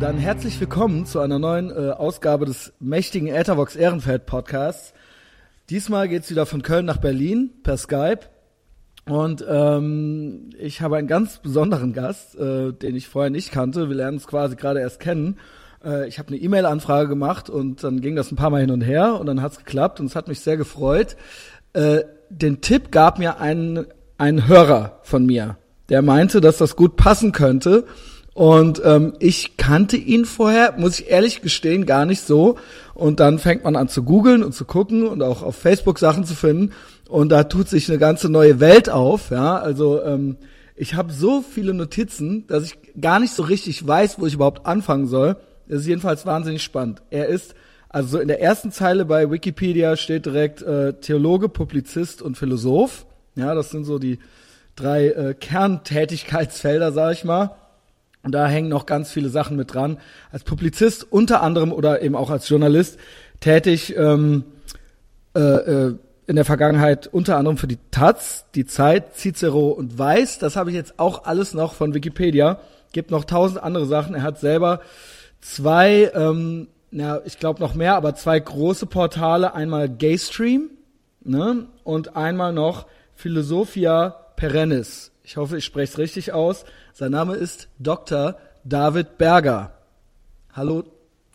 dann herzlich willkommen zu einer neuen äh, Ausgabe des mächtigen Ethervox Ehrenfeld Podcasts. Diesmal geht's wieder von Köln nach Berlin per Skype. Und ähm, ich habe einen ganz besonderen Gast, äh, den ich vorher nicht kannte. Wir lernen uns quasi gerade erst kennen. Äh, ich habe eine E-Mail-Anfrage gemacht und dann ging das ein paar Mal hin und her und dann hat's geklappt und es hat mich sehr gefreut. Äh, den Tipp gab mir ein, ein Hörer von mir, der meinte, dass das gut passen könnte. Und ähm, ich kannte ihn vorher, muss ich ehrlich gestehen, gar nicht so. Und dann fängt man an zu googeln und zu gucken und auch auf Facebook Sachen zu finden. Und da tut sich eine ganze neue Welt auf. Ja, also ähm, ich habe so viele Notizen, dass ich gar nicht so richtig weiß, wo ich überhaupt anfangen soll. Das ist jedenfalls wahnsinnig spannend. Er ist also in der ersten Zeile bei Wikipedia steht direkt äh, Theologe, Publizist und Philosoph. Ja, das sind so die drei äh, Kerntätigkeitsfelder, sag ich mal. Und da hängen noch ganz viele Sachen mit dran. Als Publizist unter anderem oder eben auch als Journalist tätig ähm, äh, äh, in der Vergangenheit unter anderem für die Taz, die Zeit, Cicero und Weiß. Das habe ich jetzt auch alles noch von Wikipedia. Gibt noch tausend andere Sachen. Er hat selber zwei, ähm, ja, ich glaube noch mehr, aber zwei große Portale. Einmal Gaystream ne, und einmal noch Philosophia Perennis. Ich hoffe, ich spreche es richtig aus. Sein Name ist Dr. David Berger. Hallo,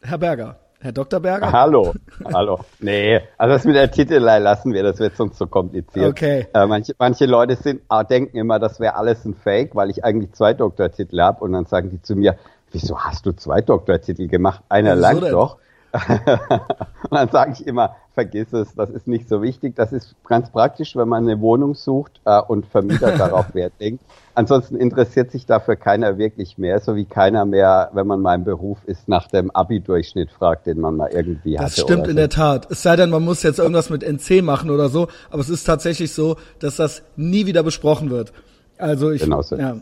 Herr Berger. Herr Dr. Berger? Hallo, hallo. Nee, also das mit der Titelei lassen wir, das wird sonst zu so kompliziert. Okay. Äh, manche, manche Leute sind, äh, denken immer, das wäre alles ein Fake, weil ich eigentlich zwei Doktortitel habe und dann sagen die zu mir, wieso hast du zwei Doktortitel gemacht? Einer lang doch. und dann sage ich immer, vergiss es, das ist nicht so wichtig. Das ist ganz praktisch, wenn man eine Wohnung sucht äh, und Vermieter darauf Wert legt. Ansonsten interessiert sich dafür keiner wirklich mehr, so wie keiner mehr, wenn man mal im Beruf ist, nach dem Abi-Durchschnitt fragt, den man mal irgendwie hatte. Das stimmt in so. der Tat. Es sei denn, man muss jetzt irgendwas mit NC machen oder so, aber es ist tatsächlich so, dass das nie wieder besprochen wird. Also ich genau so. ja,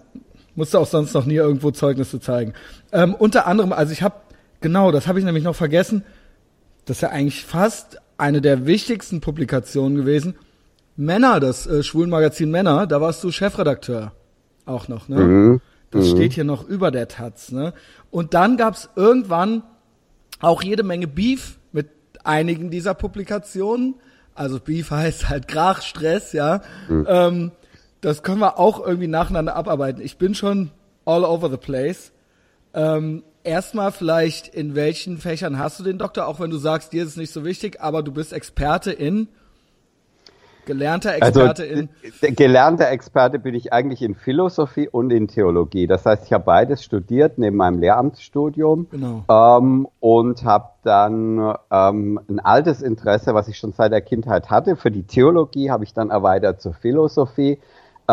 musste auch sonst noch nie irgendwo Zeugnisse zeigen. Ähm, unter anderem, also ich habe Genau, das habe ich nämlich noch vergessen. Das ist ja eigentlich fast eine der wichtigsten Publikationen gewesen. Männer, das äh, Schwulenmagazin Männer, da warst du Chefredakteur auch noch, ne? Mhm. Das mhm. steht hier noch über der Taz, ne? Und dann gab's irgendwann auch jede Menge Beef mit einigen dieser Publikationen. Also Beef heißt halt Krach, Stress, ja. Mhm. Ähm, das können wir auch irgendwie nacheinander abarbeiten. Ich bin schon all over the place. Ähm, erstmal vielleicht, in welchen Fächern hast du den Doktor, auch wenn du sagst, dir ist es nicht so wichtig, aber du bist Experte in gelernter also, Experte also, in gelernter Experte bin ich eigentlich in Philosophie und in Theologie. Das heißt, ich habe beides studiert neben meinem Lehramtsstudium genau. ähm, und habe dann ähm, ein altes Interesse, was ich schon seit der Kindheit hatte, für die Theologie habe ich dann erweitert zur Philosophie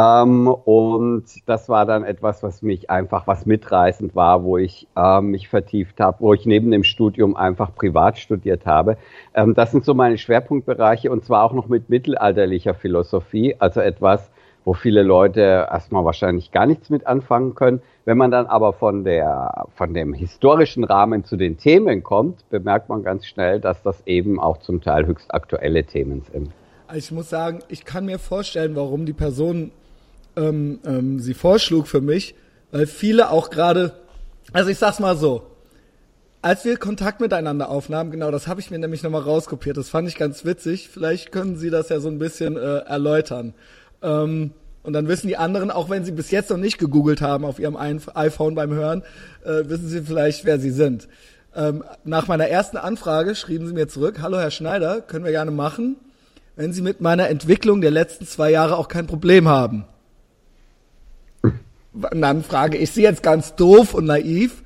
ähm, und das war dann etwas, was mich einfach, was mitreißend war, wo ich ähm, mich vertieft habe, wo ich neben dem Studium einfach privat studiert habe. Ähm, das sind so meine Schwerpunktbereiche und zwar auch noch mit mittelalterlicher Philosophie, also etwas, wo viele Leute erstmal wahrscheinlich gar nichts mit anfangen können. Wenn man dann aber von der, von dem historischen Rahmen zu den Themen kommt, bemerkt man ganz schnell, dass das eben auch zum Teil höchst aktuelle Themen sind. Also ich muss sagen, ich kann mir vorstellen, warum die Person ähm, ähm, sie vorschlug für mich, weil viele auch gerade, also ich sag's mal so, als wir Kontakt miteinander aufnahmen, genau, das habe ich mir nämlich nochmal rauskopiert, das fand ich ganz witzig, vielleicht können Sie das ja so ein bisschen äh, erläutern. Ähm, und dann wissen die anderen, auch wenn sie bis jetzt noch nicht gegoogelt haben auf ihrem iPhone beim Hören, äh, wissen sie vielleicht, wer sie sind. Ähm, nach meiner ersten Anfrage schrieben sie mir zurück, hallo Herr Schneider, können wir gerne machen, wenn Sie mit meiner Entwicklung der letzten zwei Jahre auch kein Problem haben. Und dann frage ich Sie jetzt ganz doof und naiv,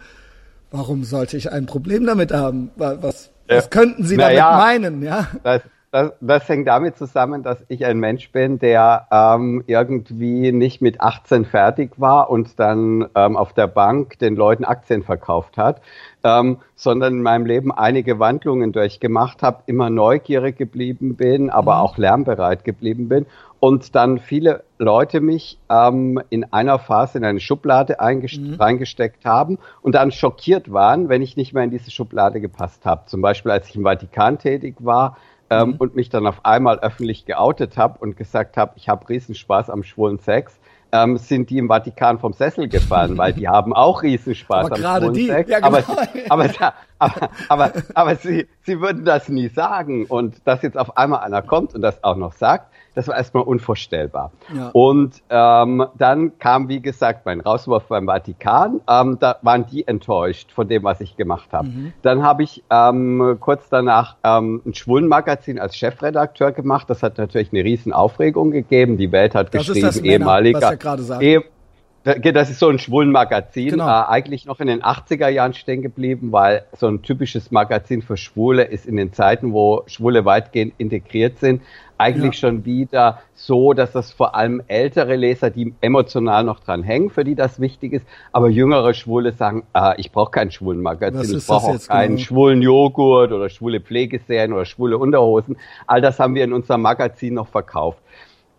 warum sollte ich ein Problem damit haben? Was, was könnten Sie damit ja, meinen? Ja? Das, das, das hängt damit zusammen, dass ich ein Mensch bin, der ähm, irgendwie nicht mit 18 fertig war und dann ähm, auf der Bank den Leuten Aktien verkauft hat, ähm, sondern in meinem Leben einige Wandlungen durchgemacht habe, immer neugierig geblieben bin, aber mhm. auch lernbereit geblieben bin und dann viele Leute mich ähm, in einer Phase in eine Schublade mhm. reingesteckt haben und dann schockiert waren, wenn ich nicht mehr in diese Schublade gepasst habe. Zum Beispiel, als ich im Vatikan tätig war ähm, mhm. und mich dann auf einmal öffentlich geoutet habe und gesagt habe, ich habe Riesenspaß am schwulen Sex, ähm, sind die im Vatikan vom Sessel gefallen, weil die haben auch Riesenspaß aber am gerade die, ja, genau. aber, aber, aber, aber, aber sie, sie würden das nie sagen und dass jetzt auf einmal einer kommt und das auch noch sagt, das war erstmal unvorstellbar. Ja. Und ähm, dann kam, wie gesagt, mein Rauswurf beim Vatikan. Ähm, da waren die enttäuscht von dem, was ich gemacht habe. Mhm. Dann habe ich ähm, kurz danach ähm, ein Schwulenmagazin als Chefredakteur gemacht. Das hat natürlich eine riesen Aufregung gegeben. Die Welt hat das geschrieben, ist das ehemaliger, eh, das ist so ein schwulen Magazin, genau. äh, eigentlich noch in den 80er Jahren stehen geblieben, weil so ein typisches Magazin für Schwule ist in den Zeiten, wo Schwule weitgehend integriert sind, eigentlich ja. schon wieder so, dass das vor allem ältere Leser, die emotional noch dran hängen, für die das wichtig ist, aber jüngere Schwule sagen, ah, ich brauche kein schwulen Magazin, ich brauche auch keinen genau? schwulen Joghurt oder schwule Pflegeserien oder schwule Unterhosen. All das haben wir in unserem Magazin noch verkauft.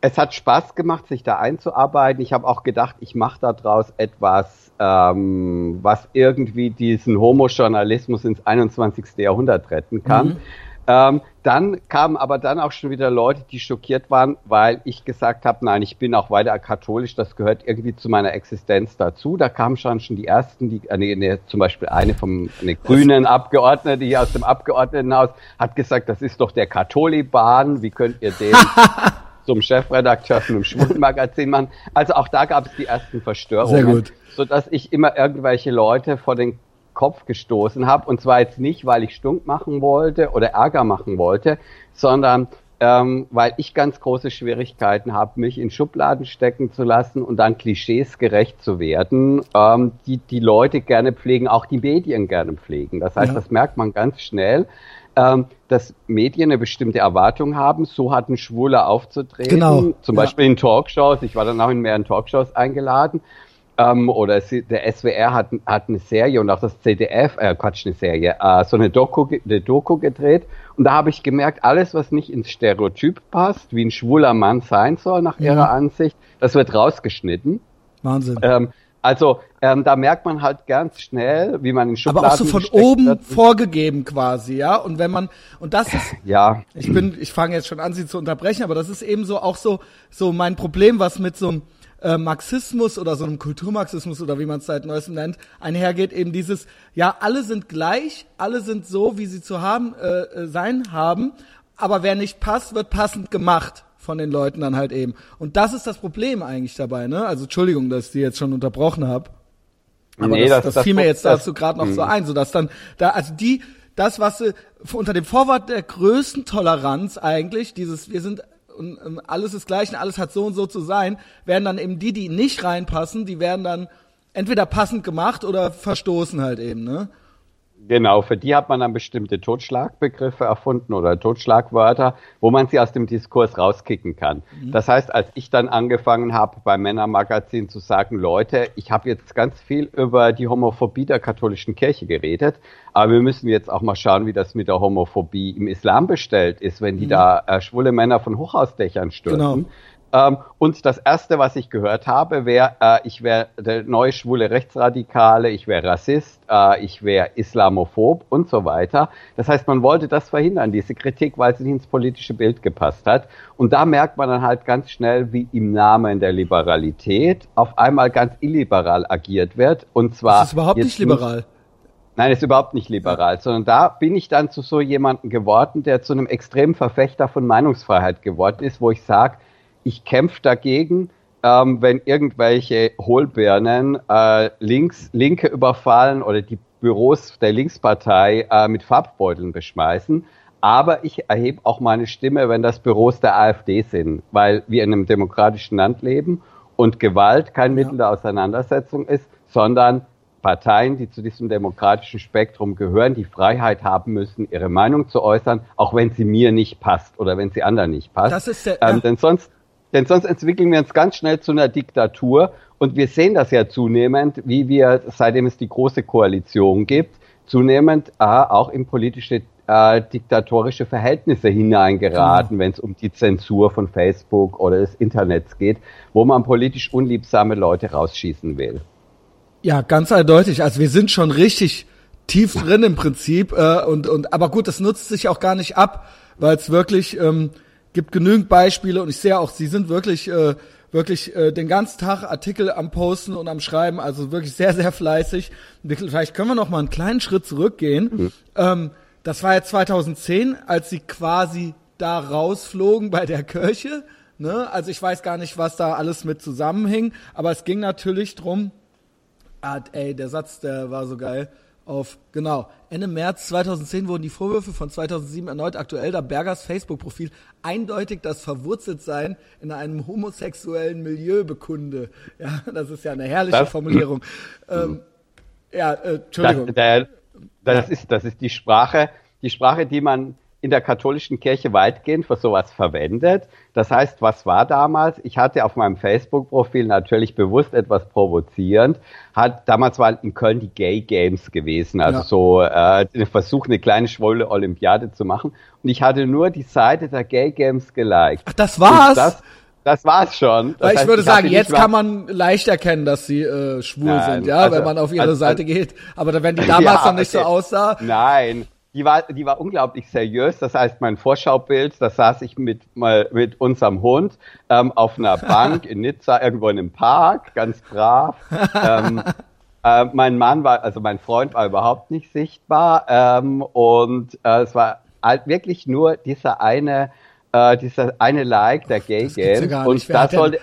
Es hat Spaß gemacht, sich da einzuarbeiten. Ich habe auch gedacht, ich mache daraus etwas, ähm, was irgendwie diesen Homojournalismus ins 21. Jahrhundert retten kann. Mhm. Ähm, dann kamen aber dann auch schon wieder Leute, die schockiert waren, weil ich gesagt habe, nein, ich bin auch weiter katholisch, das gehört irgendwie zu meiner Existenz dazu. Da kamen schon schon die ersten, die, äh, nee, nee, zum Beispiel eine vom eine grünen Abgeordnete hier aus dem Abgeordnetenhaus hat gesagt, das ist doch der Katholiban, wie könnt ihr den zum Chefredakteur von einem Schwulenmagazin machen? Also auch da gab es die ersten Verstörungen. Sehr gut. Sodass ich immer irgendwelche Leute vor den Kopf gestoßen habe. Und zwar jetzt nicht, weil ich stunk machen wollte oder Ärger machen wollte, sondern ähm, weil ich ganz große Schwierigkeiten habe, mich in Schubladen stecken zu lassen und dann Klischees gerecht zu werden, ähm, die die Leute gerne pflegen, auch die Medien gerne pflegen. Das heißt, ja. das merkt man ganz schnell, ähm, dass Medien eine bestimmte Erwartung haben, so hat ein Schwuler aufzutreten. Genau. Zum Beispiel ja. in Talkshows. Ich war dann auch in mehreren Talkshows eingeladen. Ähm, oder der SWR hat, hat eine Serie und auch das ZDF, äh, Quatsch, eine Serie, äh, so eine Doku, eine Doku gedreht. Und da habe ich gemerkt, alles, was nicht ins Stereotyp passt, wie ein schwuler Mann sein soll, nach mhm. ihrer Ansicht, das wird rausgeschnitten. Wahnsinn. Ähm, also ähm, da merkt man halt ganz schnell, wie man in Schubladen Aber auch so von oben vorgegeben quasi, ja. Und wenn man und das ist, ja, ich bin, ich fange jetzt schon an, sie zu unterbrechen, aber das ist eben so auch so so mein Problem, was mit so einem äh, Marxismus oder so einem Kulturmarxismus oder wie man es seit neuestem nennt, einhergeht, eben dieses, ja, alle sind gleich, alle sind so, wie sie zu haben, äh, äh, sein haben, aber wer nicht passt, wird passend gemacht von den Leuten dann halt eben. Und das ist das Problem eigentlich dabei, ne? Also Entschuldigung, dass ich die jetzt schon unterbrochen habe. Aber nee, das, das, das fiel mir jetzt dazu gerade noch so mhm. ein, so dass dann da also die das was sie unter dem Vorwort der größten Toleranz eigentlich dieses wir sind und ähm, alles ist gleich und alles hat so und so zu sein, werden dann eben die, die nicht reinpassen, die werden dann entweder passend gemacht oder verstoßen halt eben, ne? Genau, für die hat man dann bestimmte Totschlagbegriffe erfunden oder Totschlagwörter, wo man sie aus dem Diskurs rauskicken kann. Mhm. Das heißt, als ich dann angefangen habe, beim Männermagazin zu sagen, Leute, ich habe jetzt ganz viel über die Homophobie der katholischen Kirche geredet, aber wir müssen jetzt auch mal schauen, wie das mit der Homophobie im Islam bestellt ist, wenn die mhm. da äh, schwule Männer von Hochhausdächern stürzen. Genau. Ähm, und das erste, was ich gehört habe, wäre, äh, ich wäre der neue schwule Rechtsradikale, ich wäre Rassist, äh, ich wäre Islamophob und so weiter. Das heißt, man wollte das verhindern, diese Kritik, weil sie nicht ins politische Bild gepasst hat. Und da merkt man dann halt ganz schnell, wie im Namen der Liberalität auf einmal ganz illiberal agiert wird. Und zwar. Das ist überhaupt nicht liberal. Nicht, Nein, ist überhaupt nicht liberal, sondern da bin ich dann zu so jemandem geworden, der zu einem extremen Verfechter von Meinungsfreiheit geworden ist, wo ich sage, ich kämpfe dagegen, ähm, wenn irgendwelche Hohlbirnen äh, links, Linke überfallen oder die Büros der Linkspartei äh, mit Farbbeuteln beschmeißen. Aber ich erhebe auch meine Stimme, wenn das Büros der AfD sind, weil wir in einem demokratischen Land leben und Gewalt kein Mittel der Auseinandersetzung ist, sondern Parteien, die zu diesem demokratischen Spektrum gehören, die Freiheit haben müssen, ihre Meinung zu äußern, auch wenn sie mir nicht passt oder wenn sie anderen nicht passt. Das ist der, ähm, denn sonst denn sonst entwickeln wir uns ganz schnell zu einer Diktatur. Und wir sehen das ja zunehmend, wie wir, seitdem es die große Koalition gibt, zunehmend äh, auch in politische äh, diktatorische Verhältnisse hineingeraten, mhm. wenn es um die Zensur von Facebook oder des Internets geht, wo man politisch unliebsame Leute rausschießen will. Ja, ganz eindeutig. Also wir sind schon richtig tief drin im Prinzip. Äh, und, und aber gut, das nutzt sich auch gar nicht ab, weil es wirklich ähm, gibt genügend Beispiele und ich sehe auch, sie sind wirklich äh, wirklich äh, den ganzen Tag Artikel am Posten und am Schreiben, also wirklich sehr, sehr fleißig. Vielleicht können wir noch mal einen kleinen Schritt zurückgehen. Mhm. Ähm, das war ja 2010, als sie quasi da rausflogen bei der Kirche. Ne? Also ich weiß gar nicht, was da alles mit zusammenhing, aber es ging natürlich drum. Ah, ey, der Satz, der war so geil auf, genau, Ende März 2010 wurden die Vorwürfe von 2007 erneut aktuell, da Bergers Facebook-Profil eindeutig das Verwurzeltsein in einem homosexuellen Milieu bekunde. Ja, das ist ja eine herrliche das, Formulierung. Ähm, ja, äh, Entschuldigung. Das, der, das, ist, das ist die Sprache, die Sprache, die man in der katholischen Kirche weitgehend für sowas verwendet. Das heißt, was war damals? Ich hatte auf meinem Facebook-Profil natürlich bewusst etwas provozierend. Hat, damals war in Köln die Gay Games gewesen, also ja. so äh, der Versuch, eine kleine schwolle Olympiade zu machen. Und ich hatte nur die Seite der Gay Games geliked. Ach, das war's? Das, das war's schon. Das Weil heißt, ich würde ich sagen, jetzt kann man leicht erkennen, dass sie äh, schwul nein, sind, ja, also, wenn man auf ihre also, Seite geht. Aber wenn die damals ja, noch nicht okay. so aussah. Nein, die war, die war unglaublich seriös. Das heißt, mein Vorschaubild, da saß ich mit, mal, mit unserem Hund ähm, auf einer Bank in Nizza, irgendwo in einem Park, ganz brav. ähm, äh, mein Mann war, also mein Freund war überhaupt nicht sichtbar. Ähm, und äh, es war halt wirklich nur dieser eine, äh, dieser eine Like der Gay Game. Ja und das sollte.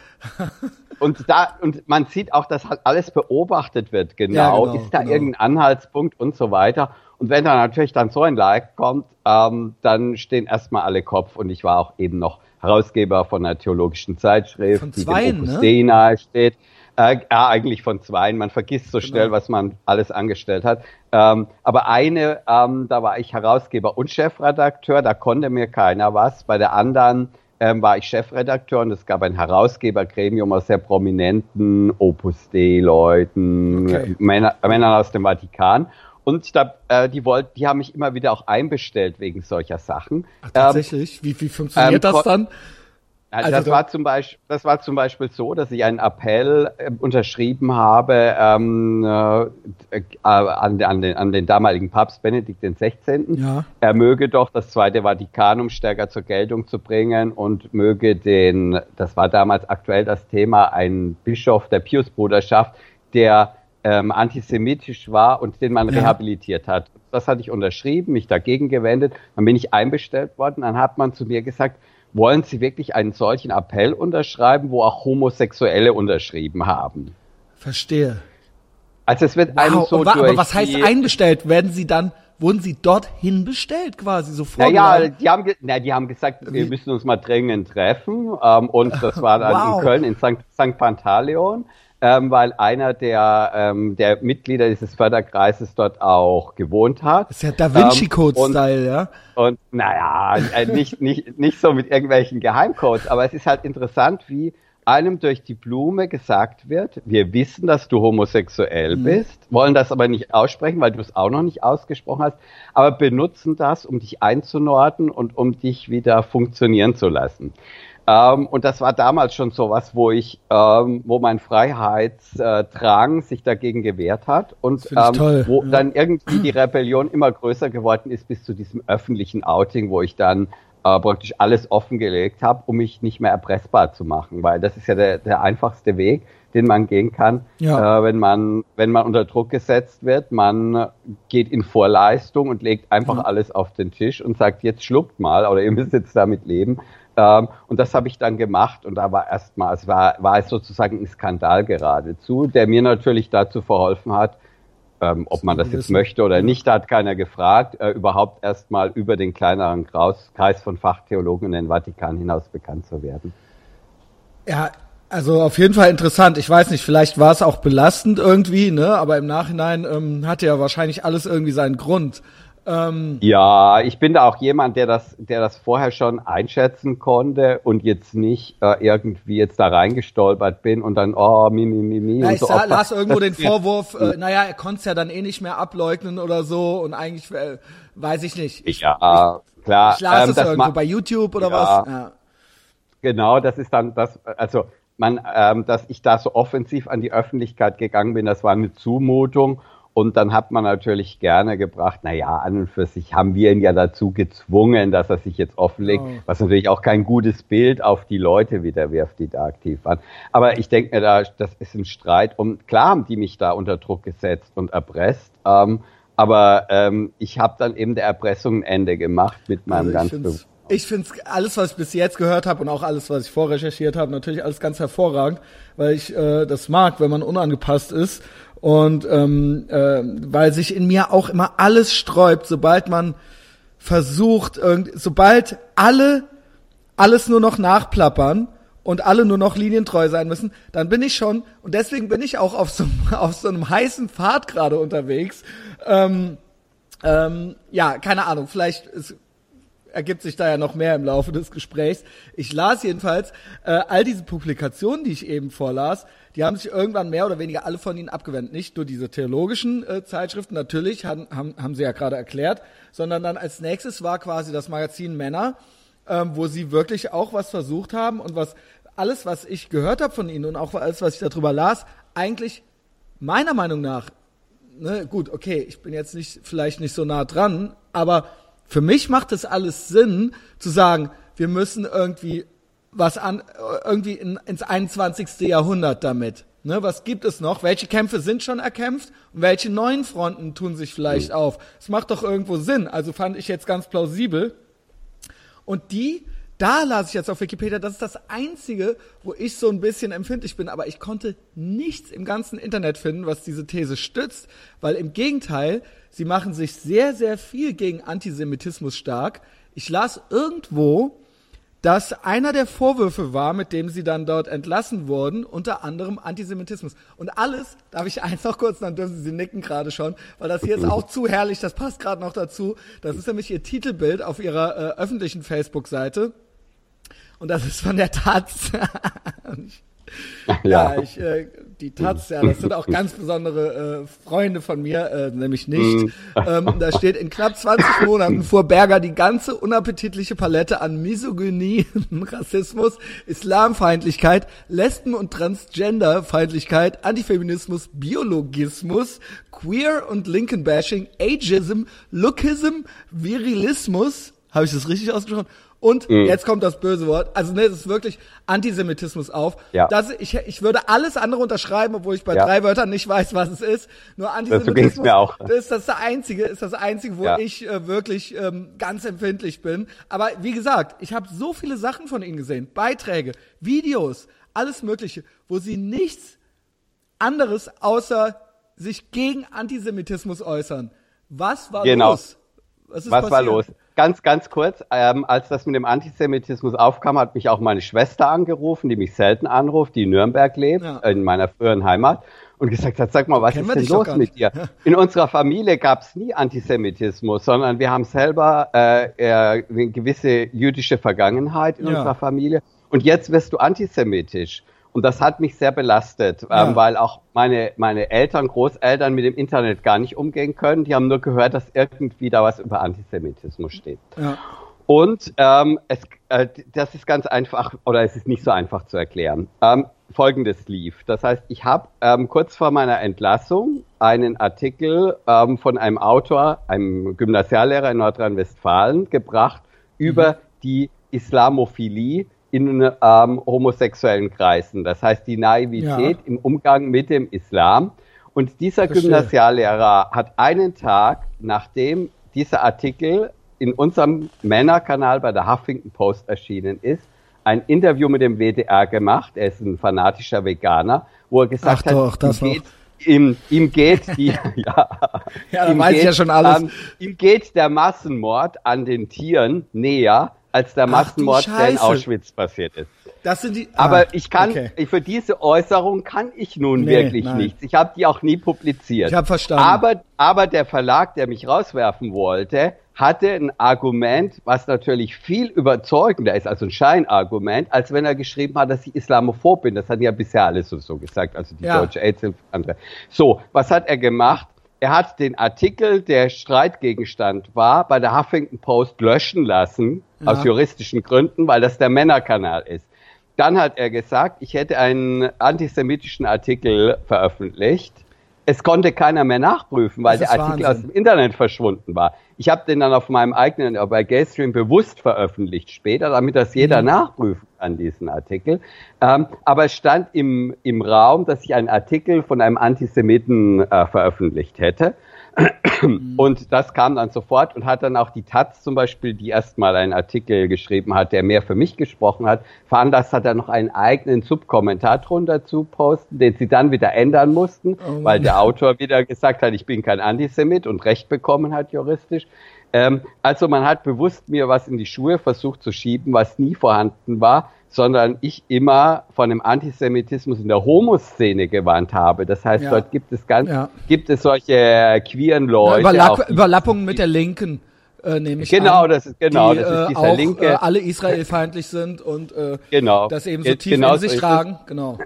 und da, und man sieht auch, dass halt alles beobachtet wird, genau. Ja, genau ist da genau. irgendein Anhaltspunkt und so weiter. Und wenn da natürlich dann so ein Like kommt, ähm, dann stehen erstmal alle Kopf. Und ich war auch eben noch Herausgeber von einer theologischen Zeitschrift, von zweien, die dem ne? steht. Äh, ja, eigentlich von zweien. Man vergisst so genau. schnell, was man alles angestellt hat. Ähm, aber eine, ähm, da war ich Herausgeber und Chefredakteur, da konnte mir keiner was. Bei der anderen ähm, war ich Chefredakteur und es gab ein Herausgebergremium aus sehr prominenten Opus Dei-Leuten, okay. Männer, Männern aus dem Vatikan. Und da, äh, die wollten, die haben mich immer wieder auch einbestellt wegen solcher Sachen. Ach, tatsächlich? Ähm, wie, wie funktioniert ähm, das dann? Also das, war zum Beispiel, das war zum Beispiel so, dass ich einen Appell äh, unterschrieben habe ähm, äh, äh an, an, den, an den damaligen Papst Benedikt XVI. Ja. Er möge doch das Zweite Vatikanum stärker zur Geltung zu bringen und möge den, das war damals aktuell das Thema, ein Bischof der Piusbruderschaft, der ähm, antisemitisch war und den man ja. rehabilitiert hat. Das hatte ich unterschrieben, mich dagegen gewendet, dann bin ich einbestellt worden, dann hat man zu mir gesagt, wollen Sie wirklich einen solchen Appell unterschreiben, wo auch Homosexuelle unterschrieben haben? Verstehe. Also es wird wow. einem so aber, aber was heißt einbestellt? Werden Sie dann wurden Sie dorthin bestellt quasi sofort? Ja, ja, die haben, na, die haben gesagt, Wie? wir müssen uns mal dringend treffen ähm, und das war dann wow. in Köln in St. St. Pantaleon ähm, weil einer der, ähm, der Mitglieder dieses Förderkreises dort auch gewohnt hat. Das ist ja Da Vinci Code-Style, ähm, ja? Und naja, äh, nicht, nicht, nicht so mit irgendwelchen Geheimcodes, aber es ist halt interessant, wie einem durch die Blume gesagt wird, wir wissen, dass du homosexuell mhm. bist, wollen das aber nicht aussprechen, weil du es auch noch nicht ausgesprochen hast, aber benutzen das, um dich einzunorden und um dich wieder funktionieren zu lassen. Ähm, und das war damals schon so was, wo ich, ähm, wo mein Freiheitsdrang sich dagegen gewehrt hat und ähm, wo ja. dann irgendwie die Rebellion immer größer geworden ist bis zu diesem öffentlichen Outing, wo ich dann äh, praktisch alles offengelegt habe, um mich nicht mehr erpressbar zu machen, weil das ist ja der, der einfachste Weg, den man gehen kann, ja. äh, wenn man wenn man unter Druck gesetzt wird. Man geht in Vorleistung und legt einfach ja. alles auf den Tisch und sagt jetzt schluckt mal oder ihr müsst jetzt damit leben. Ähm, und das habe ich dann gemacht und da war erstmal, es war, war es sozusagen ein Skandal geradezu, der mir natürlich dazu verholfen hat, ähm, ob man das jetzt möchte oder nicht, da hat keiner gefragt, äh, überhaupt erstmal über den kleineren Kreis von Fachtheologen in den Vatikan hinaus bekannt zu werden. Ja, also auf jeden Fall interessant. Ich weiß nicht, vielleicht war es auch belastend irgendwie, ne? Aber im Nachhinein ähm, hatte ja wahrscheinlich alles irgendwie seinen Grund. Ähm, ja, ich bin da auch jemand, der das, der das vorher schon einschätzen konnte und jetzt nicht äh, irgendwie jetzt da reingestolpert bin und dann, oh, mi, mi, mi, mi. Ja, ich so sah, las irgendwo den Vorwurf, äh, naja, er konnte es ja dann eh nicht mehr ableugnen oder so und eigentlich, äh, weiß ich nicht. Ich, ja, ich, klar. Ich las ähm, es irgendwo bei YouTube oder ja, was. Ja. Genau, das ist dann das, also man, ähm, dass ich da so offensiv an die Öffentlichkeit gegangen bin, das war eine Zumutung Und dann hat man natürlich gerne gebracht, na ja, an und für sich haben wir ihn ja dazu gezwungen, dass er sich jetzt offenlegt, oh. was natürlich auch kein gutes Bild auf die Leute wieder wirft, die da aktiv waren. Aber ich denke mir da, das ist ein Streit und klar haben die mich da unter Druck gesetzt und erpresst. Ähm, aber ähm, ich habe dann eben der Erpressung ein Ende gemacht mit meinem also ganz ich finde alles, was ich bis jetzt gehört habe und auch alles, was ich vorrecherchiert habe, natürlich alles ganz hervorragend, weil ich äh, das mag, wenn man unangepasst ist und ähm, äh, weil sich in mir auch immer alles sträubt, sobald man versucht, irgend, sobald alle alles nur noch nachplappern und alle nur noch linientreu sein müssen, dann bin ich schon und deswegen bin ich auch auf so, auf so einem heißen Pfad gerade unterwegs. Ähm, ähm, ja, keine Ahnung, vielleicht ist, ergibt sich da ja noch mehr im Laufe des Gesprächs. Ich las jedenfalls äh, all diese Publikationen, die ich eben vorlas, die haben sich irgendwann mehr oder weniger alle von ihnen abgewendet. Nicht nur diese theologischen äh, Zeitschriften, natürlich, haben, haben, haben sie ja gerade erklärt, sondern dann als nächstes war quasi das Magazin Männer, ähm, wo sie wirklich auch was versucht haben und was alles, was ich gehört habe von ihnen und auch alles, was ich darüber las, eigentlich meiner Meinung nach, ne, gut, okay, ich bin jetzt nicht vielleicht nicht so nah dran, aber für mich macht es alles Sinn zu sagen, wir müssen irgendwie was an, irgendwie in, ins 21. Jahrhundert damit. Ne, was gibt es noch? Welche Kämpfe sind schon erkämpft und welche neuen Fronten tun sich vielleicht mhm. auf? Es macht doch irgendwo Sinn. Also fand ich jetzt ganz plausibel. Und die, da las ich jetzt auf Wikipedia, das ist das einzige, wo ich so ein bisschen empfindlich bin, aber ich konnte nichts im ganzen Internet finden, was diese These stützt, weil im Gegenteil, sie machen sich sehr, sehr viel gegen Antisemitismus stark. Ich las irgendwo, dass einer der Vorwürfe war, mit dem sie dann dort entlassen wurden, unter anderem Antisemitismus. Und alles, darf ich eins noch kurz, dann dürfen Sie nicken gerade schon, weil das hier ist auch zu herrlich, das passt gerade noch dazu. Das ist nämlich ihr Titelbild auf ihrer äh, öffentlichen Facebook-Seite. Und das ist von der Taz. ja, ja ich, äh, die Taz, ja, das sind auch ganz besondere äh, Freunde von mir, äh, nämlich nicht. Mhm. ähm, da steht, in knapp 20 Monaten fuhr Berger die ganze unappetitliche Palette an Misogynie, Rassismus, Islamfeindlichkeit, Lesben- und Transgenderfeindlichkeit, Antifeminismus, Biologismus, Queer- und Linken-Bashing, Ageism, Lookism, Virilismus, habe ich das richtig ausgesprochen? Und mhm. jetzt kommt das böse Wort. Also ne, das ist wirklich Antisemitismus auf. Ja. Das, ich, ich würde alles andere unterschreiben, obwohl ich bei ja. drei Wörtern nicht weiß, was es ist. Nur Antisemitismus. Das, mir auch. ist das einzige, ist das einzige, wo ja. ich äh, wirklich ähm, ganz empfindlich bin. Aber wie gesagt, ich habe so viele Sachen von ihnen gesehen, Beiträge, Videos, alles Mögliche, wo sie nichts anderes außer sich gegen Antisemitismus äußern. Was war genau. los? Was, Was war los? Ganz, ganz kurz, ähm, als das mit dem Antisemitismus aufkam, hat mich auch meine Schwester angerufen, die mich selten anruft, die in Nürnberg lebt, ja. in meiner früheren Heimat, und gesagt hat, sag mal, was Kennen ist denn los mit dir? In unserer Familie gab es nie Antisemitismus, sondern wir haben selber äh, äh, eine gewisse jüdische Vergangenheit in ja. unserer Familie. Und jetzt wirst du antisemitisch. Und das hat mich sehr belastet, ähm, ja. ähm, weil auch meine, meine Eltern, Großeltern mit dem Internet gar nicht umgehen können. Die haben nur gehört, dass irgendwie da was über Antisemitismus steht. Ja. Und ähm, es, äh, das ist ganz einfach, oder es ist nicht so einfach zu erklären. Ähm, Folgendes lief. Das heißt, ich habe ähm, kurz vor meiner Entlassung einen Artikel ähm, von einem Autor, einem Gymnasiallehrer in Nordrhein-Westfalen, gebracht über mhm. die Islamophilie in ähm, homosexuellen Kreisen. Das heißt, die Naivität ja. im Umgang mit dem Islam. Und dieser Verstehe. Gymnasiallehrer hat einen Tag, nachdem dieser Artikel in unserem Männerkanal bei der Huffington Post erschienen ist, ein Interview mit dem WDR gemacht. Er ist ein fanatischer Veganer, wo er gesagt Ach doch, hat, ihm geht, ihm, ihm, geht die, ja, ja ihm weiß geht, ja schon alles. Ähm, ihm geht der Massenmord an den Tieren näher als der Massenmord, der in Auschwitz passiert ist. Das sind die, ah, Aber ich kann, okay. für diese Äußerung kann ich nun nee, wirklich nein. nichts. Ich habe die auch nie publiziert. Ich habe verstanden. Aber, aber der Verlag, der mich rauswerfen wollte, hatte ein Argument, was natürlich viel überzeugender ist, also ein Scheinargument, als wenn er geschrieben hat, dass ich islamophob bin. Das hat ja bisher alles so, so gesagt, also die ja. deutsche aids andere. So, was hat er gemacht? Er hat den Artikel, der Streitgegenstand war, bei der Huffington Post löschen lassen, ja. aus juristischen Gründen, weil das der Männerkanal ist. Dann hat er gesagt, ich hätte einen antisemitischen Artikel veröffentlicht, es konnte keiner mehr nachprüfen, weil der Artikel Wahnsinn. aus dem Internet verschwunden war. Ich habe den dann auf meinem eigenen, bei Gaystream bewusst veröffentlicht später, damit das jeder mhm. nachprüfen kann, diesen Artikel. Ähm, aber es stand im, im Raum, dass ich einen Artikel von einem Antisemiten äh, veröffentlicht hätte. Und das kam dann sofort und hat dann auch die Taz zum Beispiel, die erstmal einen Artikel geschrieben hat, der mehr für mich gesprochen hat, veranlasst hat, er noch einen eigenen Subkommentar drunter zu posten, den sie dann wieder ändern mussten, oh weil der Autor wieder gesagt hat, ich bin kein Antisemit und Recht bekommen hat juristisch. Ähm, also man hat bewusst mir was in die Schuhe versucht zu schieben, was nie vorhanden war sondern ich immer von dem Antisemitismus in der Homoszene gewarnt habe. Das heißt, ja. dort gibt es ganz, ja. gibt es solche queeren Leute. Überlapp Überlappungen mit der Linken. Äh, nehme ich genau, an, das ist genau, die, das ist dieser äh, auch, linke. Äh, alle israelfeindlich sind und äh, genau. das eben so tief genau in sich tragen. Genau.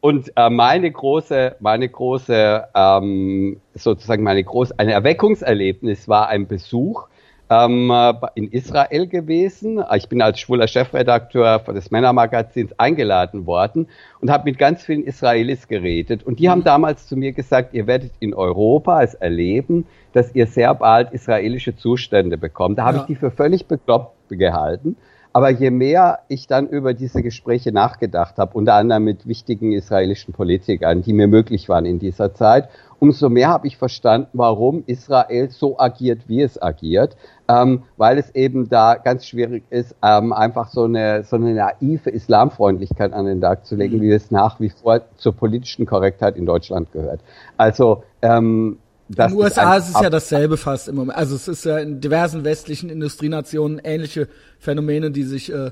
Und äh, meine große, meine große, ähm, sozusagen meine große, ein Erweckungserlebnis war ein Besuch ähm, in Israel gewesen. Ich bin als schwuler Chefredakteur des Männermagazins eingeladen worden und habe mit ganz vielen Israelis geredet. Und die haben mhm. damals zu mir gesagt, ihr werdet in Europa es erleben, dass ihr sehr bald israelische Zustände bekommt. Da habe ja. ich die für völlig bekloppt gehalten. Aber je mehr ich dann über diese Gespräche nachgedacht habe, unter anderem mit wichtigen israelischen Politikern, die mir möglich waren in dieser Zeit, umso mehr habe ich verstanden, warum Israel so agiert, wie es agiert, ähm, weil es eben da ganz schwierig ist, ähm, einfach so eine, so eine naive Islamfreundlichkeit an den Tag zu legen, mhm. wie es nach wie vor zur politischen Korrektheit in Deutschland gehört. Also ähm, das in den USA ist, ist es ja dasselbe fast im Moment. Also es ist ja in diversen westlichen Industrienationen ähnliche Phänomene, die sich äh,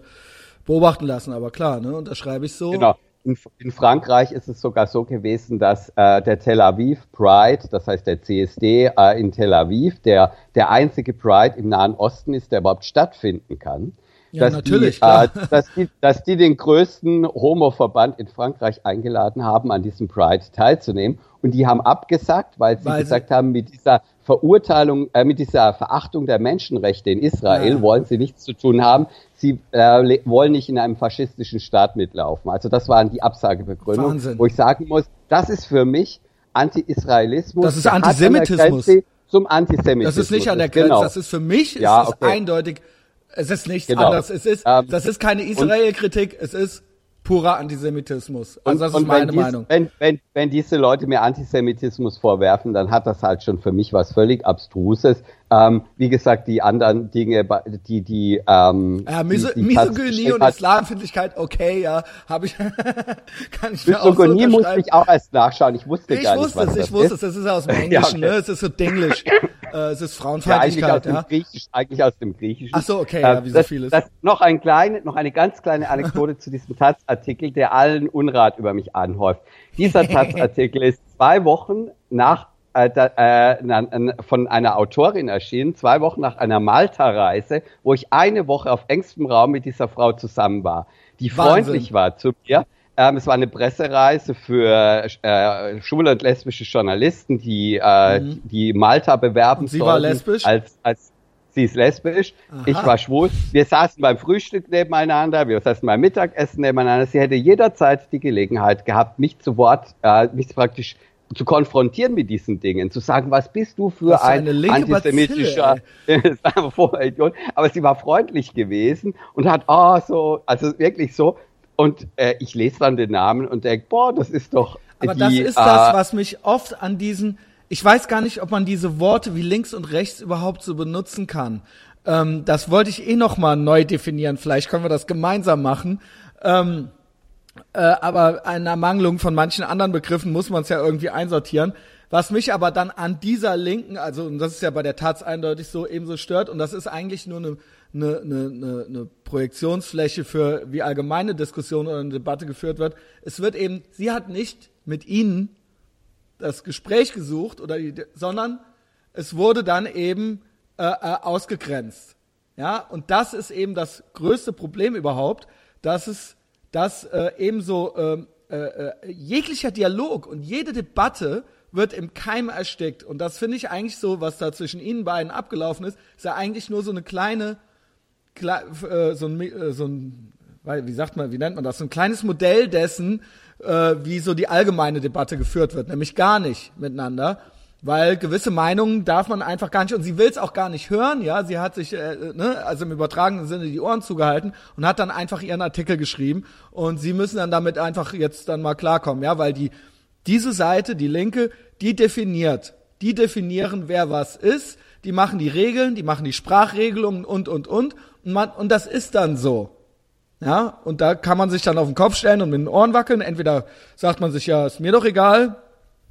beobachten lassen. Aber klar, ne, unterschreibe ich so. Genau. In, in Frankreich ist es sogar so gewesen, dass äh, der Tel Aviv Pride, das heißt der CSD äh, in Tel Aviv, der der einzige Pride im Nahen Osten ist, der überhaupt stattfinden kann. Ja, dass natürlich. Die, äh, dass, die, dass die den größten Homo-Verband in Frankreich eingeladen haben, an diesem Pride teilzunehmen. Und die haben abgesagt, weil sie weil gesagt haben, mit dieser Verurteilung, äh, mit dieser Verachtung der Menschenrechte in Israel ja. wollen sie nichts zu tun haben. Sie äh, wollen nicht in einem faschistischen Staat mitlaufen. Also das waren die Absagebegründungen, wo ich sagen muss, das ist für mich Anti-Israelismus. Das ist Antisemitismus. Zum Antisemitismus. Das ist nicht an der Grenze. Genau. Das ist für mich ja, ist okay. eindeutig. Es ist nichts genau. anderes. Es ist, ähm, das ist keine Israel-Kritik. Es ist purer Antisemitismus. Also das und, ist meine dies, Meinung. Wenn, wenn, wenn diese Leute mir Antisemitismus vorwerfen, dann hat das halt schon für mich was völlig Abstruses. Ähm, wie gesagt, die anderen Dinge, die die ähm, ja, Miso die, die Misogynie und Islamfindlichkeit, okay, ja, habe ich kann ich Misogynie auch so musste ich auch erst nachschauen. Ich wusste ich gar wusste nicht, was es, ich wusste es, das ist aus dem Englischen, ja, okay. ne? Es ist so Denglisch. äh, es ist Frauenfeindlichkeit, ja. Eigentlich aus, ja. Dem Griechisch, eigentlich aus dem Griechischen. Ach so, okay, ja, wie so vieles. Das, noch ein kleine, noch eine ganz kleine Anekdote zu diesem Taz-Artikel, der allen Unrat über mich anhäuft. Dieser Taz-Artikel ist zwei Wochen nach äh, äh, von einer Autorin erschienen, zwei Wochen nach einer Malta-Reise, wo ich eine Woche auf engstem Raum mit dieser Frau zusammen war, die Wahnsinn. freundlich war zu mir. Ähm, es war eine Pressereise für äh, schwule und lesbische Journalisten, die äh, mhm. die Malta bewerben und sie war lesbisch? als als sie ist lesbisch, Aha. ich war schwul. Wir saßen beim Frühstück nebeneinander, wir saßen beim Mittagessen nebeneinander. Sie hätte jederzeit die Gelegenheit gehabt, mich zu Wort, äh, mich praktisch zu konfrontieren mit diesen Dingen, zu sagen, was bist du für ein antisemitischer Idiot. Aber sie war freundlich gewesen und hat, oh, so, also wirklich so. Und äh, ich lese dann den Namen und denke, boah, das ist doch. Aber die, das ist äh, das, was mich oft an diesen, ich weiß gar nicht, ob man diese Worte wie links und rechts überhaupt so benutzen kann. Ähm, das wollte ich eh noch mal neu definieren. Vielleicht können wir das gemeinsam machen. Ähm, äh, aber eine Ermangelung von manchen anderen Begriffen muss man es ja irgendwie einsortieren. Was mich aber dann an dieser Linken, also und das ist ja bei der Taz eindeutig so, ebenso stört, und das ist eigentlich nur eine, eine, eine, eine Projektionsfläche für wie allgemeine Diskussion oder eine Debatte geführt wird. Es wird eben, sie hat nicht mit ihnen das Gespräch gesucht, oder die, sondern es wurde dann eben äh, äh, ausgegrenzt. Ja, und das ist eben das größte Problem überhaupt, dass es dass äh, ebenso ähm, äh, äh, jeglicher Dialog und jede Debatte wird im Keim erstickt. Und das finde ich eigentlich so, was da zwischen ihnen beiden abgelaufen ist, ist ja eigentlich nur so eine kleine, kle äh, so, ein, äh, so ein, wie sagt man, wie nennt man das, so ein kleines Modell dessen, äh, wie so die allgemeine Debatte geführt wird, nämlich gar nicht miteinander weil gewisse Meinungen darf man einfach gar nicht und sie will es auch gar nicht hören, ja, sie hat sich äh, ne, also im übertragenen Sinne die Ohren zugehalten und hat dann einfach ihren Artikel geschrieben und sie müssen dann damit einfach jetzt dann mal klarkommen, ja, weil die diese Seite, die linke, die definiert, die definieren, wer was ist, die machen die Regeln, die machen die Sprachregelungen und und und. Und man und das ist dann so. Ja, und da kann man sich dann auf den Kopf stellen und mit den Ohren wackeln. Entweder sagt man sich ja, ist mir doch egal,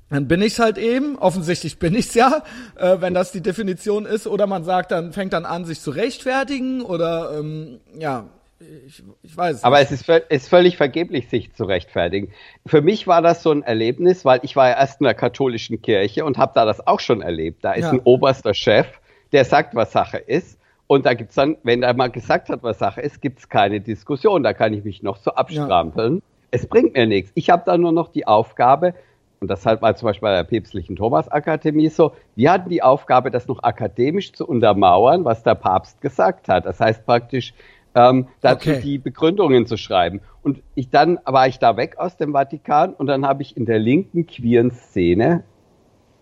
dann bin ich's halt eben. Offensichtlich bin ich's ja, äh, wenn das die Definition ist. Oder man sagt dann, fängt dann an, sich zu rechtfertigen oder ähm, ja, ich, ich weiß. Aber es ist, ist völlig vergeblich, sich zu rechtfertigen. Für mich war das so ein Erlebnis, weil ich war ja erst in der katholischen Kirche und habe da das auch schon erlebt. Da ist ja. ein oberster Chef, der sagt, was Sache ist. Und da gibt's dann, wenn er mal gesagt hat, was Sache ist, gibt's keine Diskussion. Da kann ich mich noch so abstrampeln. Ja. Es bringt mir nichts. Ich habe da nur noch die Aufgabe, und das halt mal zum Beispiel bei der Päpstlichen Thomas-Akademie so, wir hatten die Aufgabe, das noch akademisch zu untermauern, was der Papst gesagt hat. Das heißt praktisch, ähm, dazu okay. die Begründungen zu schreiben. Und ich dann war ich da weg aus dem Vatikan und dann habe ich in der linken queeren Szene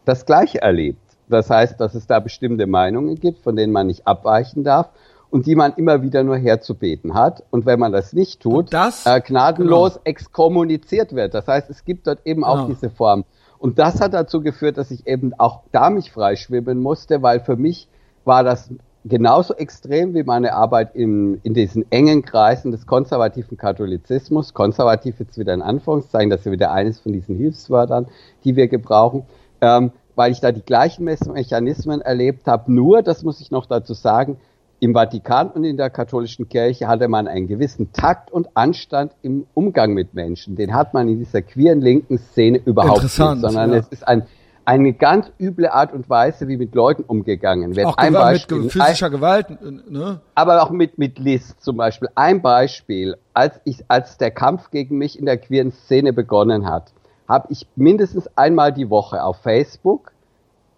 das Gleiche erlebt. Das heißt, dass es da bestimmte Meinungen gibt, von denen man nicht abweichen darf und die man immer wieder nur herzubeten hat. Und wenn man das nicht tut, das, äh, gnadenlos genau. exkommuniziert wird. Das heißt, es gibt dort eben auch genau. diese Form. Und das hat dazu geführt, dass ich eben auch da mich freischwimmen musste, weil für mich war das genauso extrem wie meine Arbeit in, in diesen engen Kreisen des konservativen Katholizismus. Konservativ jetzt wieder in Anführungszeichen, das ist ja wieder eines von diesen Hilfswörtern, die wir gebrauchen. Ähm, weil ich da die gleichen Mechanismen erlebt habe. Nur, das muss ich noch dazu sagen, im Vatikan und in der katholischen Kirche hatte man einen gewissen Takt und Anstand im Umgang mit Menschen. Den hat man in dieser queeren linken Szene überhaupt nicht, sondern ja. es ist ein, eine ganz üble Art und Weise, wie mit Leuten umgegangen wird. Auch ein Beispiel, mit physischer Gewalt, ne? Aber auch mit, mit List zum Beispiel. Ein Beispiel, als ich, als der Kampf gegen mich in der queeren Szene begonnen hat, habe ich mindestens einmal die Woche auf Facebook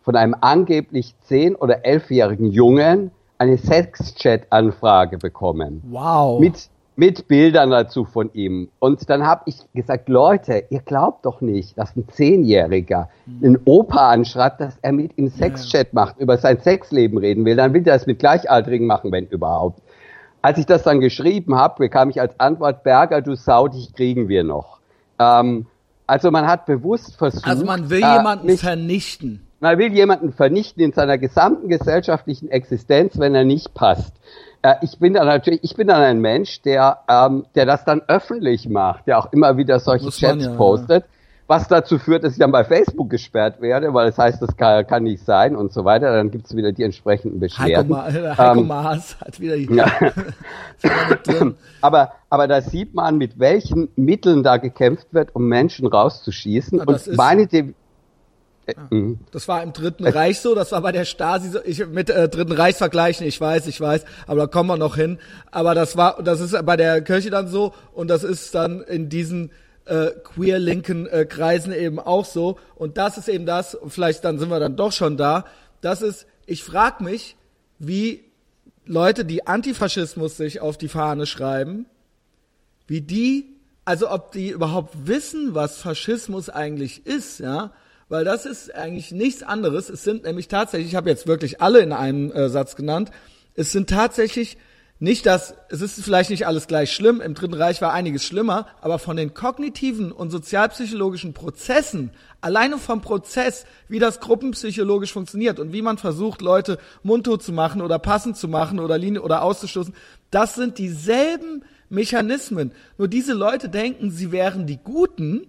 von einem angeblich zehn- oder elfjährigen Jungen eine Sexchat-Anfrage bekommen. Wow. Mit, mit Bildern dazu von ihm. Und dann habe ich gesagt, Leute, ihr glaubt doch nicht, dass ein Zehnjähriger mhm. einen Opa anschreibt, dass er mit ihm Sexchat macht, über sein Sexleben reden will. Dann will er es mit Gleichaltrigen machen, wenn überhaupt. Als ich das dann geschrieben habe, bekam ich als Antwort, Berger, du Sau, dich kriegen wir noch. Ähm, also man hat bewusst versucht... Also man will äh, jemanden vernichten. Man will jemanden vernichten in seiner gesamten gesellschaftlichen Existenz, wenn er nicht passt. Äh, ich bin dann natürlich, ich bin dann ein Mensch, der, ähm, der das dann öffentlich macht, der auch immer wieder solche Muss Chats ja, postet. Ja. Was dazu führt, dass ich dann bei Facebook gesperrt werde, weil es das heißt, das kann, kann nicht sein und so weiter. Dann gibt es wieder die entsprechenden Beschwerden. Heiko, Ma Heiko ähm, Maas hat wieder die ja. aber, aber da sieht man, mit welchen Mitteln da gekämpft wird, um Menschen rauszuschießen. Ja, und meine, De äh, mhm. Das war im Dritten Reich so, das war bei der Stasi so, ich mit äh, Dritten Reich vergleichen, ich weiß, ich weiß, aber da kommen wir noch hin. Aber das war, das ist bei der Kirche dann so und das ist dann in diesen äh, queer-linken äh, Kreisen eben auch so. Und das ist eben das, vielleicht dann sind wir dann doch schon da, das ist, ich frag mich, wie Leute, die Antifaschismus sich auf die Fahne schreiben, wie die, also ob die überhaupt wissen, was Faschismus eigentlich ist, ja, weil das ist eigentlich nichts anderes. Es sind nämlich tatsächlich, ich habe jetzt wirklich alle in einem äh, Satz genannt, es sind tatsächlich nicht das, es ist vielleicht nicht alles gleich schlimm, im Dritten Reich war einiges schlimmer, aber von den kognitiven und sozialpsychologischen Prozessen, alleine vom Prozess, wie das gruppenpsychologisch funktioniert und wie man versucht, Leute mundtot zu machen oder passend zu machen oder Linie oder auszustoßen, das sind dieselben Mechanismen. Nur diese Leute denken, sie wären die Guten,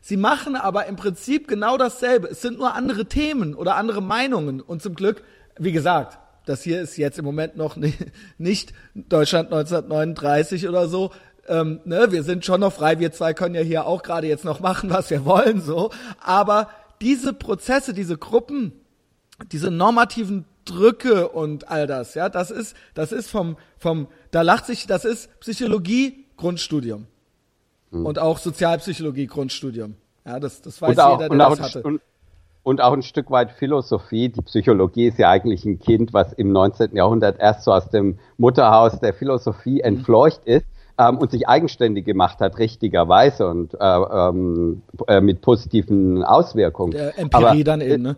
Sie machen aber im Prinzip genau dasselbe. Es sind nur andere Themen oder andere Meinungen. Und zum Glück, wie gesagt, das hier ist jetzt im Moment noch nicht, Deutschland 1939 oder so. Ähm, ne, wir sind schon noch frei. Wir zwei können ja hier auch gerade jetzt noch machen, was wir wollen, so. Aber diese Prozesse, diese Gruppen, diese normativen Drücke und all das, ja, das ist, das ist vom, vom, da lacht sich, das ist Psychologie Grundstudium. Mhm. Und auch Sozialpsychologie Grundstudium. Ja, das, das weiß auch, jeder, der das hatte. Und, und auch ein Stück weit Philosophie. Die Psychologie ist ja eigentlich ein Kind, was im 19. Jahrhundert erst so aus dem Mutterhaus der Philosophie mhm. entfleucht ist. ähm, und sich eigenständig gemacht hat, richtigerweise und äh, ähm, äh, mit positiven Auswirkungen. Der Empirie Aber, dann eben, ne?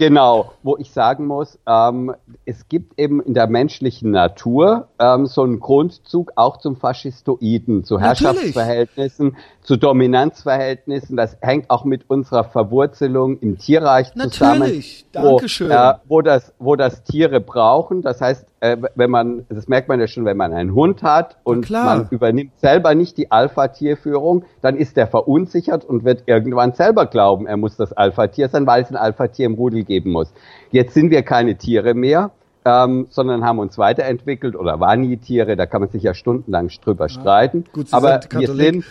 Genau, wo ich sagen muss, ähm, es gibt eben in der menschlichen Natur ähm, so einen Grundzug auch zum Faschistoiden, zu Herrschaftsverhältnissen, zu Dominanzverhältnissen. Das hängt auch mit unserer Verwurzelung im Tierreich Natürlich. zusammen. Natürlich, Dankeschön. Wo, äh, wo, das, wo das Tiere brauchen. Das heißt, äh, wenn man, das merkt man ja schon, wenn man einen Hund hat und man übernimmt selber nicht die Alpha-Tierführung, dann ist er verunsichert und wird irgendwann selber glauben, er muss das Alpha-Tier sein, weil es ein Alpha-Tier im Rudel geben muss. Jetzt sind wir keine Tiere mehr ähm, sondern haben uns weiterentwickelt oder waren nie Tiere, da kann man sich ja stundenlang drüber streiten. Gut, Aber sind wir sind,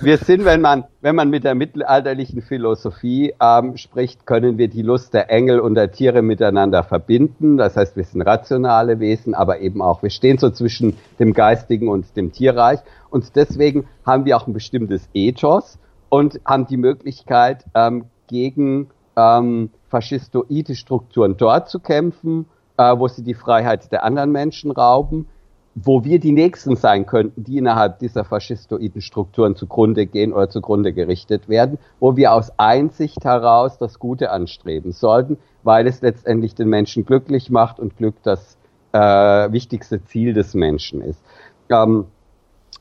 wir sind, wenn man, wenn man mit der mittelalterlichen Philosophie ähm, spricht, können wir die Lust der Engel und der Tiere miteinander verbinden. Das heißt, wir sind rationale Wesen, aber eben auch, wir stehen so zwischen dem Geistigen und dem Tierreich. Und deswegen haben wir auch ein bestimmtes Ethos und haben die Möglichkeit, ähm, gegen ähm, faschistoide Strukturen dort zu kämpfen äh, wo sie die Freiheit der anderen Menschen rauben, wo wir die Nächsten sein könnten, die innerhalb dieser faschistoiden Strukturen zugrunde gehen oder zugrunde gerichtet werden, wo wir aus Einsicht heraus das Gute anstreben sollten, weil es letztendlich den Menschen glücklich macht und Glück das äh, wichtigste Ziel des Menschen ist. Ähm,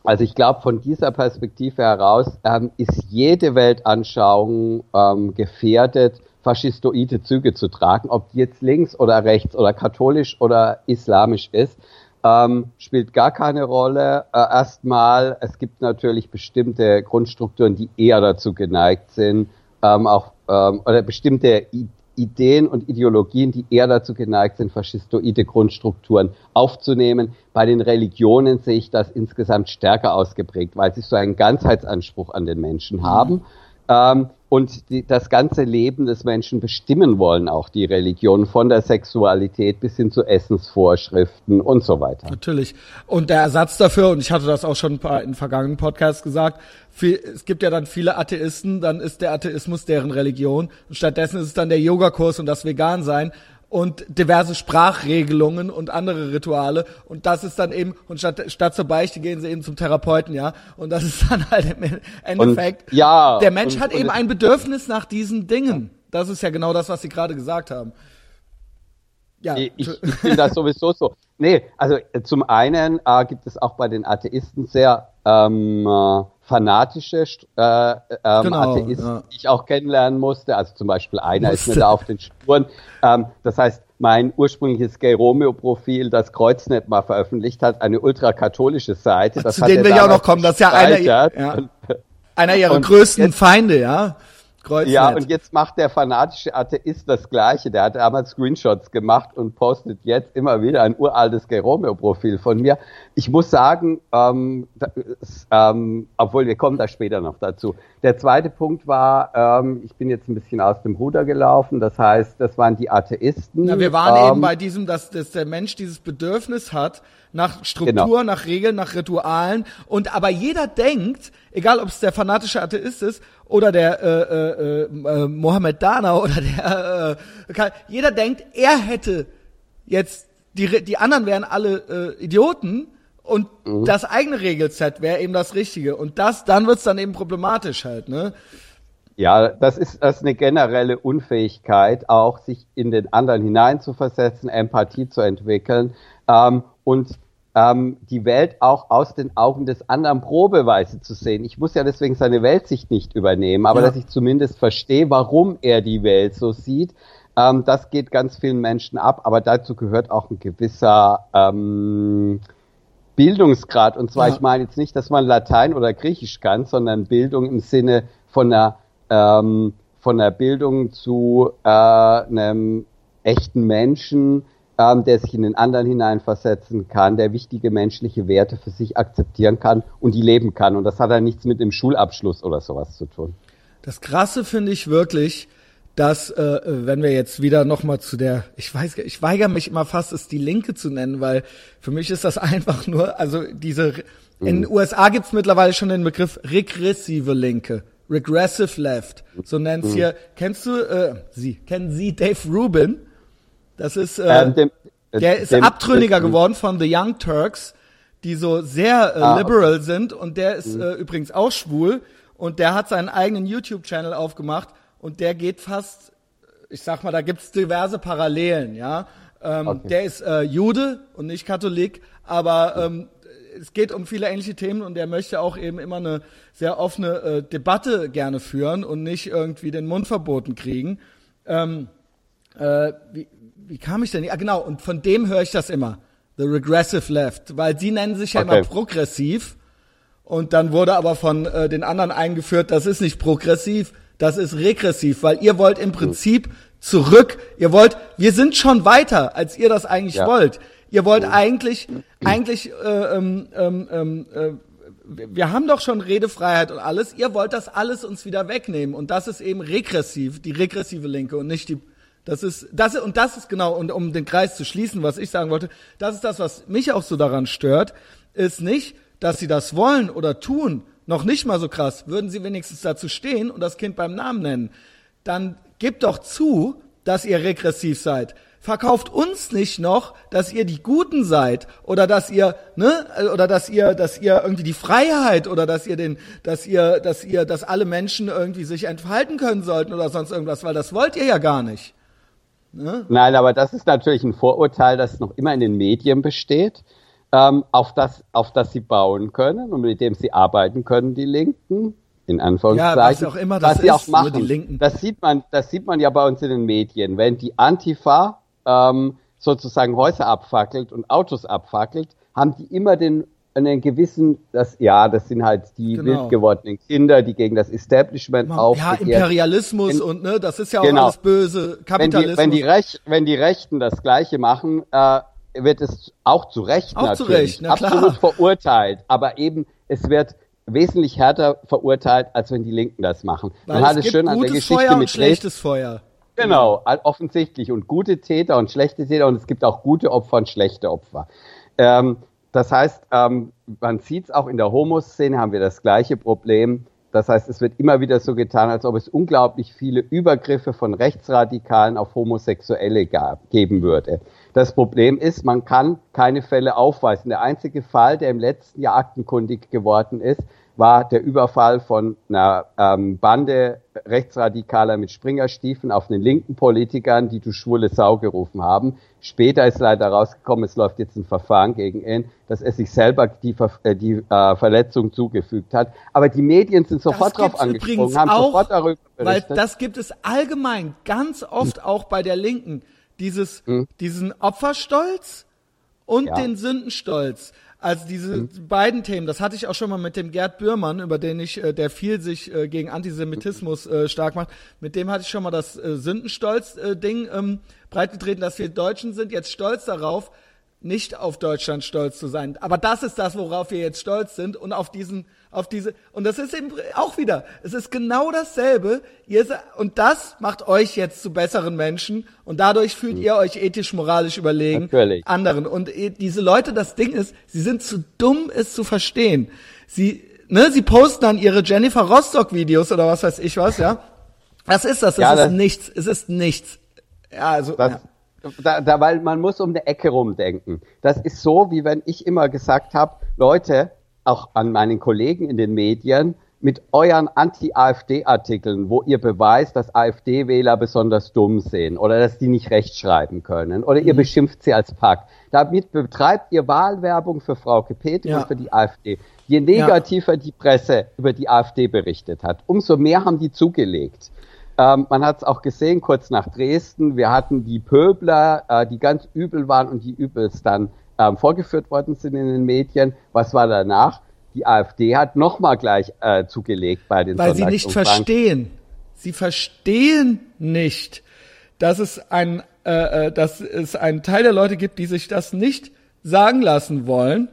also ich glaube, von dieser Perspektive heraus ähm, ist jede Weltanschauung ähm, gefährdet, faschistoide Züge zu tragen, ob die jetzt links oder rechts oder katholisch oder islamisch ist, ähm, spielt gar keine Rolle. Äh, erstmal, es gibt natürlich bestimmte Grundstrukturen, die eher dazu geneigt sind, ähm, auch ähm, oder bestimmte I Ideen und Ideologien, die eher dazu geneigt sind, faschistoide Grundstrukturen aufzunehmen. Bei den Religionen sehe ich das insgesamt stärker ausgeprägt, weil sie so einen Ganzheitsanspruch an den Menschen haben. Mhm ähm, und die, das ganze Leben des Menschen bestimmen wollen auch die Religion von der Sexualität bis hin zu Essensvorschriften und so weiter. Natürlich. Und der Ersatz dafür, und ich hatte das auch schon ein paar in vergangenen Podcasts gesagt, viel, es gibt ja dann viele Atheisten, dann ist der Atheismus deren Religion und stattdessen ist es dann der Yogakurs und das Vegan-Sein und diverse Sprachregelungen und andere Rituale und das ist dann eben und statt statt zur Beichte gehen sie eben zum Therapeuten, ja und das ist dann halt im Endeffekt und, ja der Mensch und, hat und eben ein Bedürfnis nach diesen Dingen. Das ist ja genau das, was Sie gerade gesagt haben. Ja, ich, ich finde das sowieso so. Nee, also zum einen äh, gibt es auch bei den Atheisten sehr ähm, äh, fanatische äh, ähm, genau, Atheisten, ja. die ich auch kennenlernen musste. Also zum Beispiel einer musste. ist mir da auf den Spuren. Ähm, das heißt, mein ursprüngliches Gay Romeo Profil, das Kreuznet mal veröffentlicht hat, eine ultrakatholische Seite. Das Zu denen wir ja auch noch kommen, das ist ja einer, ja, einer ihrer größten jetzt, Feinde, ja. Kreuznet. Ja, und jetzt macht der fanatische Atheist das Gleiche. Der hat damals Screenshots gemacht und postet jetzt immer wieder ein uraltes Geromeo-Profil von mir. Ich muss sagen, ähm, das, ähm, obwohl wir kommen da später noch dazu. Der zweite Punkt war, ähm, ich bin jetzt ein bisschen aus dem Ruder gelaufen. Das heißt, das waren die Atheisten. Na, wir waren eben ähm, bei diesem, dass, dass der Mensch dieses Bedürfnis hat nach Struktur, genau. nach Regeln, nach Ritualen. Und aber jeder denkt, egal ob es der fanatische Atheist ist oder der äh, äh, äh, Mohammedaner oder der äh, jeder denkt, er hätte jetzt die die anderen wären alle äh, Idioten und mhm. das eigene Regelset wäre eben das Richtige und das dann wird's dann eben problematisch halt, ne? Ja, das ist, das ist eine generelle Unfähigkeit, auch sich in den anderen hineinzuversetzen, Empathie zu entwickeln ähm, und ähm, die Welt auch aus den Augen des anderen probeweise zu sehen. Ich muss ja deswegen seine Weltsicht nicht übernehmen, aber ja. dass ich zumindest verstehe, warum er die Welt so sieht. Ähm, das geht ganz vielen Menschen ab, aber dazu gehört auch ein gewisser ähm, Bildungsgrad. Und zwar, ja. ich meine jetzt nicht, dass man Latein oder Griechisch kann, sondern Bildung im Sinne von einer, ähm, von einer Bildung zu äh, einem echten Menschen, ähm, der sich in den anderen hineinversetzen kann, der wichtige menschliche Werte für sich akzeptieren kann und die leben kann. Und das hat dann nichts mit dem Schulabschluss oder sowas zu tun. Das Krasse finde ich wirklich, dass, äh, wenn wir jetzt wieder nochmal zu der, ich weiß, ich weigere mich immer fast, es die Linke zu nennen, weil für mich ist das einfach nur, also diese, mhm. in den USA gibt es mittlerweile schon den Begriff regressive Linke. Regressive Left, so nennt's mhm. hier. Kennst du, äh, Sie, kennen Sie Dave Rubin? Das ist, äh, ähm, dem, der ist dem, Abtrünniger dem, geworden von The Young Turks. die so sehr äh, ah, liberal okay. sind und der ist mhm. äh, übrigens auch schwul und der hat seinen eigenen YouTube-Channel aufgemacht und der geht fast, ich sag mal, da gibt's diverse Parallelen, ja. Ähm, okay. Der ist äh, Jude und nicht Katholik, aber ähm, es geht um viele ähnliche Themen und er möchte auch eben immer eine sehr offene äh, Debatte gerne führen und nicht irgendwie den Mund verboten kriegen. Ähm, äh, wie, wie kam ich denn? Ja, genau, und von dem höre ich das immer. The Regressive Left, weil sie nennen sich ja okay. immer progressiv und dann wurde aber von äh, den anderen eingeführt, das ist nicht progressiv, das ist regressiv, weil ihr wollt im Prinzip zurück, ihr wollt, wir sind schon weiter, als ihr das eigentlich ja. wollt. Ihr wollt eigentlich, eigentlich, äh, ähm, ähm, ähm, äh, wir haben doch schon Redefreiheit und alles. Ihr wollt das alles uns wieder wegnehmen und das ist eben regressiv, die regressive Linke und nicht die. Das ist das und das ist genau und um den Kreis zu schließen, was ich sagen wollte, das ist das, was mich auch so daran stört, ist nicht, dass sie das wollen oder tun, noch nicht mal so krass. Würden sie wenigstens dazu stehen und das Kind beim Namen nennen, dann gebt doch zu, dass ihr regressiv seid verkauft uns nicht noch, dass ihr die Guten seid oder dass ihr, ne, oder dass ihr, dass ihr irgendwie die Freiheit oder dass ihr den, dass ihr, dass ihr, dass alle Menschen irgendwie sich entfalten können sollten oder sonst irgendwas, weil das wollt ihr ja gar nicht. Ne? Nein, aber das ist natürlich ein Vorurteil, das noch immer in den Medien besteht, ähm, auf das, auf das sie bauen können und mit dem sie arbeiten können, die Linken in Anführungszeichen. Ja, was auch immer das was ist, auch machen. Das sieht man, das sieht man ja bei uns in den Medien. Wenn die Antifa ähm, sozusagen Häuser abfackelt und Autos abfackelt, haben die immer den einen gewissen, das ja, das sind halt die genau. wild gewordenen Kinder, die gegen das Establishment Man, Ja, Imperialismus in, und ne, das ist ja auch genau. alles böse. Kapitalismus. Wenn die, wenn die, Rech, wenn die Rechten das Gleiche machen, äh, wird es auch zu Recht auch natürlich zu Recht, na absolut klar. verurteilt. Aber eben, es wird wesentlich härter verurteilt, als wenn die Linken das machen. Weil Man hat es schön an der Geschichte Feuer mit schlechtes Feuer. Genau, offensichtlich. Und gute Täter und schlechte Täter und es gibt auch gute Opfer und schlechte Opfer. Ähm, das heißt, ähm, man sieht es auch in der Homoszene, haben wir das gleiche Problem. Das heißt, es wird immer wieder so getan, als ob es unglaublich viele Übergriffe von Rechtsradikalen auf Homosexuelle gab, geben würde. Das Problem ist, man kann keine Fälle aufweisen. Der einzige Fall, der im letzten Jahr aktenkundig geworden ist, war der Überfall von einer ähm, Bande Rechtsradikaler mit Springerstiefeln auf den linken Politikern, die du schwule Sau gerufen haben. Später ist leider rausgekommen, es läuft jetzt ein Verfahren gegen ihn, dass er sich selber die, äh, die äh, Verletzung zugefügt hat. Aber die Medien sind sofort drauf angesprungen, haben auch, sofort darüber berichtet. Weil das gibt es allgemein ganz oft hm. auch bei der Linken. Dieses, hm. diesen Opferstolz und ja. den Sündenstolz. Also diese mhm. beiden Themen, das hatte ich auch schon mal mit dem Gerd Bührmann, über den ich, äh, der viel sich äh, gegen Antisemitismus äh, stark macht. Mit dem hatte ich schon mal das Sündenstolz-Ding äh, ähm, breitgetreten, dass wir Deutschen sind jetzt stolz darauf, nicht auf Deutschland stolz zu sein. Aber das ist das, worauf wir jetzt stolz sind und auf diesen, auf diese, und das ist eben auch wieder, es ist genau dasselbe. Ihr, und das macht euch jetzt zu besseren Menschen und dadurch fühlt ihr euch ethisch, moralisch überlegen Natürlich. anderen. Und diese Leute, das Ding ist, sie sind zu dumm, es zu verstehen. Sie, ne, sie posten dann ihre Jennifer Rostock Videos oder was weiß ich was, ja. Was ist das? Es ja, ist das nichts. Es ist nichts. Ja, also. Das, ja. Da, da, weil man muss um eine Ecke rumdenken. Das ist so, wie wenn ich immer gesagt habe, Leute, auch an meinen Kollegen in den Medien, mit euren Anti-AfD-Artikeln, wo ihr beweist, dass AfD-Wähler besonders dumm sind oder dass die nicht rechtschreiben können oder ihr mhm. beschimpft sie als Pack. Damit betreibt ihr Wahlwerbung für Frau Petri ja. und für die AfD. Je negativer ja. die Presse über die AfD berichtet hat, umso mehr haben die zugelegt. Ähm, man hat es auch gesehen, kurz nach Dresden, wir hatten die Pöbler, äh, die ganz übel waren und die übelst dann ähm, vorgeführt worden sind in den Medien. Was war danach? Die AfD hat nochmal gleich äh, zugelegt bei den Weil sie nicht verstehen. Sie verstehen nicht, dass es ein, äh, äh, dass es einen Teil der Leute gibt, die sich das nicht sagen lassen wollen.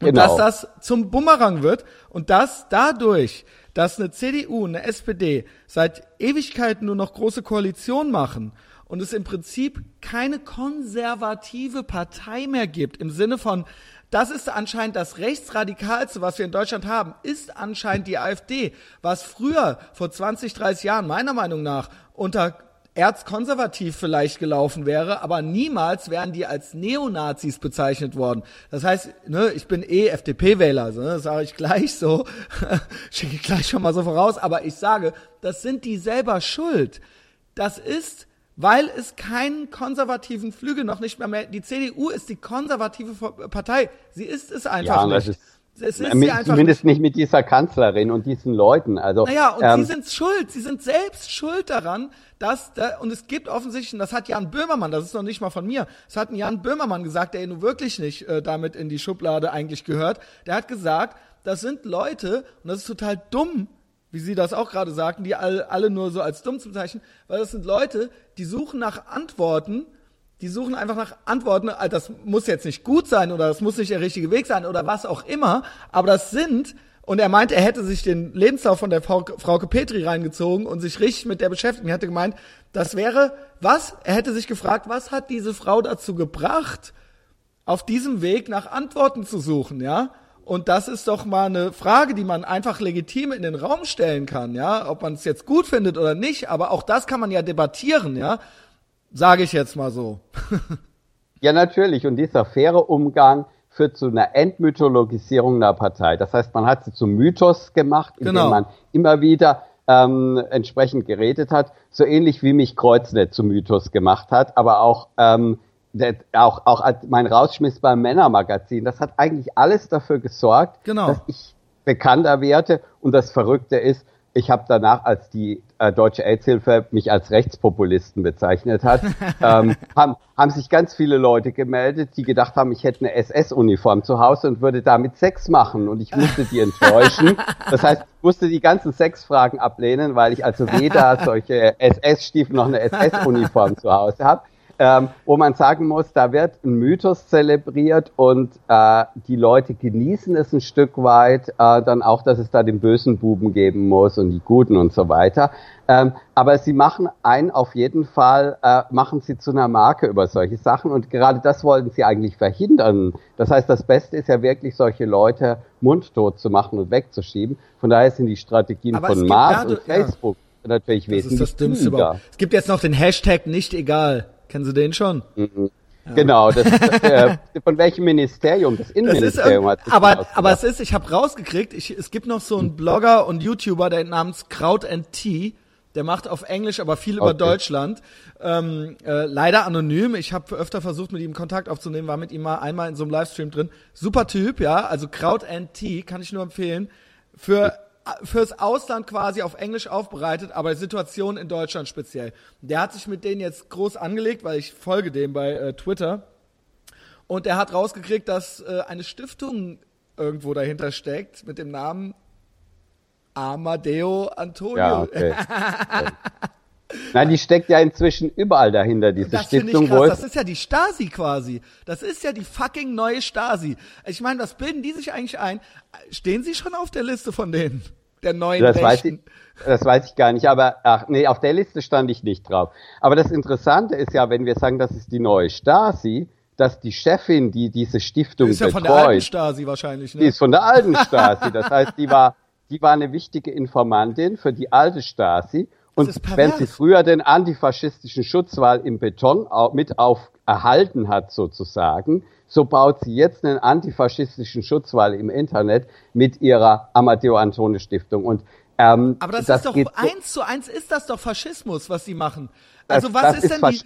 Und genau. dass das zum Bumerang wird und dass dadurch, dass eine CDU, eine SPD seit Ewigkeiten nur noch große Koalition machen und es im Prinzip keine konservative Partei mehr gibt im Sinne von das ist anscheinend das rechtsradikalste, was wir in Deutschland haben, ist anscheinend die AfD, was früher vor 20, 30 Jahren meiner Meinung nach unter erzkonservativ vielleicht gelaufen wäre, aber niemals wären die als Neonazis bezeichnet worden. Das heißt, ne, ich bin eh FDP-Wähler, so, ne, das sage ich gleich so, schicke ich gleich schon mal so voraus, aber ich sage, das sind die selber schuld. Das ist, weil es keinen konservativen Flügel noch nicht mehr mehr, die CDU ist die konservative Partei. Sie ist es einfach ja, nicht. Es ist mit, zumindest nicht. nicht mit dieser Kanzlerin und diesen Leuten. Also, naja, und ähm, sie sind schuld. Sie sind selbst schuld daran, dass, da, und es gibt offensichtlich, und das hat Jan Böhmermann, das ist noch nicht mal von mir, das hat ein Jan Böhmermann gesagt, der nun wirklich nicht äh, damit in die Schublade eigentlich gehört. Der hat gesagt, das sind Leute, und das ist total dumm, wie Sie das auch gerade sagten, die alle, alle nur so als dumm zu bezeichnen, weil das sind Leute, die suchen nach Antworten, die suchen einfach nach Antworten. Äh, das muss jetzt nicht gut sein oder das muss nicht der richtige Weg sein oder was auch immer. Aber das sind, und er meint, er hätte sich den Lebenslauf von der Frau, Frauke Petri reingezogen und sich richtig mit der beschäftigt. Er hätte gemeint, das wäre, was? Er hätte sich gefragt, was hat diese Frau dazu gebracht, auf diesem Weg nach Antworten zu suchen, ja? Und das ist doch mal eine Frage, die man einfach legitim in den Raum stellen kann, ja? Ob man es jetzt gut findet oder nicht, aber auch das kann man ja debattieren, ja? Sage ich jetzt mal so. ja, natürlich. Und dieser faire Umgang führt zu einer Entmythologisierung einer Partei. Das heißt, man hat sie zum Mythos gemacht, indem genau. man immer wieder ähm, entsprechend geredet hat, so ähnlich wie mich Kreuznet zum Mythos gemacht hat, aber auch ähm, auch auch mein Rausschmiss beim Männermagazin. Das hat eigentlich alles dafür gesorgt, genau. dass ich bekannter werde. Und das Verrückte ist, ich habe danach, als die äh, Deutsche AIDS-Hilfe mich als Rechtspopulisten bezeichnet hat, ähm, haben, haben sich ganz viele Leute gemeldet, die gedacht haben, ich hätte eine SS-Uniform zu Hause und würde damit Sex machen. Und ich musste die enttäuschen. Das heißt, ich musste die ganzen Sexfragen ablehnen, weil ich also weder solche SS-Stiefel noch eine SS-Uniform zu Hause habe ähm, wo man sagen muss, da wird ein Mythos zelebriert und äh, die Leute genießen es ein Stück weit, äh, dann auch, dass es da den bösen Buben geben muss und die Guten und so weiter. Ähm, aber sie machen einen auf jeden Fall, äh, machen sie zu einer Marke über solche Sachen und gerade das wollten sie eigentlich verhindern. Das heißt, das Beste ist ja wirklich, solche Leute mundtot zu machen und wegzuschieben. Von daher sind die Strategien aber von Mars und Facebook ja. natürlich wesentlich das ist das Dümmste Es gibt jetzt noch den Hashtag nicht egal. Kennen Sie den schon? Mhm. Ja. Genau, das äh, von welchem Ministerium? Das Innenministerium das ist, hat aber, aber es ist, ich habe rausgekriegt, ich, es gibt noch so einen Blogger und YouTuber, der namens Kraut and Tea, der macht auf Englisch, aber viel okay. über Deutschland. Ähm, äh, leider anonym. Ich habe öfter versucht, mit ihm Kontakt aufzunehmen, war mit ihm mal einmal in so einem Livestream drin. Super Typ, ja. Also Kraut and Tea kann ich nur empfehlen. Für fürs Ausland quasi auf Englisch aufbereitet, aber die Situation in Deutschland speziell. Der hat sich mit denen jetzt groß angelegt, weil ich folge dem bei äh, Twitter. Und er hat rausgekriegt, dass äh, eine Stiftung irgendwo dahinter steckt mit dem Namen Amadeo Antonio. Ja, okay. Nein, die steckt ja inzwischen überall dahinter, diese das Stiftung. Ich krass. Das ist ja die Stasi quasi. Das ist ja die fucking neue Stasi. Ich meine, was bilden die sich eigentlich ein? Stehen sie schon auf der Liste von denen? Der neuen das Weiß ich, das weiß ich gar nicht, aber ach nee, auf der Liste stand ich nicht drauf. Aber das Interessante ist ja, wenn wir sagen, das ist die neue Stasi, dass die Chefin, die diese Stiftung die ist ja betreut, von der alten Stasi wahrscheinlich, ne? Die ist von der alten Stasi. Das heißt, die war, die war eine wichtige Informantin für die alte Stasi und wenn sie früher den antifaschistischen Schutzwall im Beton mit auf erhalten hat sozusagen, so baut sie jetzt einen antifaschistischen Schutzwall im Internet mit ihrer Amadeo Antone Stiftung. Und ähm, aber das, das ist doch eins zu eins ist das doch Faschismus, was sie machen. Also das, was das ist, ist denn die?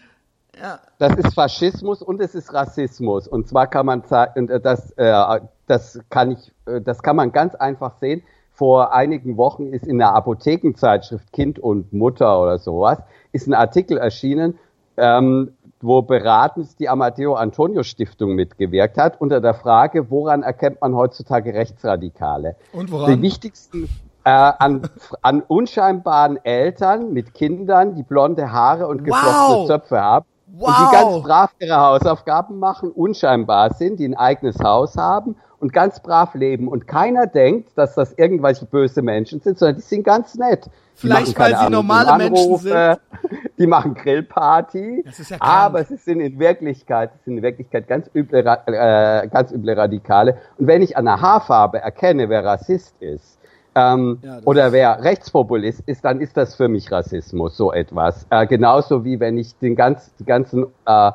Ja. Das ist Faschismus und es ist Rassismus. Und zwar kann man sagen, das, äh, das kann ich, äh, das kann man ganz einfach sehen vor einigen Wochen ist in der Apothekenzeitschrift Kind und Mutter oder sowas, ist ein Artikel erschienen, ähm, wo beratend die Amadeo Antonio Stiftung mitgewirkt hat, unter der Frage, woran erkennt man heutzutage Rechtsradikale? Und woran? Die wichtigsten äh, an, an unscheinbaren Eltern mit Kindern, die blonde Haare und geflochtene wow. Zöpfe haben. Wow. Und die ganz brav ihre Hausaufgaben machen, unscheinbar sind, die ein eigenes Haus haben und ganz brav leben. Und keiner denkt, dass das irgendwelche böse Menschen sind, sondern die sind ganz nett. Die Vielleicht, weil sie normale Menschen sind. Die machen Grillparty, ja aber sie sind in Wirklichkeit, sind in Wirklichkeit ganz üble, äh, ganz üble Radikale. Und wenn ich an der Haarfarbe erkenne, wer Rassist ist, ähm, ja, oder wer Rechtspopulist ist, dann ist das für mich Rassismus, so etwas. Äh, genauso wie wenn ich den ganz, die ganzen äh,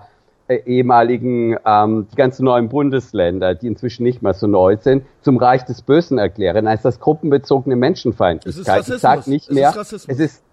ehemaligen, ähm, die ganzen neuen Bundesländer, die inzwischen nicht mehr so neu sind, zum Reich des Bösen erkläre, dann ist das gruppenbezogene Menschenfeindlichkeit. Es ist Ich sage nicht mehr, es ist, es ist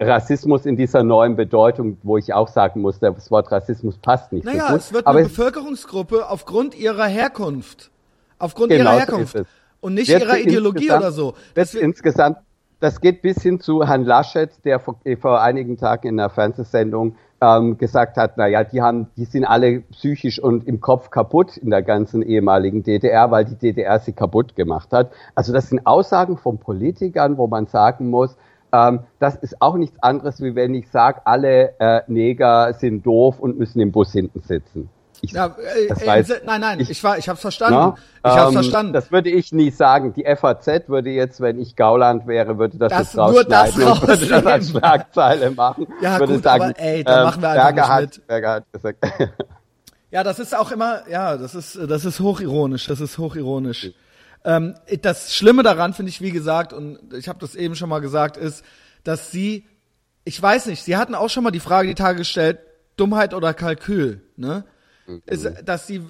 Rassismus in dieser neuen Bedeutung, wo ich auch sagen muss, das Wort Rassismus passt nicht naja, so gut. es wird eine Bevölkerungsgruppe aufgrund ihrer Herkunft, aufgrund genau ihrer Herkunft und nicht ihrer Ideologie oder so. Das insgesamt, das geht bis hin zu Herrn Laschet, der vor, vor einigen Tagen in einer Fernsehsendung ähm, gesagt hat, naja, die haben, die sind alle psychisch und im Kopf kaputt in der ganzen ehemaligen DDR, weil die DDR sie kaputt gemacht hat. Also das sind Aussagen von Politikern, wo man sagen muss, ähm, das ist auch nichts anderes, wie wenn ich sage, alle äh, Neger sind doof und müssen im Bus hinten sitzen. Ich, ja, äh, das äh, nein, nein, ich, ich war, ich habe verstanden. Na, ich habe ähm, verstanden. Das würde ich nie sagen. Die FAZ würde jetzt, wenn ich Gauland wäre, würde das, das jetzt rausschneiden das und würde das als Schlagzeile machen. Ja, würde gut, sagen, aber ey, da ähm, machen wir einfach Berger nicht hat, mit. Berger hat gesagt. ja, das ist auch immer, ja, das ist, das ist hochironisch. Das ist hochironisch. Ähm, das Schlimme daran finde ich, wie gesagt, und ich habe das eben schon mal gesagt, ist, dass sie, ich weiß nicht, sie hatten auch schon mal die Frage die Tage gestellt, Dummheit oder Kalkül, ne? Ist, dass sie,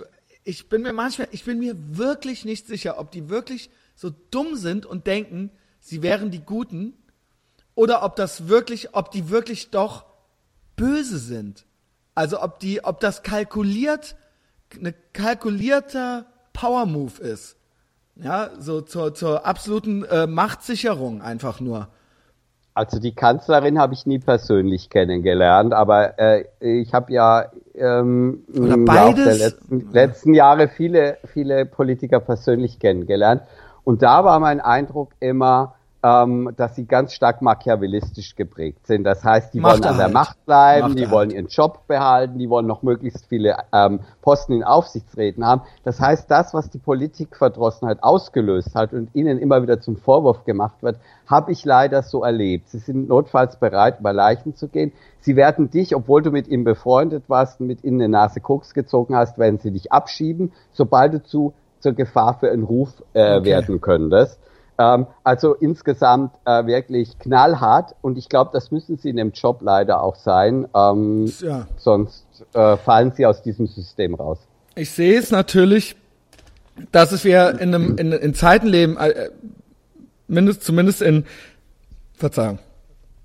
ich bin mir manchmal, ich bin mir wirklich nicht sicher, ob die wirklich so dumm sind und denken, sie wären die Guten oder ob das wirklich, ob die wirklich doch böse sind. Also ob die, ob das kalkuliert, eine kalkulierter Power Move ist. Ja, so zur, zur absoluten äh, Machtsicherung einfach nur. Also die Kanzlerin habe ich nie persönlich kennengelernt, aber äh, ich habe ja ähm, im Laufe der letzten, letzten Jahre viele, viele Politiker persönlich kennengelernt. Und da war mein Eindruck immer, ähm, dass sie ganz stark machiavellistisch geprägt sind. Das heißt, die Macht wollen an der Macht bleiben, Macht die wollen ihren Job behalten, die wollen noch möglichst viele ähm, Posten in Aufsichtsräten haben. Das heißt, das, was die Politikverdrossenheit ausgelöst hat und ihnen immer wieder zum Vorwurf gemacht wird, habe ich leider so erlebt. Sie sind notfalls bereit, über Leichen zu gehen. Sie werden dich, obwohl du mit ihm befreundet warst und mit ihnen eine Nase Koks gezogen hast, werden sie dich abschieben, sobald du zu zur Gefahr für einen Ruf äh, okay. werden könntest. Ähm, also insgesamt äh, wirklich knallhart und ich glaube, das müssen sie in dem Job leider auch sein, ähm, ja. sonst äh, fallen sie aus diesem System raus. Ich sehe es natürlich, dass es wir in, einem, in, in Zeiten leben, äh, mindest, zumindest in, Verzeihung,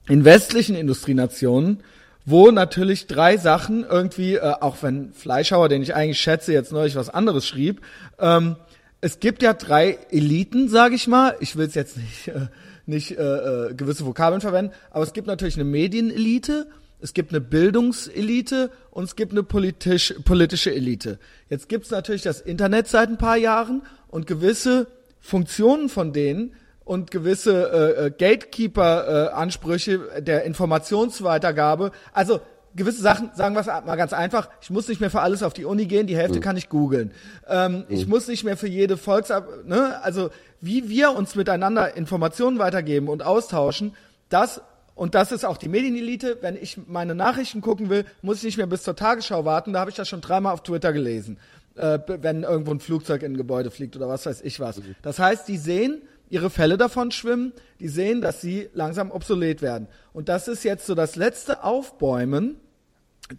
in westlichen Industrienationen, wo natürlich drei Sachen irgendwie, äh, auch wenn Fleischhauer, den ich eigentlich schätze, jetzt neulich was anderes schrieb, ähm, es gibt ja drei Eliten, sage ich mal. Ich will es jetzt nicht, äh, nicht äh, äh, gewisse Vokabeln verwenden, aber es gibt natürlich eine Medienelite, es gibt eine Bildungselite und es gibt eine politisch, politische Elite. Jetzt gibt es natürlich das Internet seit ein paar Jahren und gewisse Funktionen von denen und gewisse äh, äh Gatekeeper-Ansprüche äh, der Informationsweitergabe. Also gewisse Sachen, sagen wir es mal ganz einfach, ich muss nicht mehr für alles auf die Uni gehen, die Hälfte mhm. kann ich googeln. Ähm, mhm. Ich muss nicht mehr für jede Volksab, ne, also wie wir uns miteinander Informationen weitergeben und austauschen, das und das ist auch die Medienelite. Wenn ich meine Nachrichten gucken will, muss ich nicht mehr bis zur Tagesschau warten. Da habe ich das schon dreimal auf Twitter gelesen, äh, wenn irgendwo ein Flugzeug in ein Gebäude fliegt oder was weiß ich was. Mhm. Das heißt, die sehen ihre Fälle davon schwimmen, die sehen, dass sie langsam obsolet werden. Und das ist jetzt so das letzte Aufbäumen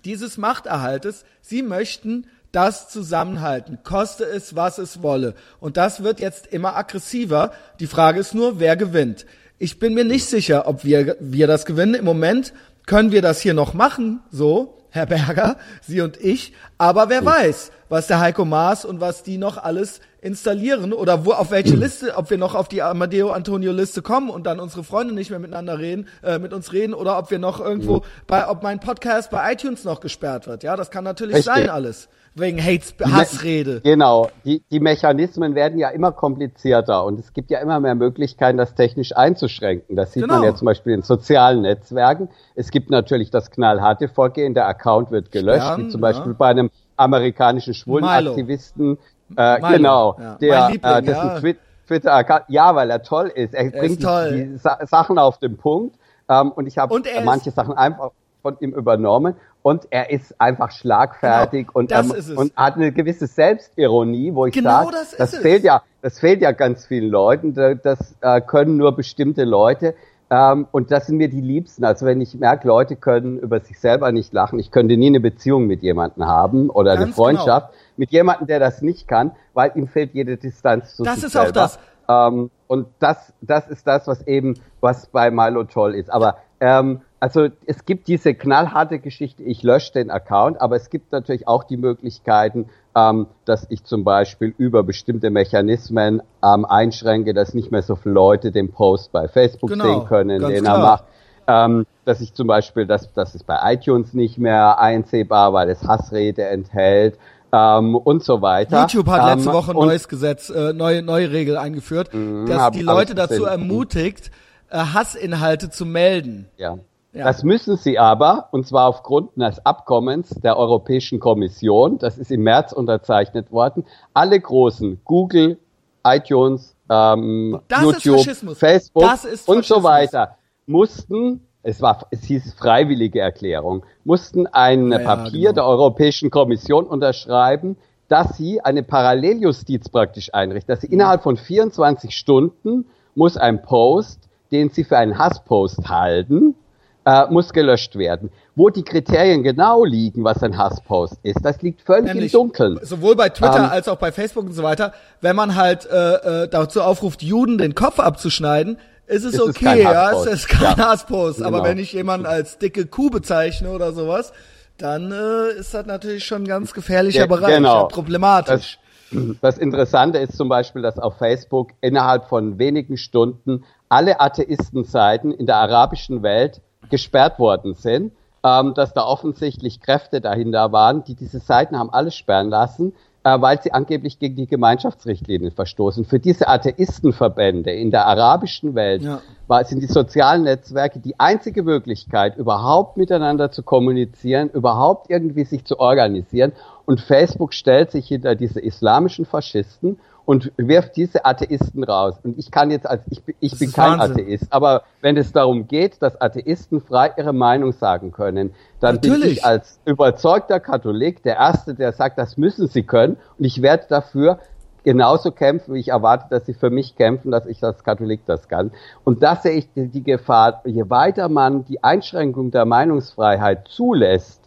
dieses Machterhaltes. Sie möchten das zusammenhalten, koste es, was es wolle. Und das wird jetzt immer aggressiver. Die Frage ist nur, wer gewinnt. Ich bin mir nicht sicher, ob wir, wir das gewinnen. Im Moment können wir das hier noch machen, so, Herr Berger, Sie und ich. Aber wer weiß, was der Heiko Maas und was die noch alles installieren oder wo auf welche Liste, ob wir noch auf die Amadeo Antonio Liste kommen und dann unsere Freunde nicht mehr miteinander reden, äh, mit uns reden oder ob wir noch irgendwo bei, ob mein Podcast bei iTunes noch gesperrt wird. Ja, das kann natürlich Richtig. sein alles. Wegen Hates, Hassrede. Genau. Die, die Mechanismen werden ja immer komplizierter und es gibt ja immer mehr Möglichkeiten, das technisch einzuschränken. Das sieht genau. man ja zum Beispiel in sozialen Netzwerken. Es gibt natürlich das knallharte Vorgehen, der Account wird gelöscht, Sperren, wie zum Beispiel ja. bei einem amerikanischen Schwulenaktivisten, äh, genau, ja. der, äh, dessen ja. Twitter-Account, ja, weil er toll ist. Er, er bringt ist die Sa Sachen auf den Punkt. Ähm, und ich habe manche Sachen einfach von ihm übernommen und er ist einfach schlagfertig genau, und, ähm, und hat eine gewisse Selbstironie, wo ich genau sage, das, das fehlt ja, Das fehlt ja ganz vielen Leuten. Das äh, können nur bestimmte Leute. Ähm, und das sind mir die Liebsten. Also wenn ich merke, Leute können über sich selber nicht lachen, ich könnte nie eine Beziehung mit jemandem haben oder Ganz eine Freundschaft genau. mit jemandem, der das nicht kann, weil ihm fehlt jede Distanz zu das sich selber. Das ist auch das. Ähm, und das, das ist das, was eben, was bei Milo toll ist. Aber ähm, also es gibt diese knallharte Geschichte, ich lösche den Account, aber es gibt natürlich auch die Möglichkeiten, ähm, dass ich zum Beispiel über bestimmte Mechanismen ähm, einschränke, dass nicht mehr so viele Leute den Post bei Facebook genau, sehen können, den klar. er macht. Ähm, dass ich zum Beispiel, dass das ist bei iTunes nicht mehr einsehbar, weil es Hassrede enthält ähm, und so weiter. YouTube hat letzte ähm, Woche ein neues Gesetz, äh, neue neue Regel eingeführt, mh, dass die Leute dazu ermutigt, äh, Hassinhalte zu melden. Ja. Ja. Das müssen sie aber, und zwar aufgrund eines Abkommens der Europäischen Kommission, das ist im März unterzeichnet worden, alle großen Google, iTunes, ähm, YouTube, Facebook und so weiter mussten, es war, es hieß freiwillige Erklärung, mussten ein ja, Papier genau. der Europäischen Kommission unterschreiben, dass sie eine Paralleljustiz praktisch einrichten, dass sie innerhalb von 24 Stunden muss ein Post, den sie für einen Hasspost halten, äh, muss gelöscht werden. Wo die Kriterien genau liegen, was ein Hasspost ist, das liegt völlig Nämlich, im Dunkeln. Sowohl bei Twitter ähm, als auch bei Facebook und so weiter. Wenn man halt äh, äh, dazu aufruft, Juden den Kopf abzuschneiden, ist es ist okay, es ja, es ist kein ja, Hasspost. Genau. Aber wenn ich jemanden als dicke Kuh bezeichne oder sowas, dann äh, ist das natürlich schon ein ganz gefährlicher ja, Bereich, genau. ja, problematisch. Das, das Interessante ist zum Beispiel, dass auf Facebook innerhalb von wenigen Stunden alle Atheistenseiten in der arabischen Welt gesperrt worden sind, ähm, dass da offensichtlich Kräfte dahinter waren, die diese Seiten haben alles sperren lassen, äh, weil sie angeblich gegen die Gemeinschaftsrichtlinien verstoßen. Für diese Atheistenverbände in der arabischen Welt ja. war, sind die sozialen Netzwerke die einzige Möglichkeit, überhaupt miteinander zu kommunizieren, überhaupt irgendwie sich zu organisieren. Und Facebook stellt sich hinter diese islamischen Faschisten und wirft diese Atheisten raus. Und ich kann jetzt als, ich, ich bin kein Wahnsinn. Atheist, aber wenn es darum geht, dass Atheisten frei ihre Meinung sagen können, dann Natürlich. bin ich als überzeugter Katholik der Erste, der sagt, das müssen sie können. Und ich werde dafür genauso kämpfen, wie ich erwarte, dass sie für mich kämpfen, dass ich als Katholik das kann. Und das sehe ich die Gefahr, je weiter man die Einschränkung der Meinungsfreiheit zulässt,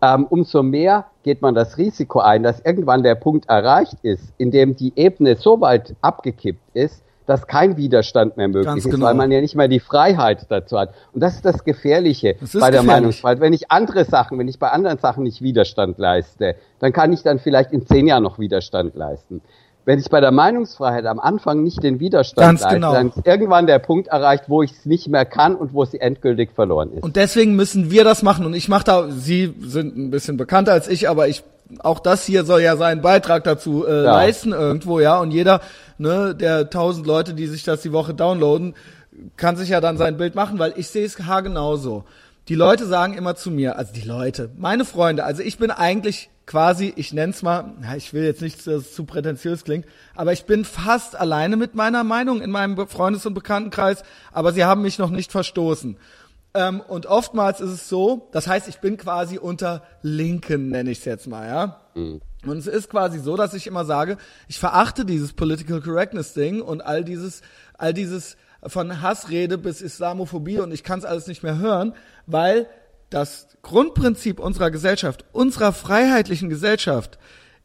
ähm, umso mehr geht man das Risiko ein, dass irgendwann der Punkt erreicht ist, in dem die Ebene so weit abgekippt ist, dass kein Widerstand mehr möglich Ganz ist, genau. weil man ja nicht mehr die Freiheit dazu hat. Und das ist das Gefährliche das bei der gefährlich. Meinungsfreiheit. Wenn ich andere Sachen, wenn ich bei anderen Sachen nicht Widerstand leiste, dann kann ich dann vielleicht in zehn Jahren noch Widerstand leisten wenn ich bei der Meinungsfreiheit am Anfang nicht den Widerstand leiste, genau. dann ist irgendwann der Punkt erreicht, wo ich es nicht mehr kann und wo sie endgültig verloren ist. Und deswegen müssen wir das machen. Und ich mache da, Sie sind ein bisschen bekannter als ich, aber ich auch das hier soll ja seinen Beitrag dazu äh, ja. leisten irgendwo, ja. Und jeder, ne, der tausend Leute, die sich das die Woche downloaden, kann sich ja dann sein Bild machen, weil ich sehe es haargenauso. Die Leute sagen immer zu mir, also die Leute, meine Freunde, also ich bin eigentlich quasi, ich nenn's mal, ich will jetzt nicht, dass es zu prätentiös klingt, aber ich bin fast alleine mit meiner Meinung in meinem Freundes- und Bekanntenkreis, aber sie haben mich noch nicht verstoßen. Ähm, und oftmals ist es so, das heißt, ich bin quasi unter Linken, nenne ich es jetzt mal, ja. Mhm. Und es ist quasi so, dass ich immer sage, ich verachte dieses Political Correctness Ding und all dieses, all dieses von Hassrede bis Islamophobie und ich kann es alles nicht mehr hören, weil das Grundprinzip unserer Gesellschaft, unserer freiheitlichen Gesellschaft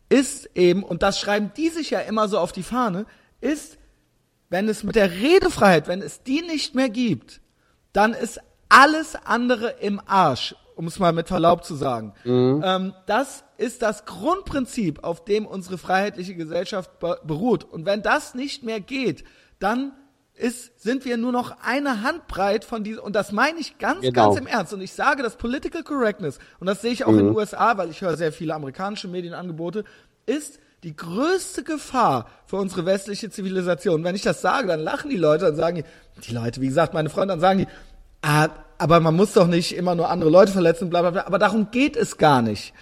ist eben, und das schreiben die sich ja immer so auf die Fahne, ist, wenn es mit der Redefreiheit, wenn es die nicht mehr gibt, dann ist alles andere im Arsch, um es mal mit Verlaub zu sagen. Mhm. Ähm, das ist das Grundprinzip, auf dem unsere freiheitliche Gesellschaft beruht. Und wenn das nicht mehr geht, dann ist, sind wir nur noch eine Handbreit von diesem, und das meine ich ganz, genau. ganz im Ernst. Und ich sage, das Political Correctness, und das sehe ich auch mhm. in den USA, weil ich höre sehr viele amerikanische Medienangebote, ist die größte Gefahr für unsere westliche Zivilisation. Wenn ich das sage, dann lachen die Leute, dann sagen die, die Leute, wie gesagt, meine Freunde, dann sagen die, ah, aber man muss doch nicht immer nur andere Leute verletzen, bla, bla, bla. Aber darum geht es gar nicht.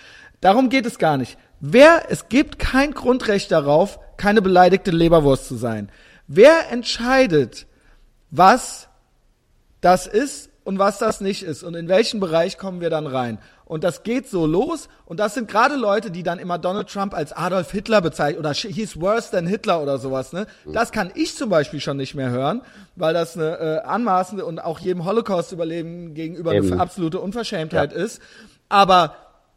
Darum geht es gar nicht. Wer, es gibt kein Grundrecht darauf, keine beleidigte Leberwurst zu sein. Wer entscheidet, was das ist und was das nicht ist und in welchen Bereich kommen wir dann rein. Und das geht so los und das sind gerade Leute, die dann immer Donald Trump als Adolf Hitler bezeichnen oder he's worse than Hitler oder sowas. Ne? Das kann ich zum Beispiel schon nicht mehr hören, weil das eine äh, anmaßende und auch jedem Holocaust-Überleben gegenüber Eben. eine absolute Unverschämtheit ja. ist. Aber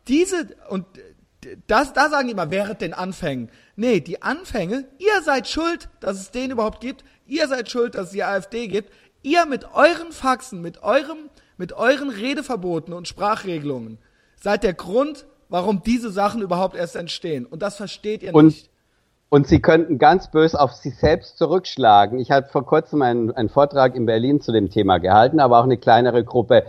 diese und das, da sagen die immer, während den Anfängen. Nee, die Anfänge, ihr seid schuld, dass es den überhaupt gibt. Ihr seid schuld, dass es die AfD gibt. Ihr mit euren Faxen, mit eurem, mit euren Redeverboten und Sprachregelungen seid der Grund, warum diese Sachen überhaupt erst entstehen. Und das versteht ihr und, nicht. Und sie könnten ganz böse auf sich selbst zurückschlagen. Ich habe vor kurzem einen, einen Vortrag in Berlin zu dem Thema gehalten, aber auch eine kleinere Gruppe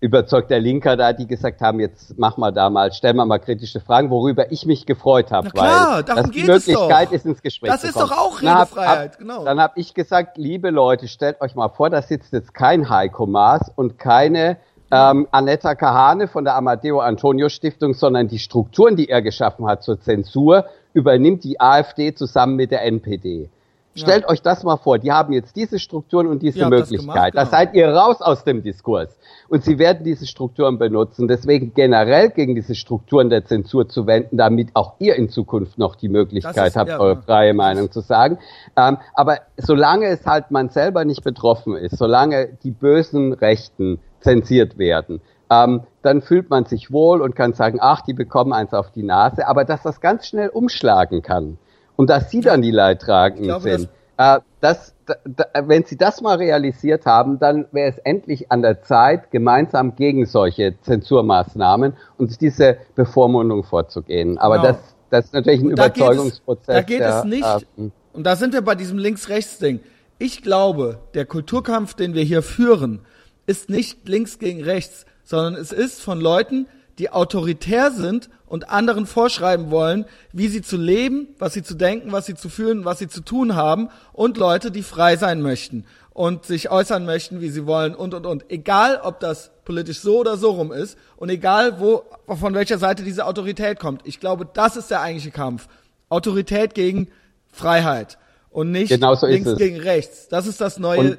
überzeugter Linker da, die gesagt haben, jetzt mach mal da mal, stell mal mal kritische Fragen, worüber ich mich gefreut habe, weil das die Möglichkeit ist, ins Gespräch das zu kommen. Das ist doch auch Redefreiheit, hab, genau. Dann habe ich gesagt, liebe Leute, stellt euch mal vor, da sitzt jetzt kein Heiko Maas und keine ähm, Anetta Kahane von der Amadeo Antonio Stiftung, sondern die Strukturen, die er geschaffen hat zur Zensur, übernimmt die AfD zusammen mit der NPD. Stellt ja. euch das mal vor, die haben jetzt diese Strukturen und diese Möglichkeit. Genau. Da seid ihr raus aus dem Diskurs. Und sie werden diese Strukturen benutzen. Deswegen generell gegen diese Strukturen der Zensur zu wenden, damit auch ihr in Zukunft noch die Möglichkeit ist, habt, ja, eure freie Meinung zu sagen. Ähm, aber solange es halt man selber nicht betroffen ist, solange die bösen Rechten zensiert werden, ähm, dann fühlt man sich wohl und kann sagen, ach, die bekommen eins auf die Nase. Aber dass das ganz schnell umschlagen kann und dass sie dann die Leidtragenden sind, äh, das, da, wenn Sie das mal realisiert haben, dann wäre es endlich an der Zeit, gemeinsam gegen solche Zensurmaßnahmen und diese Bevormundung vorzugehen. Aber genau. das, das ist natürlich ein da Überzeugungsprozess. da geht der, es nicht, äh, und da sind wir bei diesem Links-Rechts-Ding. Ich glaube, der Kulturkampf, den wir hier führen, ist nicht links gegen rechts, sondern es ist von Leuten, die autoritär sind und anderen vorschreiben wollen, wie sie zu leben, was sie zu denken, was sie zu fühlen, was sie zu tun haben und Leute, die frei sein möchten und sich äußern möchten, wie sie wollen und und und. Egal, ob das politisch so oder so rum ist und egal, wo von welcher Seite diese Autorität kommt. Ich glaube, das ist der eigentliche Kampf. Autorität gegen Freiheit und nicht genau so links gegen rechts. Das ist das neue und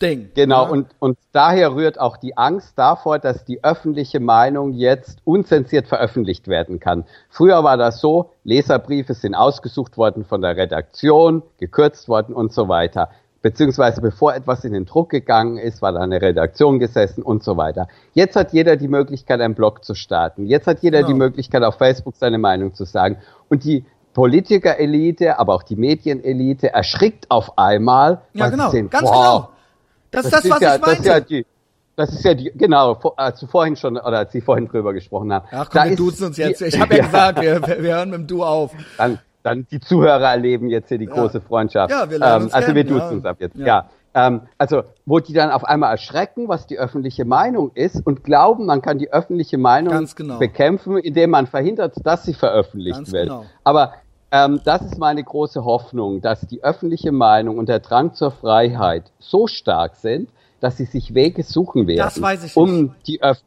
Ding. Genau, ja? und, und daher rührt auch die Angst davor, dass die öffentliche Meinung jetzt unzensiert veröffentlicht werden kann. Früher war das so, Leserbriefe sind ausgesucht worden von der Redaktion, gekürzt worden und so weiter. Beziehungsweise bevor etwas in den Druck gegangen ist, war da eine Redaktion gesessen und so weiter. Jetzt hat jeder die Möglichkeit, einen Blog zu starten. Jetzt hat jeder genau. die Möglichkeit, auf Facebook seine Meinung zu sagen. Und die Politikerelite, aber auch die Medienelite erschrickt auf einmal, ja, genau. sehen, Ganz wow, genau das, das ist das, was ja, ich meinte. Das ist ja die, das ist ja die, genau, als du vorhin schon, oder als Sie vorhin drüber gesprochen haben. Ach komm, wir duzen uns jetzt. Ich habe ja, gesagt, wir, wir hören mit dem Du auf. Dann, dann die Zuhörer erleben jetzt hier die ja. große Freundschaft. Ja, wir lernen ähm, uns Also kennen, wir duzen ja. uns ab jetzt, ja. ja. Ähm, also, wo die dann auf einmal erschrecken, was die öffentliche Meinung ist und glauben, man kann die öffentliche Meinung genau. bekämpfen, indem man verhindert, dass sie veröffentlicht Ganz wird. Genau. Aber ähm, das ist meine große Hoffnung, dass die öffentliche Meinung und der Drang zur Freiheit so stark sind, dass sie sich Wege suchen werden, das weiß ich um nicht. die Öff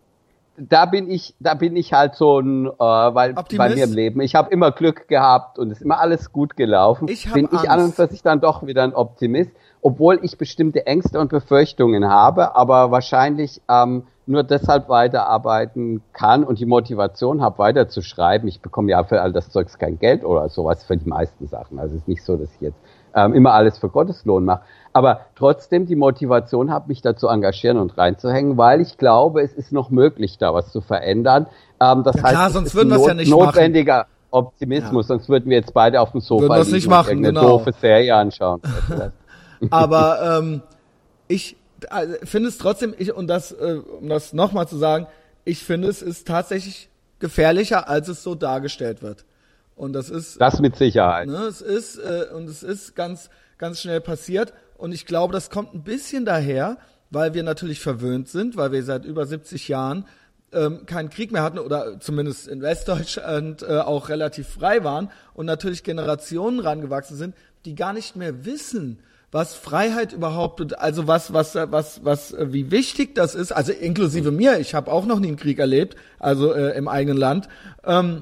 da bin ich, da bin ich halt so ein, äh, weil Optimist? bei mir im Leben, ich habe immer Glück gehabt und es ist immer alles gut gelaufen. Ich bin Angst. ich an und für sich dann doch wieder ein Optimist, obwohl ich bestimmte Ängste und Befürchtungen habe, aber wahrscheinlich ähm, nur deshalb weiterarbeiten kann und die Motivation habe, weiterzuschreiben. Ich bekomme ja für all das Zeugs kein Geld oder sowas für die meisten Sachen. Also es ist nicht so, dass ich jetzt ähm, immer alles für Gotteslohn mache aber trotzdem die Motivation habe, mich dazu engagieren und reinzuhängen, weil ich glaube, es ist noch möglich, da was zu verändern. Ähm, das ja, heißt, klar, sonst es würden wir es ja nicht notwendiger machen. Optimismus, ja. sonst würden wir jetzt beide auf dem Sofa würden liegen nicht machen, und genau. doofe Serie anschauen. aber ähm, ich finde es trotzdem, ich, und das, äh, um das nochmal zu sagen, ich finde es ist tatsächlich gefährlicher, als es so dargestellt wird. Und das ist. Das mit Sicherheit. Ne, es ist, äh, und es ist ganz, ganz schnell passiert. Und ich glaube, das kommt ein bisschen daher, weil wir natürlich verwöhnt sind, weil wir seit über 70 Jahren ähm, keinen Krieg mehr hatten oder zumindest in Westdeutschland äh, auch relativ frei waren und natürlich Generationen rangewachsen sind, die gar nicht mehr wissen, was Freiheit überhaupt, also was, was, was, was, wie wichtig das ist, also inklusive mir, ich habe auch noch nie einen Krieg erlebt, also äh, im eigenen Land, ähm,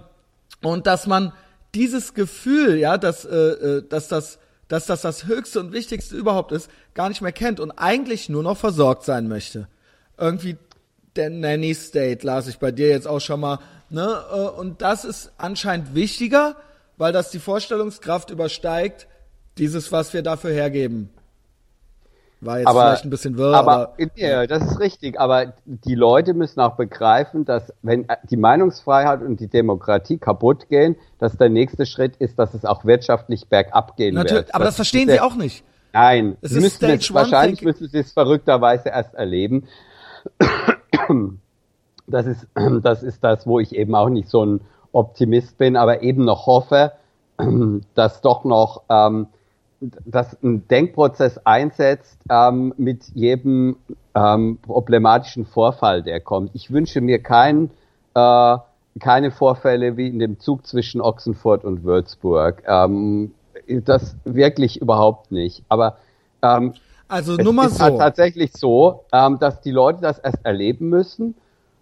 und dass man dieses Gefühl, ja, dass, äh, äh dass das dass das das Höchste und Wichtigste überhaupt ist, gar nicht mehr kennt und eigentlich nur noch versorgt sein möchte. irgendwie der Nanny State las ich bei dir jetzt auch schon mal. Ne? Äh, und das ist anscheinend wichtiger, weil das die Vorstellungskraft übersteigt, dieses, was wir dafür hergeben. War jetzt aber, vielleicht ein bisschen wirr, aber, aber ja, das ist richtig. Aber die Leute müssen auch begreifen, dass wenn die Meinungsfreiheit und die Demokratie kaputt gehen, dass der nächste Schritt ist, dass es auch wirtschaftlich bergab gehen Natürlich, wird. Aber das, das verstehen sie auch nicht. Nein, es ist müssen jetzt, wahrscheinlich müssen sie es verrückterweise erst erleben. Das ist, das ist das, wo ich eben auch nicht so ein Optimist bin, aber eben noch hoffe, dass doch noch ähm, dass ein Denkprozess einsetzt ähm, mit jedem ähm, problematischen Vorfall, der kommt. Ich wünsche mir kein, äh, keine Vorfälle wie in dem Zug zwischen Ochsenfurt und Würzburg. Ähm, das wirklich überhaupt nicht. Aber ähm, also es ist halt tatsächlich so, ähm, dass die Leute das erst erleben müssen,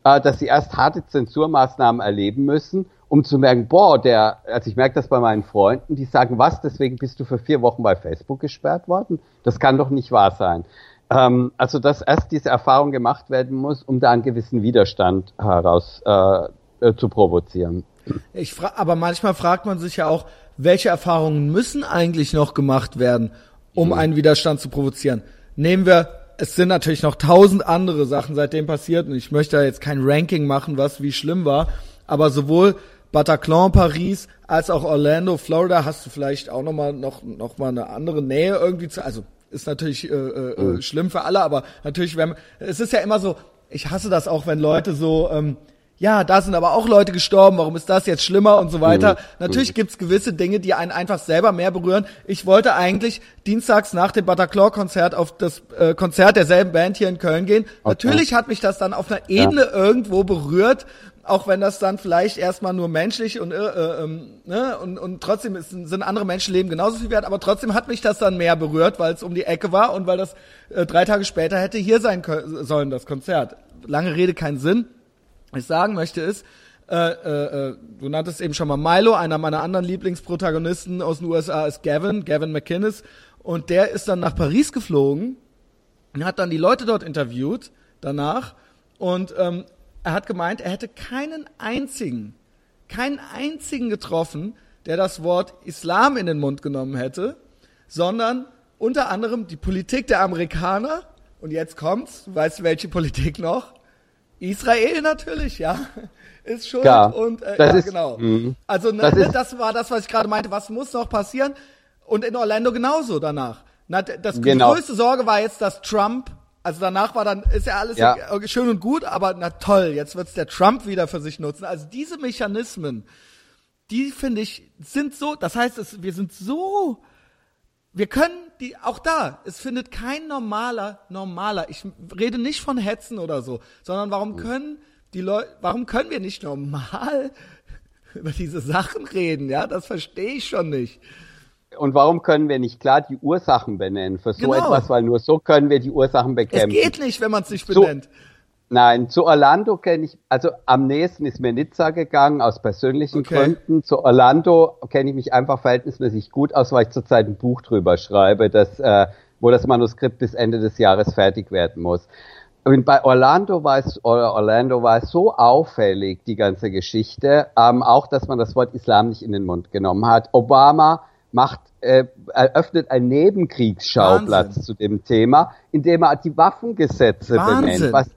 äh, dass sie erst harte Zensurmaßnahmen erleben müssen um zu merken, boah, der, also ich merke das bei meinen Freunden, die sagen, was, deswegen bist du für vier Wochen bei Facebook gesperrt worden? Das kann doch nicht wahr sein. Ähm, also, dass erst diese Erfahrung gemacht werden muss, um da einen gewissen Widerstand heraus äh, äh, zu provozieren. Ich fra aber manchmal fragt man sich ja auch, welche Erfahrungen müssen eigentlich noch gemacht werden, um mhm. einen Widerstand zu provozieren? Nehmen wir es sind natürlich noch tausend andere Sachen seitdem passiert und ich möchte da jetzt kein Ranking machen, was wie schlimm war, aber sowohl Bataclan, Paris, als auch Orlando, Florida, hast du vielleicht auch nochmal noch, noch mal eine andere Nähe irgendwie zu, also ist natürlich äh, äh, mhm. schlimm für alle, aber natürlich, wenn, es ist ja immer so, ich hasse das auch, wenn Leute so, ähm, ja, da sind aber auch Leute gestorben, warum ist das jetzt schlimmer und so weiter. Mhm. Natürlich gibt's gewisse Dinge, die einen einfach selber mehr berühren. Ich wollte eigentlich dienstags nach dem Bataclan-Konzert auf das äh, Konzert derselben Band hier in Köln gehen. Okay. Natürlich hat mich das dann auf einer Ebene ja. irgendwo berührt, auch wenn das dann vielleicht erstmal nur menschlich und, äh, äh, ähm, ne, und, und trotzdem ist, sind andere Menschenleben genauso viel wert, aber trotzdem hat mich das dann mehr berührt, weil es um die Ecke war und weil das äh, drei Tage später hätte hier sein sollen, das Konzert. Lange Rede, keinen Sinn. Was ich sagen möchte ist, äh, äh, äh, du nanntest eben schon mal Milo, einer meiner anderen Lieblingsprotagonisten aus den USA ist Gavin, Gavin McInnes, und der ist dann nach Paris geflogen und hat dann die Leute dort interviewt danach und ähm, er hat gemeint, er hätte keinen einzigen, keinen einzigen getroffen, der das Wort Islam in den Mund genommen hätte, sondern unter anderem die Politik der Amerikaner. Und jetzt kommt's, weißt du welche Politik noch? Israel natürlich, ja, ist schuld ja, und äh, ja, ist, genau. Mh. Also ne, das, ne, das, war das, was ich gerade meinte. Was muss noch passieren? Und in Orlando genauso danach. Na, das genau. die größte Sorge war jetzt, dass Trump also danach war dann, ist ja alles ja. schön und gut, aber na toll, jetzt wird's der Trump wieder für sich nutzen. Also diese Mechanismen, die finde ich, sind so, das heißt, es, wir sind so, wir können die, auch da, es findet kein normaler, normaler, ich rede nicht von Hetzen oder so, sondern warum können die Leute, warum können wir nicht normal über diese Sachen reden, ja, das verstehe ich schon nicht und warum können wir nicht klar die Ursachen benennen für so genau. etwas, weil nur so können wir die Ursachen bekämpfen. Es geht nicht, wenn man es nicht benennt. So, nein, zu Orlando kenne ich, also am nächsten ist mir Nizza gegangen, aus persönlichen okay. Gründen. Zu Orlando kenne ich mich einfach verhältnismäßig gut aus, weil ich zurzeit ein Buch drüber schreibe, das, äh, wo das Manuskript bis Ende des Jahres fertig werden muss. Und bei Orlando war es, Orlando war es so auffällig, die ganze Geschichte, ähm, auch, dass man das Wort Islam nicht in den Mund genommen hat. Obama macht, äh, eröffnet einen Nebenkriegsschauplatz Wahnsinn. zu dem Thema, indem er die Waffengesetze Wahnsinn. benennt. Was,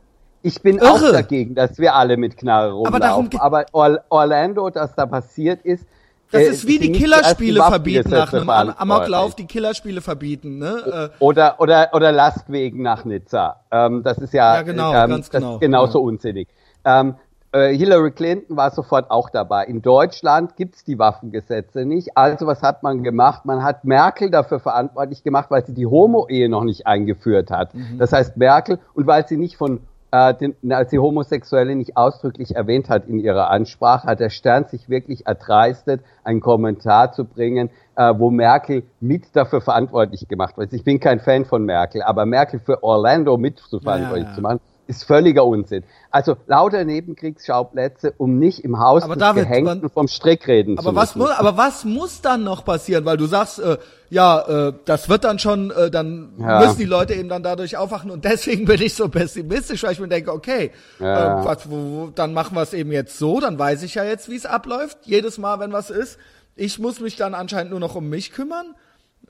ich bin Irre. auch dagegen, dass wir alle mit Knarre rumlaufen. Aber, aber Orlando, das da passiert ist, das äh, ist wie die Killerspiele verbieten nach einem Amoklauf, die Killerspiele verbieten, ne? Äh, oder, oder, oder Lastwegen nach Nizza. Ähm, das ist ja, ja genau, ähm, ganz genau. genauso ja. unsinnig. Ähm, äh, Hillary Clinton war sofort auch dabei. In Deutschland gibt's die Waffengesetze nicht. Also was hat man gemacht? Man hat Merkel dafür verantwortlich gemacht, weil sie die Homo-Ehe noch nicht eingeführt hat. Mhm. Das heißt Merkel und weil sie nicht von äh, den, als sie Homosexuelle nicht ausdrücklich erwähnt hat in ihrer Ansprache, hat der Stern sich wirklich erdreistet, einen Kommentar zu bringen, äh, wo Merkel mit dafür verantwortlich gemacht wird. Ich bin kein Fan von Merkel, aber Merkel für Orlando mit zu verantwortlich ja, ja. zu machen, ist völliger Unsinn. Also lauter Nebenkriegsschauplätze, um nicht im Haus aber des David, Gehängten vom Strick reden aber zu was müssen. Muss, aber was muss dann noch passieren? Weil du sagst, äh, ja, äh, das wird dann schon, äh, dann ja. müssen die Leute eben dann dadurch aufwachen und deswegen bin ich so pessimistisch, weil ich mir denke, okay, ja. äh, was, wo, wo, dann machen wir es eben jetzt so, dann weiß ich ja jetzt, wie es abläuft, jedes Mal, wenn was ist. Ich muss mich dann anscheinend nur noch um mich kümmern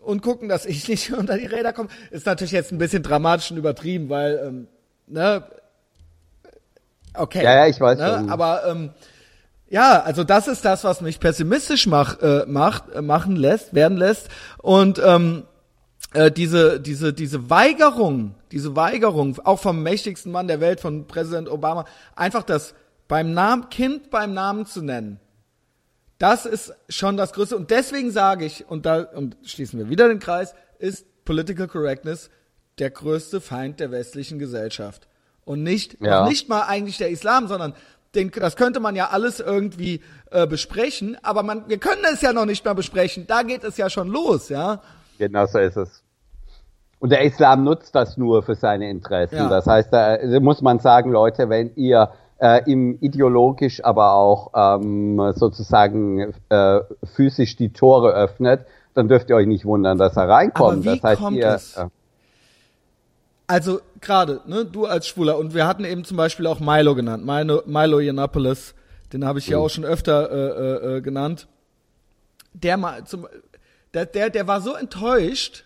und gucken, dass ich nicht unter die Räder komme. Ist natürlich jetzt ein bisschen dramatisch und übertrieben, weil ähm, ne, okay. Ja, ja, ich weiß. Ne, aber ähm, ja, also das ist das, was mich pessimistisch mach, äh, macht, äh, machen lässt, werden lässt. Und ähm, äh, diese, diese, diese Weigerung, diese Weigerung, auch vom mächtigsten Mann der Welt, von Präsident Obama, einfach das beim Namen, Kind beim Namen zu nennen. Das ist schon das Größte. Und deswegen sage ich, und da, und schließen wir wieder den Kreis, ist Political Correctness der größte Feind der westlichen Gesellschaft. Und nicht, ja. nicht mal eigentlich der Islam, sondern den, das könnte man ja alles irgendwie äh, besprechen, aber man, wir können es ja noch nicht mehr besprechen. Da geht es ja schon los, ja. Genau so ist es. Und der Islam nutzt das nur für seine Interessen. Ja. Das heißt, da muss man sagen, Leute, wenn ihr äh, im ideologisch, aber auch ähm, sozusagen äh, physisch die Tore öffnet, dann dürft ihr euch nicht wundern, dass er reinkommt. Aber wie das heißt, kommt ihr, es? Also gerade, ne, du als Schwuler und wir hatten eben zum Beispiel auch Milo genannt, Milo, Milo Yiannopoulos, den habe ich ja mhm. auch schon öfter äh, äh, äh, genannt. Der mal zum, der, der, der war so enttäuscht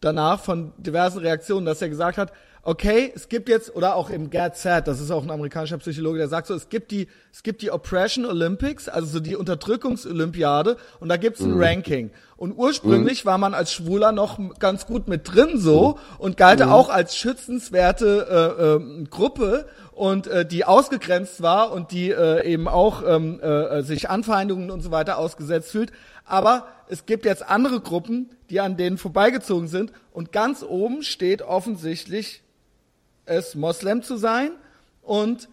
danach von diversen Reaktionen, dass er gesagt hat, okay, es gibt jetzt, oder auch im Sad, das ist auch ein amerikanischer Psychologe, der sagt so, es gibt die, es gibt die Oppression Olympics, also so die Unterdrückungsolympiade, und da gibt's ein mhm. Ranking. Und ursprünglich mhm. war man als Schwuler noch ganz gut mit drin so mhm. und galt mhm. auch als schützenswerte äh, äh, Gruppe und äh, die ausgegrenzt war und die äh, eben auch ähm, äh, sich Anfeindungen und so weiter ausgesetzt fühlt. Aber es gibt jetzt andere Gruppen, die an denen vorbeigezogen sind und ganz oben steht offensichtlich es Moslem zu sein und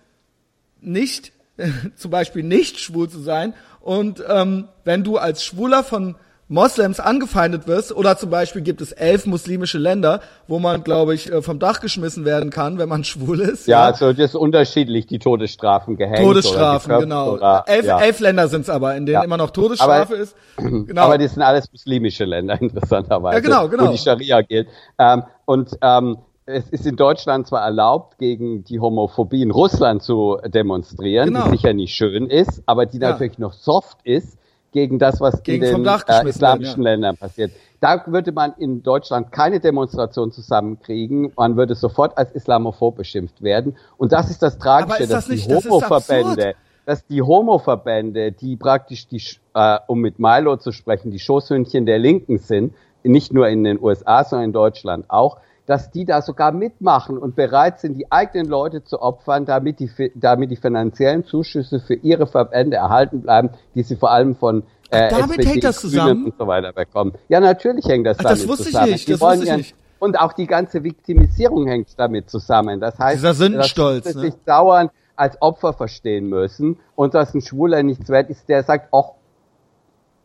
nicht, zum Beispiel nicht schwul zu sein. Und ähm, wenn du als Schwuler von Moslems angefeindet wirst, oder zum Beispiel gibt es elf muslimische Länder, wo man, glaube ich, äh, vom Dach geschmissen werden kann, wenn man schwul ist. Ja, ja. also das ist unterschiedlich, die Todesstrafen gehängt. Todesstrafen, genau. Oder, elf, ja. elf Länder sind es aber, in denen ja. immer noch Todesstrafe aber, ist. Genau. Aber die sind alles muslimische Länder, interessanterweise. Ja, genau, genau. Wo die Scharia gilt. Ähm, und ähm, es ist in Deutschland zwar erlaubt, gegen die Homophobie in Russland zu demonstrieren, genau. die sicher nicht schön ist, aber die natürlich noch soft ist gegen das, was gegen in den äh, islamischen ja. Ländern passiert. Da würde man in Deutschland keine Demonstration zusammenkriegen. Man würde sofort als islamophob beschimpft werden. Und das ist das Tragische, ist das dass nicht, die Homoverbände, dass die Homoverbände, die praktisch die, äh, um mit Milo zu sprechen, die Schoßhündchen der Linken sind, nicht nur in den USA, sondern in Deutschland auch, dass die da sogar mitmachen und bereit sind, die eigenen Leute zu opfern, damit die, damit die finanziellen Zuschüsse für ihre Verbände erhalten bleiben, die sie vor allem von äh, damit SPD, hängt das zusammen und so weiter bekommen. Ja, natürlich hängt das Ach, damit das zusammen. Ich nicht, das wusste ich nicht. Und auch die ganze Viktimisierung hängt damit zusammen. Das heißt, Dieser Sündenstolz, dass sie ne? sich dauernd als Opfer verstehen müssen und dass ein Schwuler nichts wert ist, der sagt, ach,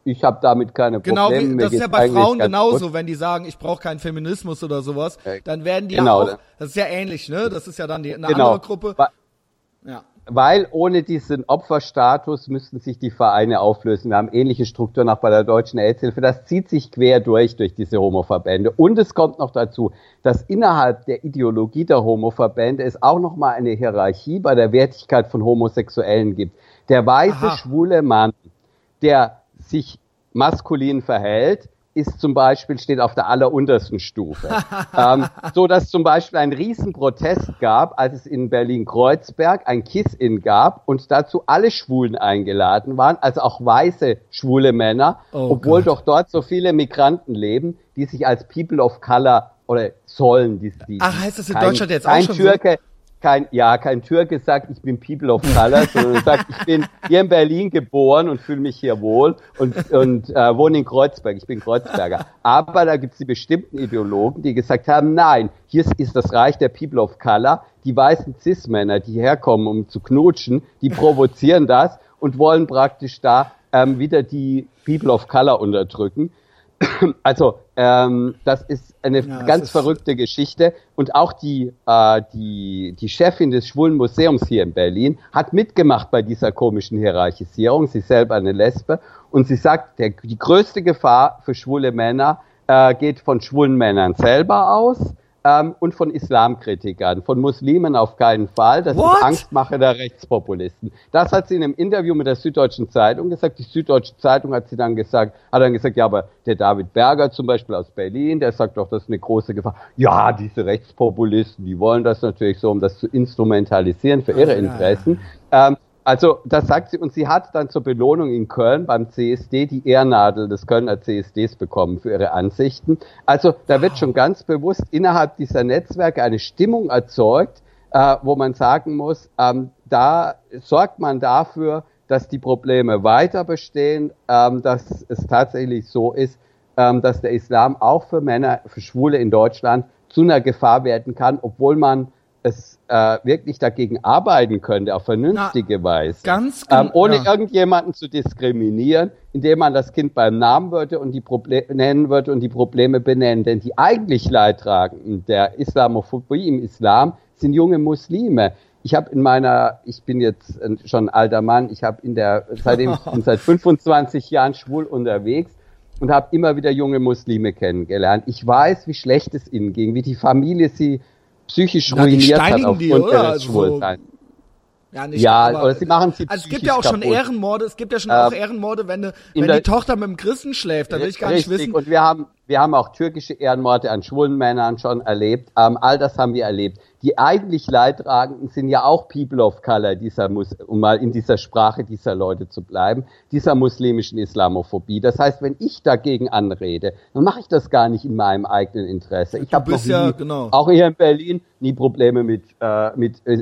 ich habe damit keine genau, Probleme. Genau, das ist ja bei Frauen genauso, gut. wenn die sagen, ich brauche keinen Feminismus oder sowas, dann werden die genau, auch, das ist ja ähnlich, ne? Das ist ja dann die, eine genau. andere Gruppe. Ja. Weil ohne diesen Opferstatus müssten sich die Vereine auflösen. Wir haben ähnliche Strukturen auch bei der Deutschen AIDS-Hilfe. Das zieht sich quer durch, durch diese Homoverbände. Und es kommt noch dazu, dass innerhalb der Ideologie der Homoverbände es auch nochmal eine Hierarchie bei der Wertigkeit von Homosexuellen gibt. Der weiße, Aha. schwule Mann, der sich maskulin verhält, ist zum Beispiel, steht auf der alleruntersten Stufe. ähm, so dass zum Beispiel ein Riesenprotest gab, als es in Berlin-Kreuzberg ein Kiss-In gab und dazu alle Schwulen eingeladen waren, also auch weiße schwule Männer, oh obwohl Gott. doch dort so viele Migranten leben, die sich als People of Color oder sollen, die, die Ach, heißt das in kein, Deutschland jetzt auch schon Türke, so? Kein, ja, kein Türke sagt, ich bin People of Color, sondern sagt, ich bin hier in Berlin geboren und fühle mich hier wohl und, und äh, wohne in Kreuzberg, ich bin Kreuzberger. Aber da gibt es die bestimmten Ideologen, die gesagt haben, nein, hier ist das Reich der People of Color, die weißen Cis-Männer, die herkommen, um zu knutschen, die provozieren das und wollen praktisch da ähm, wieder die People of Color unterdrücken. also ähm, das ist eine ja, ganz verrückte Geschichte. Und auch die äh, die die Chefin des Schwulen Museums hier in Berlin hat mitgemacht bei dieser komischen Hierarchisierung. Sie selber eine Lesbe. Und sie sagt, der, die größte Gefahr für schwule Männer äh, geht von schwulen Männern selber aus ähm, und von Islamkritikern, von Muslimen auf keinen Fall. Das What? ist Angstmache der Rechtspopulisten. Das hat sie in einem Interview mit der Süddeutschen Zeitung gesagt. Die Süddeutsche Zeitung hat sie dann gesagt, hat dann gesagt, ja, aber der David Berger zum Beispiel aus Berlin, der sagt doch, das ist eine große Gefahr. Ja, diese Rechtspopulisten, die wollen das natürlich so, um das zu instrumentalisieren für ihre Interessen. Ähm, also das sagt sie und sie hat dann zur Belohnung in Köln beim CSD die Ehrnadel des Kölner CSDs bekommen für ihre Ansichten. Also da wird schon ganz bewusst innerhalb dieser Netzwerke eine Stimmung erzeugt, äh, wo man sagen muss, ähm, da sorgt man dafür, dass die Probleme weiter bestehen, ähm, dass es tatsächlich so ist, ähm, dass der Islam auch für Männer, für Schwule in Deutschland zu einer Gefahr werden kann, obwohl man es äh, wirklich dagegen arbeiten könnte, auf vernünftige Na, Weise, ganz ähm, ohne ja. irgendjemanden zu diskriminieren, indem man das Kind beim Namen würde und die Probleme nennen würde und die Probleme benennen. Denn die eigentlich Leidtragenden der Islamophobie im Islam sind junge Muslime. Ich habe in meiner, ich bin jetzt schon ein alter Mann, ich habe in der, seitdem ich bin seit 25 Jahren schwul unterwegs und habe immer wieder junge Muslime kennengelernt. Ich weiß, wie schlecht es ihnen ging, wie die Familie sie psychisch Na, ruiniert hat aufgrund die, ihres also, Ja, nicht, ja aber, oder sie machen sie Also es gibt ja auch kaputt. schon Ehrenmorde, es gibt ja schon äh, auch Ehrenmorde, wenn, ne, wenn die Tochter mit dem Christen schläft, da will ich gar richtig. nicht wissen. Und wir haben, wir haben auch türkische Ehrenmorde an schwulen Männern schon erlebt. Ähm, all das haben wir erlebt die eigentlich Leidtragenden sind ja auch People of Color, dieser Mus um mal in dieser Sprache dieser Leute zu bleiben, dieser muslimischen Islamophobie. Das heißt, wenn ich dagegen anrede, dann mache ich das gar nicht in meinem eigenen Interesse. Ich habe ja, genau. auch hier in Berlin nie Probleme mit äh, mit äh,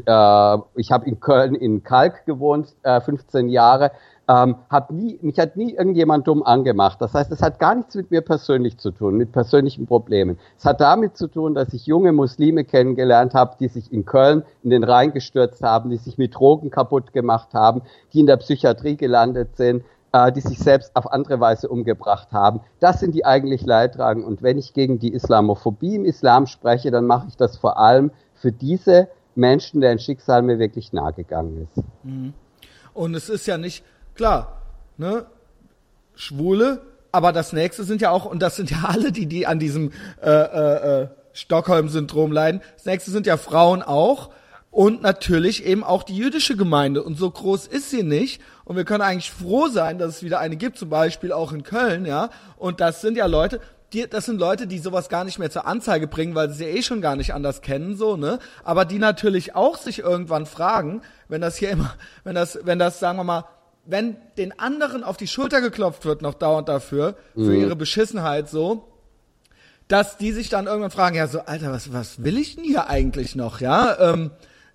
ich habe in Köln in Kalk gewohnt, äh, 15 Jahre ähm, hat nie, mich hat nie irgendjemand dumm angemacht. Das heißt, es hat gar nichts mit mir persönlich zu tun, mit persönlichen Problemen. Es hat damit zu tun, dass ich junge Muslime kennengelernt habe, die sich in Köln in den Rhein gestürzt haben, die sich mit Drogen kaputt gemacht haben, die in der Psychiatrie gelandet sind, äh, die sich selbst auf andere Weise umgebracht haben. Das sind die eigentlich Leidtragenden. Und wenn ich gegen die Islamophobie im Islam spreche, dann mache ich das vor allem für diese Menschen, deren Schicksal mir wirklich nahegegangen ist. Mhm. Und es ist ja nicht, klar, ne? Schwule, aber das nächste sind ja auch, und das sind ja alle, die, die an diesem äh, äh, äh, Stockholm-Syndrom leiden, das nächste sind ja Frauen auch. Und natürlich eben auch die jüdische Gemeinde. Und so groß ist sie nicht. Und wir können eigentlich froh sein, dass es wieder eine gibt, zum Beispiel auch in Köln, ja. Und das sind ja Leute, die, das sind Leute, die sowas gar nicht mehr zur Anzeige bringen, weil sie ja eh schon gar nicht anders kennen, so, ne? Aber die natürlich auch sich irgendwann fragen, wenn das hier immer, wenn das, wenn das, sagen wir mal, wenn den anderen auf die Schulter geklopft wird, noch dauernd dafür, mhm. für ihre Beschissenheit so, dass die sich dann irgendwann fragen, ja, so, Alter, was, was will ich denn hier eigentlich noch, ja? Ähm,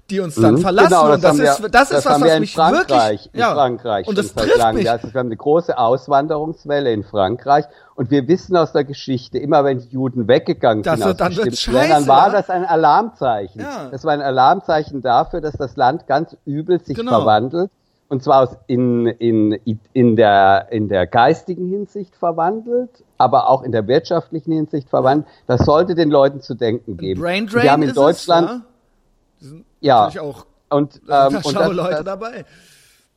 die uns dann mhm. verlassen. Genau, das, und das ist, wir, das ist was, was mich Frankreich, wirklich, in ja, Frankreich und das trifft lang. mich. Ja, wir haben eine große Auswanderungswelle in Frankreich und wir wissen aus der Geschichte, immer wenn die Juden weggegangen das sind dann bestimmten Ländern, war das ein Alarmzeichen. Ja. Das war ein Alarmzeichen dafür, dass das Land ganz übel sich genau. verwandelt und zwar aus in, in, in, der, in der geistigen Hinsicht verwandelt, aber auch in der wirtschaftlichen Hinsicht verwandelt. Das sollte den Leuten zu denken geben. Brain Drain Wir haben in Deutschland es, ja, ja auch und, ähm, und das, Leute das, dabei.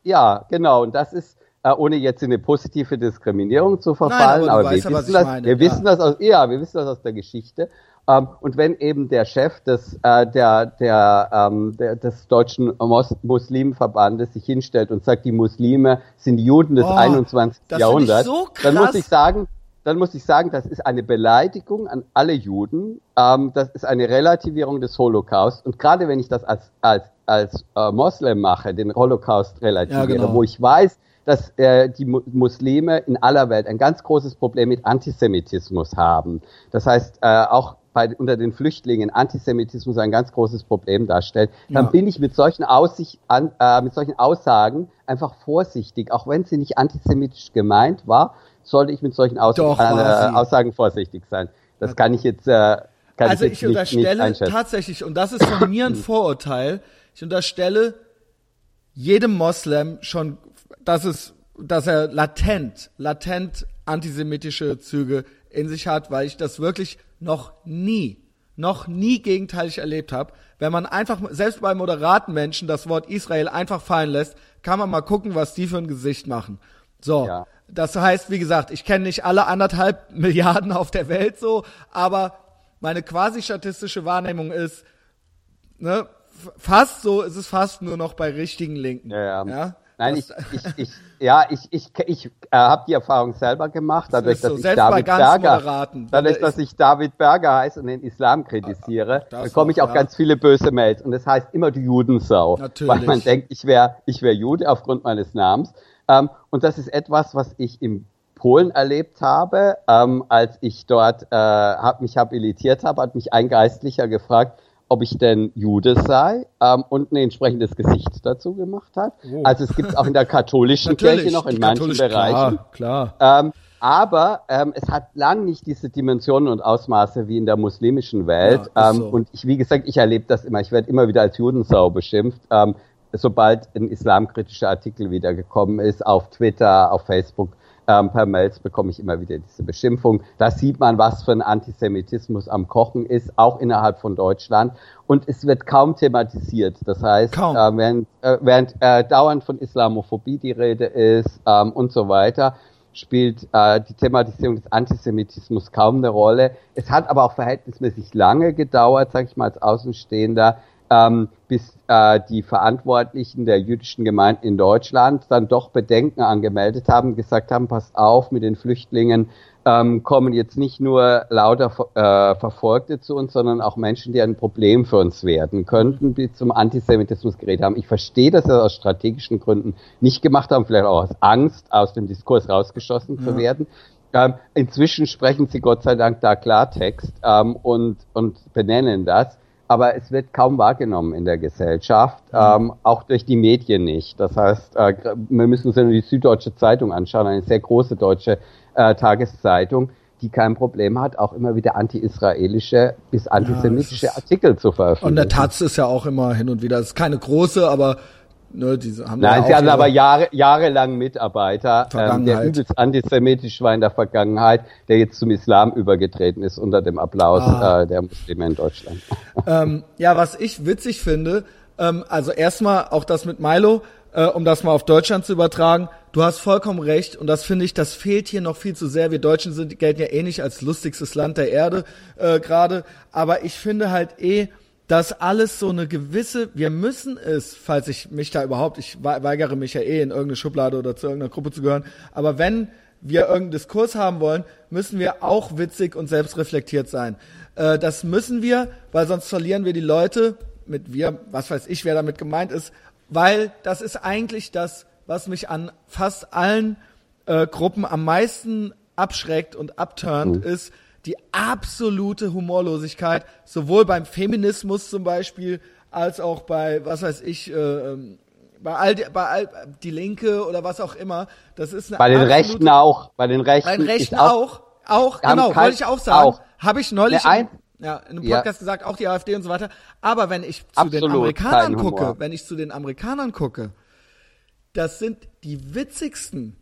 Ja, genau. Und das ist äh, ohne jetzt in eine positive Diskriminierung zu verfallen, Nein, aber, aber wir, wissen, das, meine, wir ja. wissen das aus, ja, wir wissen das aus der Geschte. Ähm, und wenn eben der Chef des, äh, der, der, ähm, der, des deutschen Mos Muslimverbandes sich hinstellt und sagt, die Muslime sind die Juden des oh, 21. Jahrhunderts, so dann muss ich sagen, dann muss ich sagen, das ist eine Beleidigung an alle Juden. Ähm, das ist eine Relativierung des Holocaust. Und gerade wenn ich das als, als, als äh, Moslem mache, den Holocaust relativiere, ja, genau. wo ich weiß, dass äh, die Muslime in aller Welt ein ganz großes Problem mit Antisemitismus haben. Das heißt, äh, auch bei, unter den Flüchtlingen Antisemitismus ein ganz großes Problem darstellt, dann ja. bin ich mit solchen, Aussicht, an, äh, mit solchen Aussagen einfach vorsichtig. Auch wenn sie nicht antisemitisch gemeint war, sollte ich mit solchen Aus Doch, äh, Aussagen vorsichtig sein. Das kann ich jetzt, äh, kann also ich, jetzt ich unterstelle nicht, nicht tatsächlich, und das ist von mir ein Vorurteil, ich unterstelle jedem Moslem schon, dass es, dass er latent, latent antisemitische Züge in sich hat, weil ich das wirklich noch nie, noch nie gegenteilig erlebt habe. Wenn man einfach, selbst bei moderaten Menschen, das Wort Israel einfach fallen lässt, kann man mal gucken, was die für ein Gesicht machen. So. Ja. Das heißt, wie gesagt, ich kenne nicht alle anderthalb Milliarden auf der Welt so, aber meine quasi statistische Wahrnehmung ist, ne, fast so ist es fast nur noch bei richtigen Linken. Ja, ja. ja? Nein, ich, ich, ich, ja, ich, ich, ich äh, habe die Erfahrung selber gemacht, dadurch, so, dass ich David Berger, dadurch, dass ich David Berger heiße und den Islam kritisiere, bekomme ich auch ja. ganz viele böse Mails und das heißt immer die Judensau, Natürlich. weil man denkt, ich wäre, ich wäre Jude aufgrund meines Namens. Ähm, und das ist etwas, was ich im Polen erlebt habe, ähm, als ich dort äh, hab, mich habilitiert habe, hat mich ein Geistlicher gefragt, ob ich denn Jude sei ähm, und ein entsprechendes Gesicht dazu gemacht hat. Oh. Also es gibt auch in der katholischen Kirche noch in manchen Bereichen. Klar, klar. Ähm, aber ähm, es hat lang nicht diese Dimensionen und Ausmaße wie in der muslimischen Welt. Ja, ähm, so. Und ich, wie gesagt, ich erlebe das immer. Ich werde immer wieder als Judensau beschimpft. Ähm, sobald ein islamkritischer Artikel wieder gekommen ist, auf Twitter, auf Facebook, ähm, per Mails bekomme ich immer wieder diese Beschimpfung. Da sieht man, was für ein Antisemitismus am Kochen ist, auch innerhalb von Deutschland. Und es wird kaum thematisiert. Das heißt, äh, während, äh, während äh, dauernd von Islamophobie die Rede ist ähm, und so weiter, spielt äh, die Thematisierung des Antisemitismus kaum eine Rolle. Es hat aber auch verhältnismäßig lange gedauert, sage ich mal als Außenstehender, ähm, bis äh, die Verantwortlichen der jüdischen Gemeinden in Deutschland dann doch Bedenken angemeldet haben, gesagt haben, passt auf, mit den Flüchtlingen ähm, kommen jetzt nicht nur lauter äh, Verfolgte zu uns, sondern auch Menschen, die ein Problem für uns werden könnten, die zum Antisemitismus geredet haben. Ich verstehe, dass sie das aus strategischen Gründen nicht gemacht haben, vielleicht auch aus Angst, aus dem Diskurs rausgeschossen ja. zu werden. Ähm, inzwischen sprechen sie Gott sei Dank da Klartext ähm, und, und benennen das aber es wird kaum wahrgenommen in der Gesellschaft, mhm. ähm, auch durch die Medien nicht. Das heißt, äh, wir müssen uns nur die Süddeutsche Zeitung anschauen, eine sehr große deutsche äh, Tageszeitung, die kein Problem hat, auch immer wieder anti-israelische bis antisemitische ja, Artikel zu veröffentlichen. Und der Taz ist ja auch immer hin und wieder, es ist keine große, aber Ne, diese haben Nein, sie hatten aber Jahre, jahrelang Mitarbeiter, ähm, der übelst antisemitisch war in der Vergangenheit, der jetzt zum Islam übergetreten ist unter dem Applaus ah. äh, der Muslime in Deutschland. Ähm, ja, was ich witzig finde, ähm, also erstmal auch das mit Milo, äh, um das mal auf Deutschland zu übertragen. Du hast vollkommen recht und das finde ich, das fehlt hier noch viel zu sehr. Wir Deutschen sind gelten ja eh nicht als lustigstes Land der Erde äh, gerade, aber ich finde halt eh dass alles so eine gewisse, wir müssen es, falls ich mich da überhaupt, ich weigere mich ja eh in irgendeine Schublade oder zu irgendeiner Gruppe zu gehören, aber wenn wir irgendeinen Diskurs haben wollen, müssen wir auch witzig und selbstreflektiert sein. Äh, das müssen wir, weil sonst verlieren wir die Leute, mit wir, was weiß ich, wer damit gemeint ist, weil das ist eigentlich das, was mich an fast allen äh, Gruppen am meisten abschreckt und abturnt, mhm. ist, die absolute Humorlosigkeit, sowohl beim Feminismus zum Beispiel, als auch bei, was weiß ich, äh, ähm, bei all, die, bei all die Linke oder was auch immer. Das ist eine bei den Rechten auch, bei den Rechten, bei den Rechten auch, auch, auch genau, wollte ich auch sagen. Habe ich neulich in, ja, in einem Podcast ja. gesagt, auch die AfD und so weiter. Aber wenn ich zu Absolut den Amerikanern gucke, wenn ich zu den Amerikanern gucke, das sind die witzigsten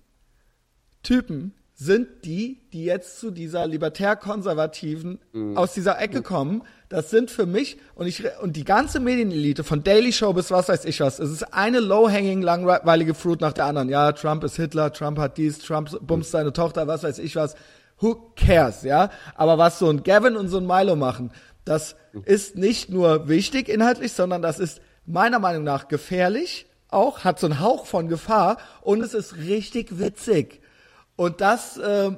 Typen, sind die, die jetzt zu dieser libertär-konservativen mhm. aus dieser Ecke kommen. Das sind für mich und ich und die ganze Medienelite von Daily Show bis was weiß ich was. Es ist eine low-hanging langweilige Fruit nach der anderen. Ja, Trump ist Hitler, Trump hat dies, Trump bumst seine Tochter, was weiß ich was. Who cares, ja? Aber was so ein Gavin und so ein Milo machen, das ist nicht nur wichtig inhaltlich, sondern das ist meiner Meinung nach gefährlich, auch hat so einen Hauch von Gefahr und es ist richtig witzig. Und das äh,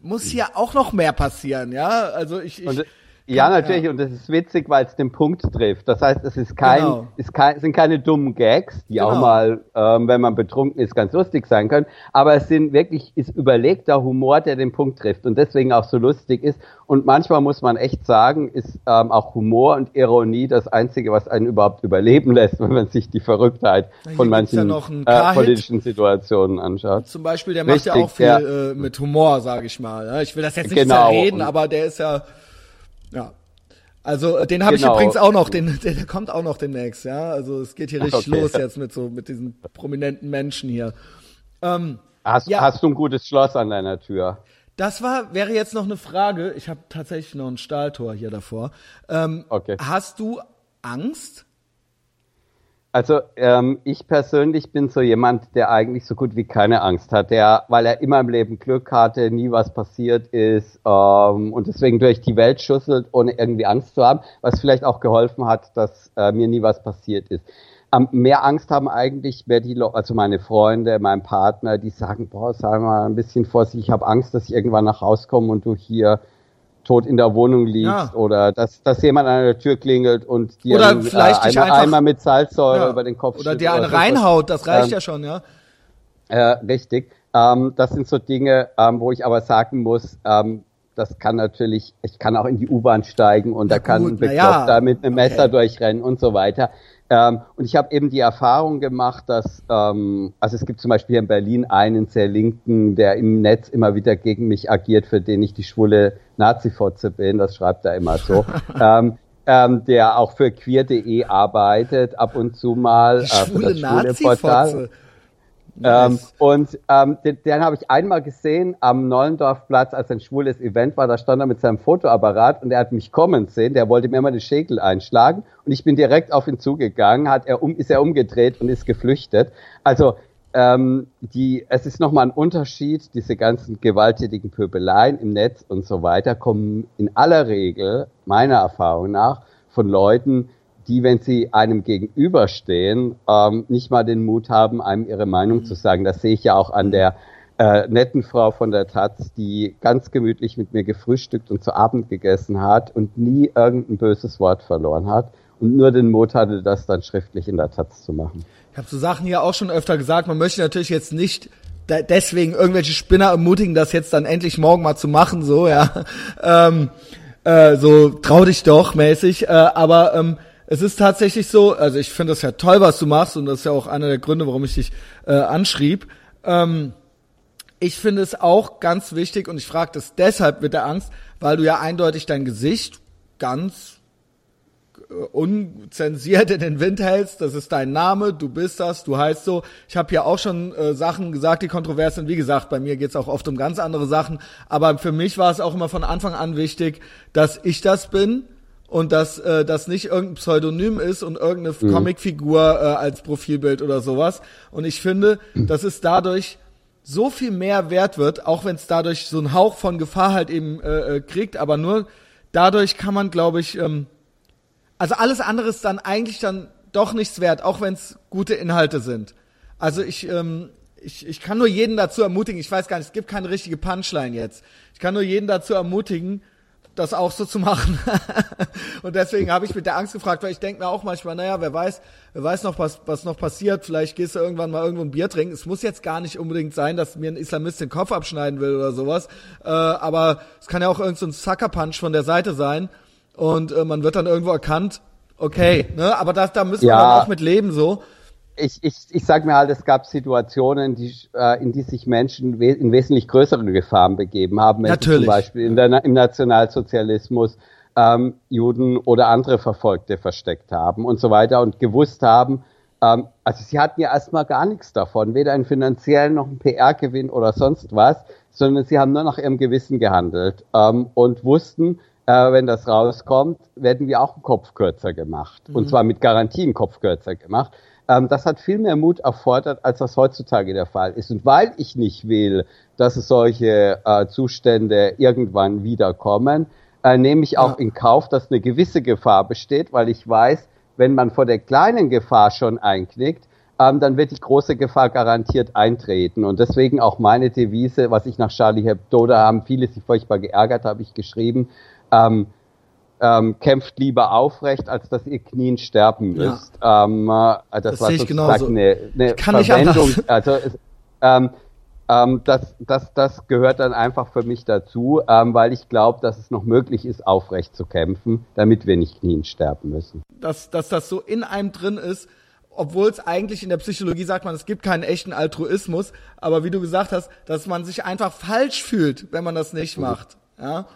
muss hier auch noch mehr passieren, ja. Also ich, ich ja, natürlich, ja. und das ist witzig, weil es den Punkt trifft. Das heißt, es ist kein, genau. ist kein, sind keine dummen Gags, die genau. auch mal, ähm, wenn man betrunken ist, ganz lustig sein können. Aber es sind wirklich, ist überlegter Humor, der den Punkt trifft und deswegen auch so lustig ist. Und manchmal muss man echt sagen, ist ähm, auch Humor und Ironie das Einzige, was einen überhaupt überleben lässt, wenn man sich die Verrücktheit von manchen äh, politischen Situationen anschaut. Zum Beispiel, der Richtig, macht ja auch viel ja. Äh, mit Humor, sage ich mal. Ich will das jetzt nicht genau. zerreden, aber der ist ja ja. Also äh, den habe genau. ich übrigens auch noch, den, der, der kommt auch noch demnächst, ja. Also es geht hier richtig okay. los jetzt mit so mit diesen prominenten Menschen hier. Ähm, hast, ja. hast du ein gutes Schloss an deiner Tür? Das war, wäre jetzt noch eine Frage. Ich habe tatsächlich noch ein Stahltor hier davor. Ähm, okay. Hast du Angst? Also ähm, ich persönlich bin so jemand, der eigentlich so gut wie keine Angst hat, der, weil er immer im Leben Glück hatte, nie was passiert ist ähm, und deswegen durch die Welt schusselt, ohne irgendwie Angst zu haben, was vielleicht auch geholfen hat, dass äh, mir nie was passiert ist. Ähm, mehr Angst haben eigentlich mehr die, Leute, also meine Freunde, mein Partner, die sagen, boah, sei mal ein bisschen vorsichtig, ich habe Angst, dass ich irgendwann nach Hause komme und du hier tot in der Wohnung liegst ja. oder dass, dass jemand an der Tür klingelt und dir oder einen, vielleicht äh, einmal, einmal mit Salzsäure ja. über den Kopf Oder dir eine reinhaut, das reicht ähm, ja schon, ja. Äh, richtig. Ähm, das sind so Dinge, ähm, wo ich aber sagen muss, ähm, das kann natürlich, ich kann auch in die U-Bahn steigen und ja, da kann gut, ein Bekloppter ja. mit einem Messer okay. durchrennen und so weiter. Ähm, und ich habe eben die Erfahrung gemacht, dass, ähm, also es gibt zum Beispiel hier in Berlin einen sehr Linken, der im Netz immer wieder gegen mich agiert, für den ich die schwule Nazi-Fotze bin, das schreibt er immer so. ähm, ähm, der auch für queer.de arbeitet, ab und zu mal. Die äh, schwule äh, Ähm, und ähm, den, den habe ich einmal gesehen am Neulendorfplatz, als ein schwules Event war. Da stand er mit seinem Fotoapparat und er hat mich kommen sehen. Der wollte mir mal den Schäkel einschlagen und ich bin direkt auf ihn zugegangen. Hat er um, ist er umgedreht und ist geflüchtet. Also ähm, die, es ist nochmal ein Unterschied. Diese ganzen gewalttätigen Pöbeleien im Netz und so weiter kommen in aller Regel meiner Erfahrung nach von Leuten, die, wenn sie einem gegenüberstehen, ähm, nicht mal den Mut haben, einem ihre Meinung zu sagen. Das sehe ich ja auch an der äh, netten Frau von der Taz, die ganz gemütlich mit mir gefrühstückt und zu Abend gegessen hat und nie irgendein böses Wort verloren hat und nur den Mut hatte, das dann schriftlich in der Taz zu machen. Ich habe so Sachen hier auch schon öfter gesagt. Man möchte natürlich jetzt nicht deswegen irgendwelche Spinner ermutigen, das jetzt dann endlich morgen mal zu machen, so ja, ähm, äh, so trau dich doch mäßig. Äh, aber ähm, es ist tatsächlich so, also ich finde das ja toll, was du machst und das ist ja auch einer der Gründe, warum ich dich äh, anschrieb. Ähm, ich finde es auch ganz wichtig und ich frage das deshalb mit der Angst, weil du ja eindeutig dein Gesicht ganz äh, unzensiert in den Wind hältst. Das ist dein Name, du bist das, du heißt so. Ich habe ja auch schon äh, Sachen gesagt, die kontrovers sind. Wie gesagt, bei mir geht's auch oft um ganz andere Sachen. Aber für mich war es auch immer von Anfang an wichtig, dass ich das bin und dass äh, das nicht irgendein Pseudonym ist und irgendeine mhm. Comicfigur äh, als Profilbild oder sowas. Und ich finde, dass es dadurch so viel mehr wert wird, auch wenn es dadurch so einen Hauch von Gefahr halt eben äh, äh, kriegt, aber nur dadurch kann man, glaube ich, ähm, also alles andere ist dann eigentlich dann doch nichts wert, auch wenn es gute Inhalte sind. Also ich, ähm, ich, ich kann nur jeden dazu ermutigen, ich weiß gar nicht, es gibt keine richtige Punchline jetzt. Ich kann nur jeden dazu ermutigen, das auch so zu machen. und deswegen habe ich mit der Angst gefragt, weil ich denke mir auch manchmal, naja, wer weiß, wer weiß noch, was, was noch passiert. Vielleicht gehst du irgendwann mal irgendwo ein Bier trinken. Es muss jetzt gar nicht unbedingt sein, dass mir ein Islamist den Kopf abschneiden will oder sowas. Äh, aber es kann ja auch irgendein so Sucker Punch von der Seite sein. Und äh, man wird dann irgendwo erkannt, okay, ne? Aber das, da müssen ja. wir dann auch mit leben so ich, ich, ich sage mir halt, es gab Situationen, die, äh, in die sich Menschen we in wesentlich größeren Gefahren begeben haben, wenn Natürlich. zum Beispiel in der, im Nationalsozialismus ähm, Juden oder andere Verfolgte versteckt haben und so weiter und gewusst haben, ähm, also sie hatten ja erstmal gar nichts davon, weder einen finanziellen noch einen PR-Gewinn oder sonst was, sondern sie haben nur nach ihrem Gewissen gehandelt ähm, und wussten, äh, wenn das rauskommt, werden wir auch einen Kopf kürzer gemacht. Mhm. Und zwar mit Garantie einen Kopf kürzer gemacht. Ähm, das hat viel mehr Mut erfordert, als das heutzutage der Fall ist. Und weil ich nicht will, dass es solche äh, Zustände irgendwann wiederkommen, äh, nehme ich auch ja. in Kauf, dass eine gewisse Gefahr besteht, weil ich weiß, wenn man vor der kleinen Gefahr schon einknickt, ähm, dann wird die große Gefahr garantiert eintreten. Und deswegen auch meine Devise, was ich nach Charlie Hebdo, da haben viele sich furchtbar geärgert, habe ich geschrieben, ähm, ähm, kämpft lieber aufrecht, als dass ihr Knien sterben müsst. Ja. Ähm, äh, das, das war sozusagen eine, eine Verwendung. Also ähm, ähm, das, das, das gehört dann einfach für mich dazu, ähm, weil ich glaube, dass es noch möglich ist, aufrecht zu kämpfen, damit wir nicht Knien sterben müssen. Dass, dass das so in einem drin ist, obwohl es eigentlich in der Psychologie sagt man, es gibt keinen echten Altruismus, aber wie du gesagt hast, dass man sich einfach falsch fühlt, wenn man das nicht macht. Ja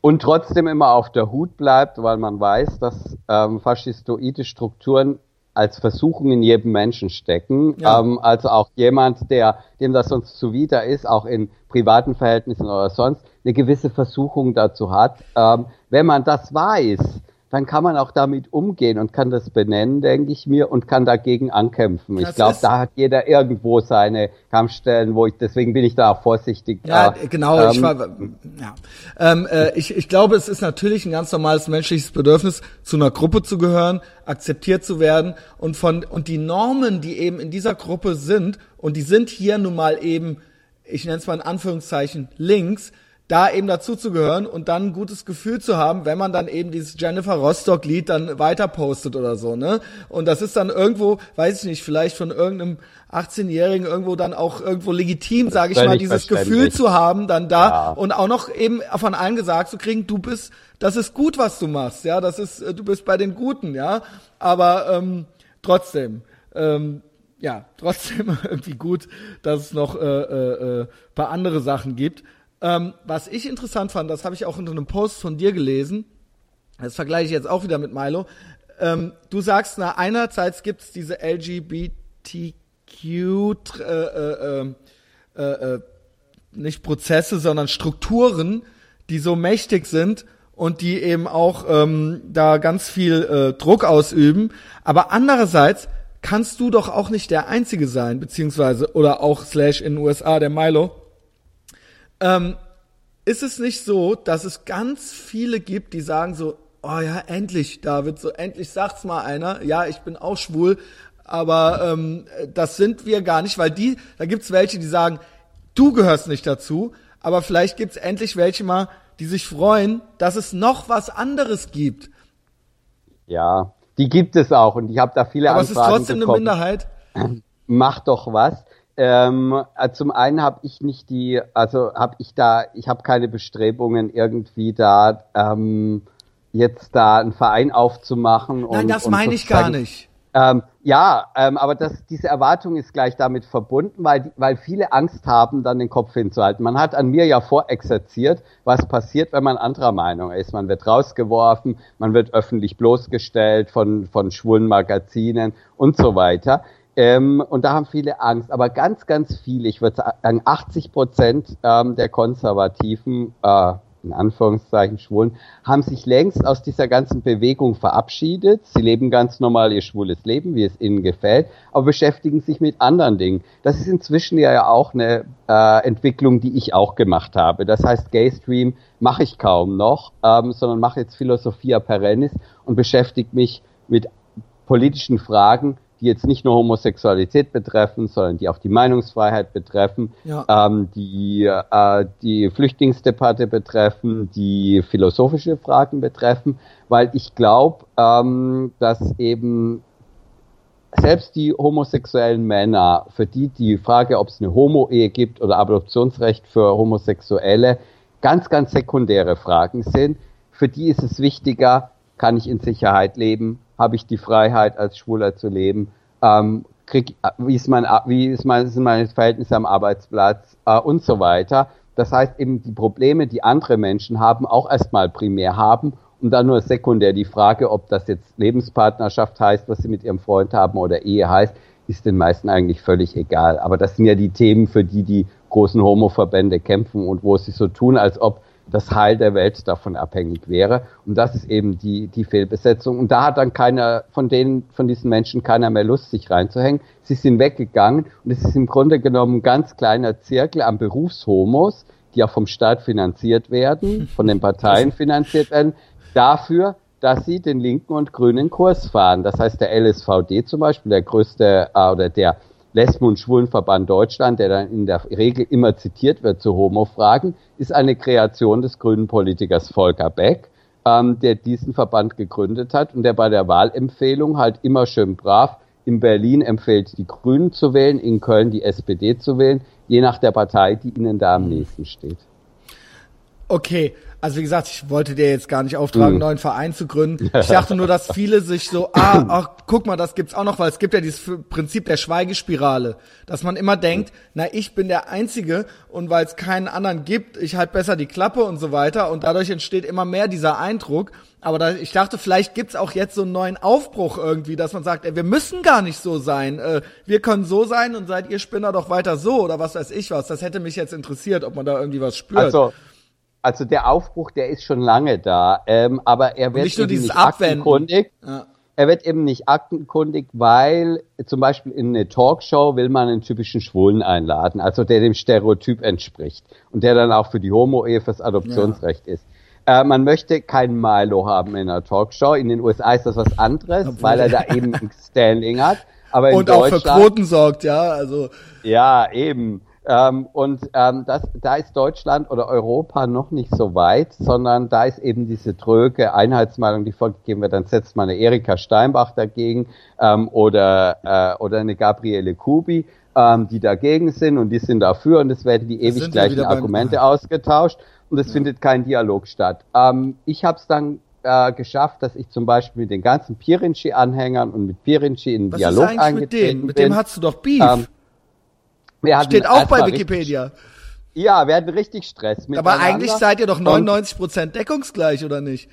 und trotzdem immer auf der Hut bleibt, weil man weiß, dass ähm, faschistoide Strukturen als Versuchung in jedem Menschen stecken. Ja. Ähm, also auch jemand, der, dem das sonst zuwider ist, auch in privaten Verhältnissen oder sonst, eine gewisse Versuchung dazu hat. Ähm, wenn man das weiß, dann kann man auch damit umgehen und kann das benennen, denke ich mir, und kann dagegen ankämpfen. Das ich glaube, da hat jeder irgendwo seine Kampfstellen, wo ich, deswegen bin ich da auch vorsichtig. Ja, genau, ähm, ich war, ja. Ähm, äh, ich, ich glaube, es ist natürlich ein ganz normales menschliches Bedürfnis, zu einer Gruppe zu gehören, akzeptiert zu werden und von, und die Normen, die eben in dieser Gruppe sind, und die sind hier nun mal eben, ich nenne es mal in Anführungszeichen, links, da eben dazu zu gehören und dann ein gutes Gefühl zu haben, wenn man dann eben dieses Jennifer Rostock Lied dann weiter postet oder so, ne? Und das ist dann irgendwo, weiß ich nicht, vielleicht von irgendeinem 18-Jährigen irgendwo dann auch irgendwo legitim, sage ich mal, dieses Gefühl zu haben, dann da ja. und auch noch eben von allen gesagt zu kriegen, du bist, das ist gut, was du machst, ja, das ist, du bist bei den Guten, ja, aber ähm, trotzdem, ähm, ja, trotzdem irgendwie gut, dass es noch äh, äh, äh, paar andere Sachen gibt. Ähm, was ich interessant fand, das habe ich auch unter einem Post von dir gelesen, das vergleiche ich jetzt auch wieder mit Milo. Ähm, du sagst, na einerseits gibt es diese LGBTQ äh, äh, ähm, äh, äh, nicht Prozesse, sondern Strukturen, die so mächtig sind und die eben auch ähm, da ganz viel äh, Druck ausüben. Aber andererseits kannst du doch auch nicht der Einzige sein, beziehungsweise oder auch slash in den USA der Milo, ähm, ist es nicht so, dass es ganz viele gibt, die sagen so, oh ja, endlich, David, so endlich sagt's mal einer, ja, ich bin auch schwul, aber ähm, das sind wir gar nicht, weil die, da gibt's welche, die sagen, du gehörst nicht dazu, aber vielleicht gibt's endlich welche mal, die sich freuen, dass es noch was anderes gibt. Ja, die gibt es auch und ich habe da viele aber Anfragen Aber es ist trotzdem bekommen. eine Minderheit. Mach doch was. Ähm, äh, zum einen habe ich nicht die, also habe ich da, ich habe keine Bestrebungen irgendwie da ähm, jetzt da einen Verein aufzumachen. Nein, und, das meine ich gar nicht. Ähm, ja, ähm, aber das, diese Erwartung ist gleich damit verbunden, weil, weil viele Angst haben, dann den Kopf hinzuhalten. Man hat an mir ja vorexerziert, was passiert, wenn man anderer Meinung ist. Man wird rausgeworfen, man wird öffentlich bloßgestellt von, von schwulen Magazinen und so weiter. Ähm, und da haben viele Angst. Aber ganz, ganz viele, ich würde sagen 80 Prozent ähm, der Konservativen, äh, in Anführungszeichen Schwulen, haben sich längst aus dieser ganzen Bewegung verabschiedet. Sie leben ganz normal ihr schwules Leben, wie es ihnen gefällt, aber beschäftigen sich mit anderen Dingen. Das ist inzwischen ja auch eine äh, Entwicklung, die ich auch gemacht habe. Das heißt, Gay Stream mache ich kaum noch, ähm, sondern mache jetzt Philosophia Perennis und beschäftige mich mit politischen Fragen, die jetzt nicht nur Homosexualität betreffen, sondern die auch die Meinungsfreiheit betreffen, ja. ähm, die äh, die Flüchtlingsdebatte betreffen, die philosophische Fragen betreffen, weil ich glaube, ähm, dass eben selbst die homosexuellen Männer, für die die Frage, ob es eine Homo-Ehe gibt oder Adoptionsrecht für Homosexuelle, ganz, ganz sekundäre Fragen sind. Für die ist es wichtiger, kann ich in Sicherheit leben, habe ich die Freiheit, als Schwuler zu leben, ähm, krieg, wie ist mein, wie ist mein, sind meine Verhältnisse am Arbeitsplatz äh, und so weiter. Das heißt eben die Probleme, die andere Menschen haben, auch erstmal primär haben und dann nur sekundär die Frage, ob das jetzt Lebenspartnerschaft heißt, was sie mit ihrem Freund haben oder Ehe heißt, ist den meisten eigentlich völlig egal. Aber das sind ja die Themen, für die die großen Homo-Verbände kämpfen und wo sie so tun, als ob das Heil der Welt davon abhängig wäre. Und das ist eben die, die Fehlbesetzung. Und da hat dann keiner von denen, von diesen Menschen keiner mehr Lust, sich reinzuhängen. Sie sind weggegangen und es ist im Grunde genommen ein ganz kleiner Zirkel an Berufshomos, die auch vom Staat finanziert werden, von den Parteien finanziert werden, dafür, dass sie den linken und grünen Kurs fahren. Das heißt, der LSVD zum Beispiel, der größte äh, oder der Lesben- und Schwulenverband Deutschland, der dann in der Regel immer zitiert wird zu Homo-Fragen, ist eine Kreation des grünen Politikers Volker Beck, ähm, der diesen Verband gegründet hat und der bei der Wahlempfehlung halt immer schön brav in Berlin empfiehlt, die Grünen zu wählen, in Köln die SPD zu wählen, je nach der Partei, die ihnen da am nächsten steht. Okay, Also wie gesagt, ich wollte dir jetzt gar nicht auftragen, einen mhm. neuen Verein zu gründen. Ich dachte nur, dass viele sich so, ah, ach, guck mal, das gibt's auch noch, weil es gibt ja dieses Prinzip der Schweigespirale, dass man immer denkt, na, ich bin der Einzige und weil es keinen anderen gibt, ich halt besser die Klappe und so weiter und dadurch entsteht immer mehr dieser Eindruck. Aber da, ich dachte, vielleicht gibt's auch jetzt so einen neuen Aufbruch irgendwie, dass man sagt, ey, wir müssen gar nicht so sein. Äh, wir können so sein und seid ihr Spinner doch weiter so oder was weiß ich was. Das hätte mich jetzt interessiert, ob man da irgendwie was spürt. Also, also der Aufbruch, der ist schon lange da, ähm, aber er wird nicht dieses nicht aktenkundig. Ja. Er wird eben nicht aktenkundig, weil zum Beispiel in eine Talkshow will man einen typischen Schwulen einladen, also der dem Stereotyp entspricht und der dann auch für die Homo-Ehe, fürs Adoptionsrecht ja. ist. Äh, man möchte keinen Milo haben in einer Talkshow. In den USA ist das was anderes, Obwohl, weil er da eben ein Standing hat. Aber in und auch für Quoten sorgt, ja. Also ja, eben. Ähm, und ähm, das, da ist Deutschland oder Europa noch nicht so weit, sondern da ist eben diese tröge Einheitsmeinung, die vorgegeben wird. Dann setzt man eine Erika Steinbach dagegen ähm, oder, äh, oder eine Gabriele Kubi, ähm, die dagegen sind und die sind dafür und es werden die ewig gleichen Argumente ausgetauscht und es ja. findet kein Dialog statt. Ähm, ich habe es dann äh, geschafft, dass ich zum Beispiel mit den ganzen Pirinci-Anhängern und mit Pirinci in Was Dialog ist eingetreten mit dem? bin. Mit dem hast du doch Beef. Ähm, Steht auch bei Wikipedia. Richtig, ja, wir hatten richtig Stress. Aber eigentlich seid ihr doch 99% deckungsgleich, oder nicht?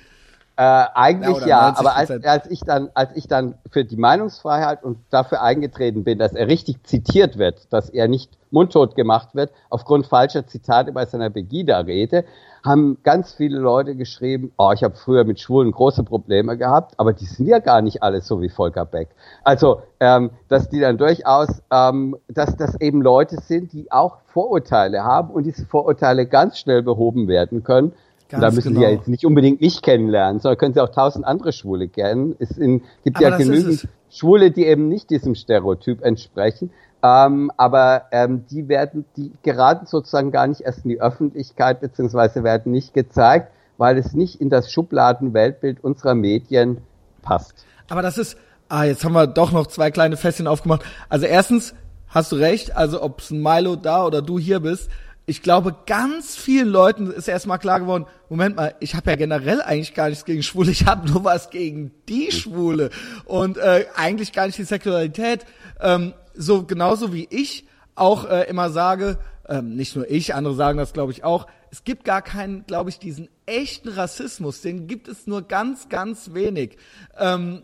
Äh, eigentlich ja, ja aber als, als ich dann, als ich dann für die Meinungsfreiheit und dafür eingetreten bin, dass er richtig zitiert wird, dass er nicht mundtot gemacht wird aufgrund falscher Zitate bei seiner Begida-Rede, haben ganz viele Leute geschrieben, oh, ich habe früher mit Schwulen große Probleme gehabt, aber die sind ja gar nicht alle so wie Volker Beck. Also, ähm, dass die dann durchaus, ähm, dass das eben Leute sind, die auch Vorurteile haben und diese Vorurteile ganz schnell behoben werden können Ganz da müssen genau. Sie ja jetzt nicht unbedingt mich kennenlernen, sondern können Sie auch tausend andere Schwule kennen. Es in, gibt aber ja genügend Schwule, die eben nicht diesem Stereotyp entsprechen. Ähm, aber ähm, die werden, die geraten sozusagen gar nicht erst in die Öffentlichkeit, beziehungsweise werden nicht gezeigt, weil es nicht in das Schubladenweltbild unserer Medien passt. Aber das ist, ah, jetzt haben wir doch noch zwei kleine Fässchen aufgemacht. Also erstens hast du recht, also ob es ein Milo da oder du hier bist, ich glaube, ganz vielen Leuten ist erstmal klar geworden, Moment mal, ich habe ja generell eigentlich gar nichts gegen Schwule, ich habe nur was gegen die Schwule und äh, eigentlich gar nicht die Sexualität. Ähm, so genauso wie ich auch äh, immer sage, ähm, nicht nur ich, andere sagen das glaube ich auch, es gibt gar keinen, glaube ich, diesen echten Rassismus, den gibt es nur ganz, ganz wenig. Ähm,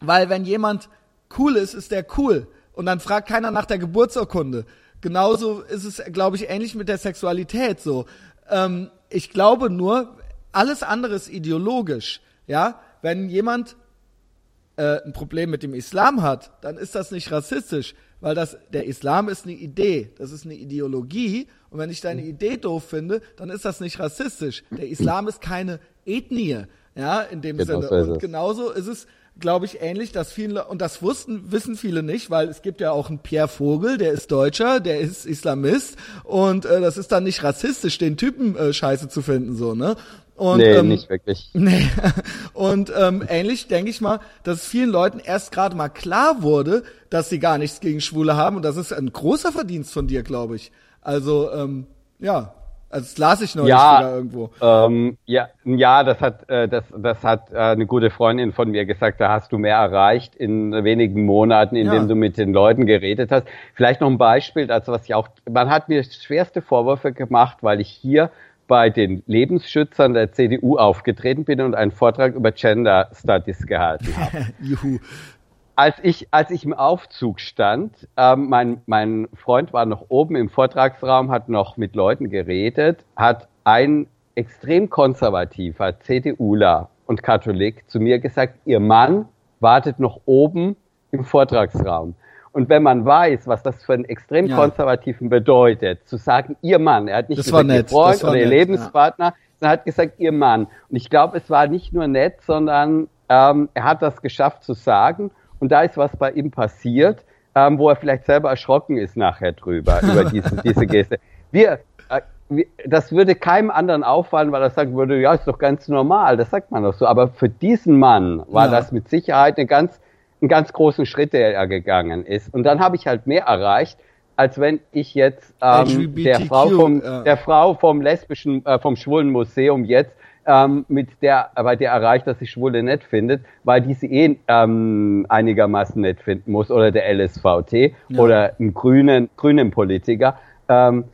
weil wenn jemand cool ist, ist der cool. Und dann fragt keiner nach der Geburtsurkunde. Genauso ist es, glaube ich, ähnlich mit der Sexualität so. Ähm, ich glaube nur, alles andere ist ideologisch. Ja, wenn jemand äh, ein Problem mit dem Islam hat, dann ist das nicht rassistisch, weil das der Islam ist eine Idee, das ist eine Ideologie. Und wenn ich deine Idee doof finde, dann ist das nicht rassistisch. Der Islam ist keine Ethnie, ja, in dem genau Sinne. So und genauso ist es glaube ich, ähnlich, dass viele, und das wussten, wissen viele nicht, weil es gibt ja auch einen Pierre Vogel, der ist Deutscher, der ist Islamist und äh, das ist dann nicht rassistisch, den Typen äh, scheiße zu finden, so, ne? Und, nee, ähm, nicht wirklich. Nee. Und ähm, ähnlich denke ich mal, dass vielen Leuten erst gerade mal klar wurde, dass sie gar nichts gegen Schwule haben und das ist ein großer Verdienst von dir, glaube ich. Also, ähm, ja, also das las ich neulich ja, wieder irgendwo. Ähm, ja, ja, das hat, äh, das, das hat äh, eine gute Freundin von mir gesagt. Da hast du mehr erreicht in wenigen Monaten, indem ja. du mit den Leuten geredet hast. Vielleicht noch ein Beispiel, also was ich auch, man hat mir schwerste Vorwürfe gemacht, weil ich hier bei den Lebensschützern der CDU aufgetreten bin und einen Vortrag über Gender Studies gehalten habe. Juhu als ich, als ich im Aufzug stand, ähm, mein, mein Freund war noch oben im Vortragsraum, hat noch mit Leuten geredet, hat ein extrem konservativer CDUler und Katholik zu mir gesagt, ihr Mann wartet noch oben im Vortragsraum. Und wenn man weiß, was das für einen extrem ja. konservativen bedeutet, zu sagen, ihr Mann, er hat nicht das gesagt, ihr Freund oder ihr Lebenspartner, ja. sondern hat gesagt, ihr Mann. Und ich glaube, es war nicht nur nett, sondern ähm, er hat das geschafft zu sagen und da ist was bei ihm passiert, ähm, wo er vielleicht selber erschrocken ist nachher drüber, über diese, diese Geste. Wir, äh, das würde keinem anderen auffallen, weil er sagen würde, ja, ist doch ganz normal, das sagt man doch so. Aber für diesen Mann war ja. das mit Sicherheit eine ganz, einen ganz großen Schritt, der er gegangen ist. Und dann habe ich halt mehr erreicht, als wenn ich jetzt ähm, der Frau vom ja. der Frau vom lesbischen äh, vom schwulen Museum jetzt ähm, mit der bei der erreicht, dass sie Schwule nett findet, weil die sie eh ähm, einigermaßen nett finden muss oder der LSVT ja. oder einen grünen grünen Politiker. Ähm,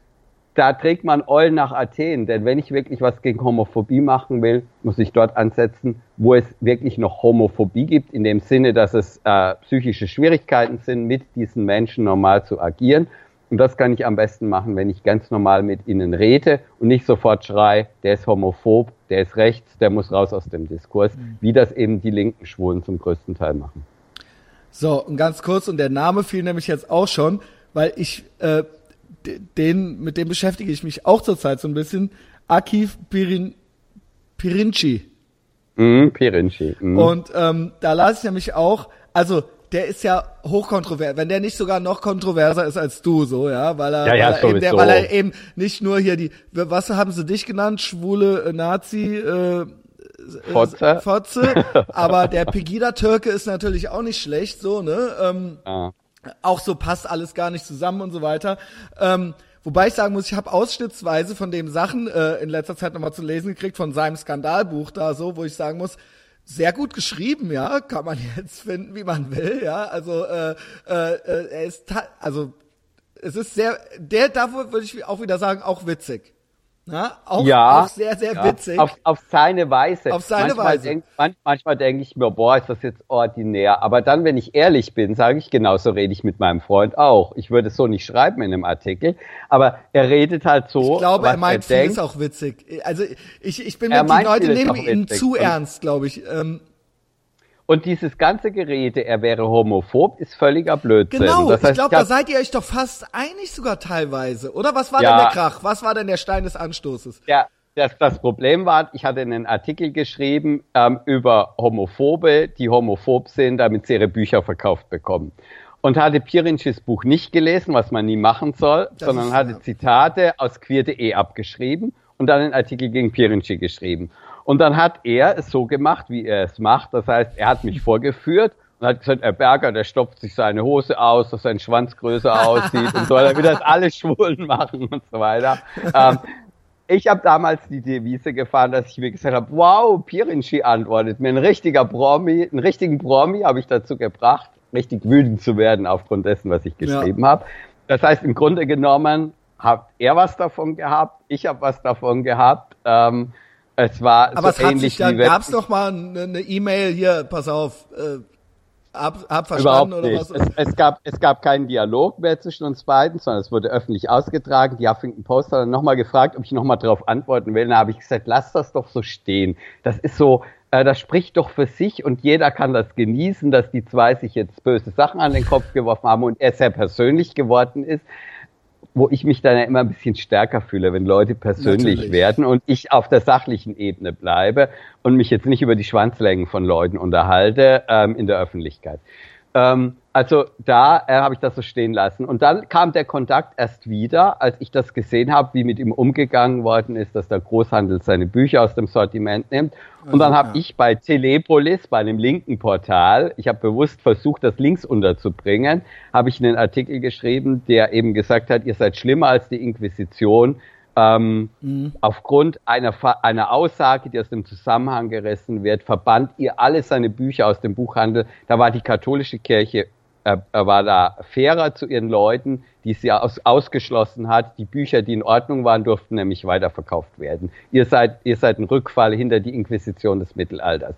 da trägt man Eulen nach Athen, denn wenn ich wirklich was gegen Homophobie machen will, muss ich dort ansetzen, wo es wirklich noch Homophobie gibt, in dem Sinne, dass es äh, psychische Schwierigkeiten sind, mit diesen Menschen normal zu agieren. Und das kann ich am besten machen, wenn ich ganz normal mit ihnen rede und nicht sofort schrei, der ist homophob, der ist rechts, der muss raus aus dem Diskurs, mhm. wie das eben die linken Schwulen zum größten Teil machen. So, und ganz kurz, und der Name fiel nämlich jetzt auch schon, weil ich äh, den, mit dem beschäftige ich mich auch zurzeit so ein bisschen. Akif Pirin, Pirinci. Mm, Pirinci. Mm. Und ähm, da las ich nämlich auch, also der ist ja hochkontrovers, wenn der nicht sogar noch kontroverser ist als du, so, ja, weil er, ja, ja, weil, er eben, der, weil er eben nicht nur hier die, was haben sie dich genannt, schwule äh, Nazi, äh, Fotze. Fotze, aber der Pegida-Türke ist natürlich auch nicht schlecht, so, ne, ähm, ah auch so passt alles gar nicht zusammen und so weiter. Ähm, wobei ich sagen muss, ich habe ausschnittsweise von dem Sachen äh, in letzter Zeit nochmal zu lesen gekriegt, von seinem Skandalbuch da so, wo ich sagen muss, sehr gut geschrieben, ja, kann man jetzt finden, wie man will, ja. Also äh, äh, äh er ist also es ist sehr, der da würde ich auch wieder sagen, auch witzig. Na, auch, ja, auch sehr, sehr witzig. Ja, auf, auf seine Weise. Auf seine manchmal Weise. Denk, man, manchmal denke ich mir, boah, ist das jetzt ordinär. Aber dann, wenn ich ehrlich bin, sage ich, genauso rede ich mit meinem Freund auch. Ich würde es so nicht schreiben in einem Artikel. Aber er redet halt so. Ich glaube, er meint vieles auch witzig. Also ich, ich bin mir, die Leute nehmen ihn zu ernst, glaube ich. Ähm, und dieses ganze Gerede, er wäre homophob, ist völliger Blödsinn. Genau, das heißt, ich glaube, da seid ihr euch doch fast einig sogar teilweise. Oder was war ja, denn der Krach? Was war denn der Stein des Anstoßes? Ja, das, das Problem war, ich hatte einen Artikel geschrieben ähm, über Homophobe, die homophob sind, damit sie ihre Bücher verkauft bekommen. Und hatte Pirinschis Buch nicht gelesen, was man nie machen soll, das sondern ist, hatte ja. Zitate aus queer.de abgeschrieben und dann einen Artikel gegen Pirinci geschrieben. Und dann hat er es so gemacht, wie er es macht. Das heißt, er hat mich vorgeführt und hat gesagt, Herr Berger, der stopft sich seine Hose aus, dass sein Schwanz größer aussieht und so weiter, wie das alle Schwulen machen und so weiter. Ähm, ich habe damals die Devise gefahren, dass ich mir gesagt habe, wow, Pirinci antwortet mir, ein richtiger Promi, einen richtigen Promi habe ich dazu gebracht, richtig wütend zu werden aufgrund dessen, was ich geschrieben ja. habe. Das heißt, im Grunde genommen hat er was davon gehabt, ich habe was davon gehabt. Ähm, es war Aber so es hat sich dann, gab es noch mal eine E-Mail hier, pass auf, äh, hab, hab verstanden oder was? Es, es, gab, es gab keinen Dialog mehr zwischen uns beiden, sondern es wurde öffentlich ausgetragen. Die Huffington Post hat dann nochmal gefragt, ob ich nochmal darauf antworten will. Da habe ich gesagt, lass das doch so stehen. Das ist so, äh, das spricht doch für sich und jeder kann das genießen, dass die zwei sich jetzt böse Sachen an den Kopf geworfen haben und er sehr persönlich geworden ist wo ich mich dann ja immer ein bisschen stärker fühle, wenn Leute persönlich Natürlich. werden und ich auf der sachlichen Ebene bleibe und mich jetzt nicht über die Schwanzlängen von Leuten unterhalte ähm, in der Öffentlichkeit. Ähm, also da äh, habe ich das so stehen lassen. Und dann kam der Kontakt erst wieder, als ich das gesehen habe, wie mit ihm umgegangen worden ist, dass der Großhandel seine Bücher aus dem Sortiment nimmt. Und dann habe ja. ich bei Telepolis, bei einem linken Portal, ich habe bewusst versucht, das links unterzubringen, habe ich einen Artikel geschrieben, der eben gesagt hat, ihr seid schlimmer als die Inquisition, ähm, mhm. Aufgrund einer, einer Aussage, die aus dem Zusammenhang gerissen wird, verbannt ihr alle seine Bücher aus dem Buchhandel. Da war die katholische Kirche, äh, war da fairer zu ihren Leuten, die sie aus, ausgeschlossen hat. Die Bücher, die in Ordnung waren, durften nämlich weiterverkauft werden. Ihr seid, ihr seid ein Rückfall hinter die Inquisition des Mittelalters.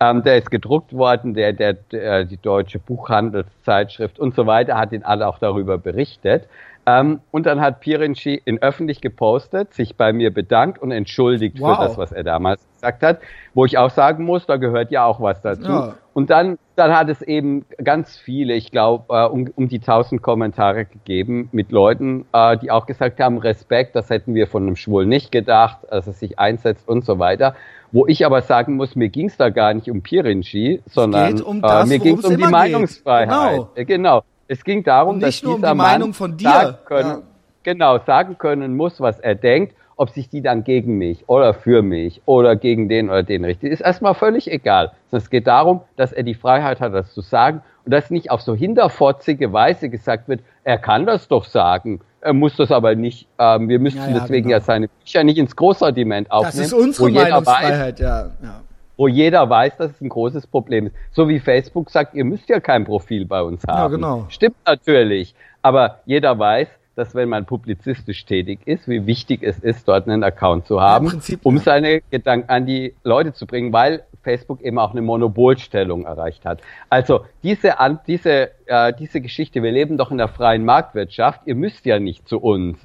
Ähm, der ist gedruckt worden, der, der, der, die deutsche Buchhandelszeitschrift und so weiter hat ihn alle auch darüber berichtet. Ähm, und dann hat Pirinci in öffentlich gepostet, sich bei mir bedankt und entschuldigt wow. für das, was er damals gesagt hat. Wo ich auch sagen muss, da gehört ja auch was dazu. Ja. Und dann, dann hat es eben ganz viele, ich glaube, äh, um, um die tausend Kommentare gegeben mit Leuten, äh, die auch gesagt haben, Respekt, das hätten wir von einem Schwul nicht gedacht, dass es sich einsetzt und so weiter. Wo ich aber sagen muss, mir ging es da gar nicht um Pirinci, sondern um das, äh, mir ging es um die Meinungsfreiheit. Genau. Äh, genau. Es ging darum, dass dieser um die Mann von dir. Sagen können, ja. genau sagen können muss, was er denkt, ob sich die dann gegen mich oder für mich oder gegen den oder den richtet, ist erstmal völlig egal. Es geht darum, dass er die Freiheit hat, das zu sagen und dass nicht auf so hinterfotzige Weise gesagt wird, er kann das doch sagen, er muss das aber nicht, ähm, wir müssten ja, ja, deswegen genau. ja seine Bücher nicht ins Großsortiment aufnehmen. Das ist unsere Meinungsfreiheit, weiß, ja. ja wo jeder weiß, dass es ein großes Problem ist. So wie Facebook sagt, ihr müsst ja kein Profil bei uns haben. Ja, genau. Stimmt natürlich. Aber jeder weiß, dass wenn man publizistisch tätig ist, wie wichtig es ist, dort einen Account zu haben, ja, um seine Gedanken an die Leute zu bringen, weil Facebook eben auch eine Monopolstellung erreicht hat. Also diese, diese, äh, diese Geschichte, wir leben doch in der freien Marktwirtschaft, ihr müsst ja nicht zu uns.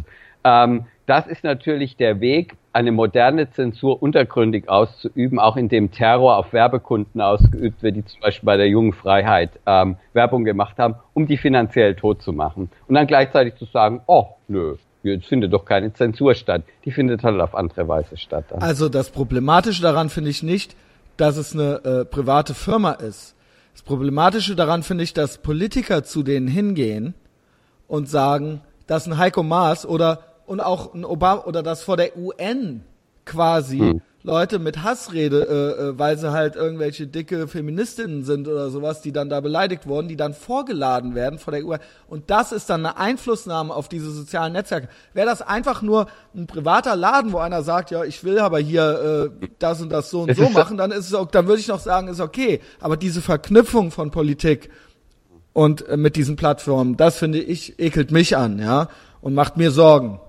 Ähm, das ist natürlich der Weg, eine moderne Zensur untergründig auszuüben, auch indem Terror auf Werbekunden ausgeübt wird, die zum Beispiel bei der jungen Freiheit ähm, Werbung gemacht haben, um die finanziell tot zu machen. Und dann gleichzeitig zu sagen, oh, nö, jetzt findet doch keine Zensur statt. Die findet halt auf andere Weise statt. Dann. Also das Problematische daran finde ich nicht, dass es eine äh, private Firma ist. Das Problematische daran finde ich, dass Politiker zu denen hingehen und sagen, dass ein Heiko Maas oder und auch ein Obama oder das vor der UN quasi hm. Leute mit Hassrede, äh, äh, weil sie halt irgendwelche dicke Feministinnen sind oder sowas, die dann da beleidigt wurden, die dann vorgeladen werden vor der UN. Und das ist dann eine Einflussnahme auf diese sozialen Netzwerke. Wäre das einfach nur ein privater Laden, wo einer sagt, ja, ich will aber hier äh, das und das so und es so machen, dann ist es auch, dann würde ich noch sagen, ist okay. Aber diese Verknüpfung von Politik und äh, mit diesen Plattformen, das finde ich ekelt mich an, ja, und macht mir Sorgen.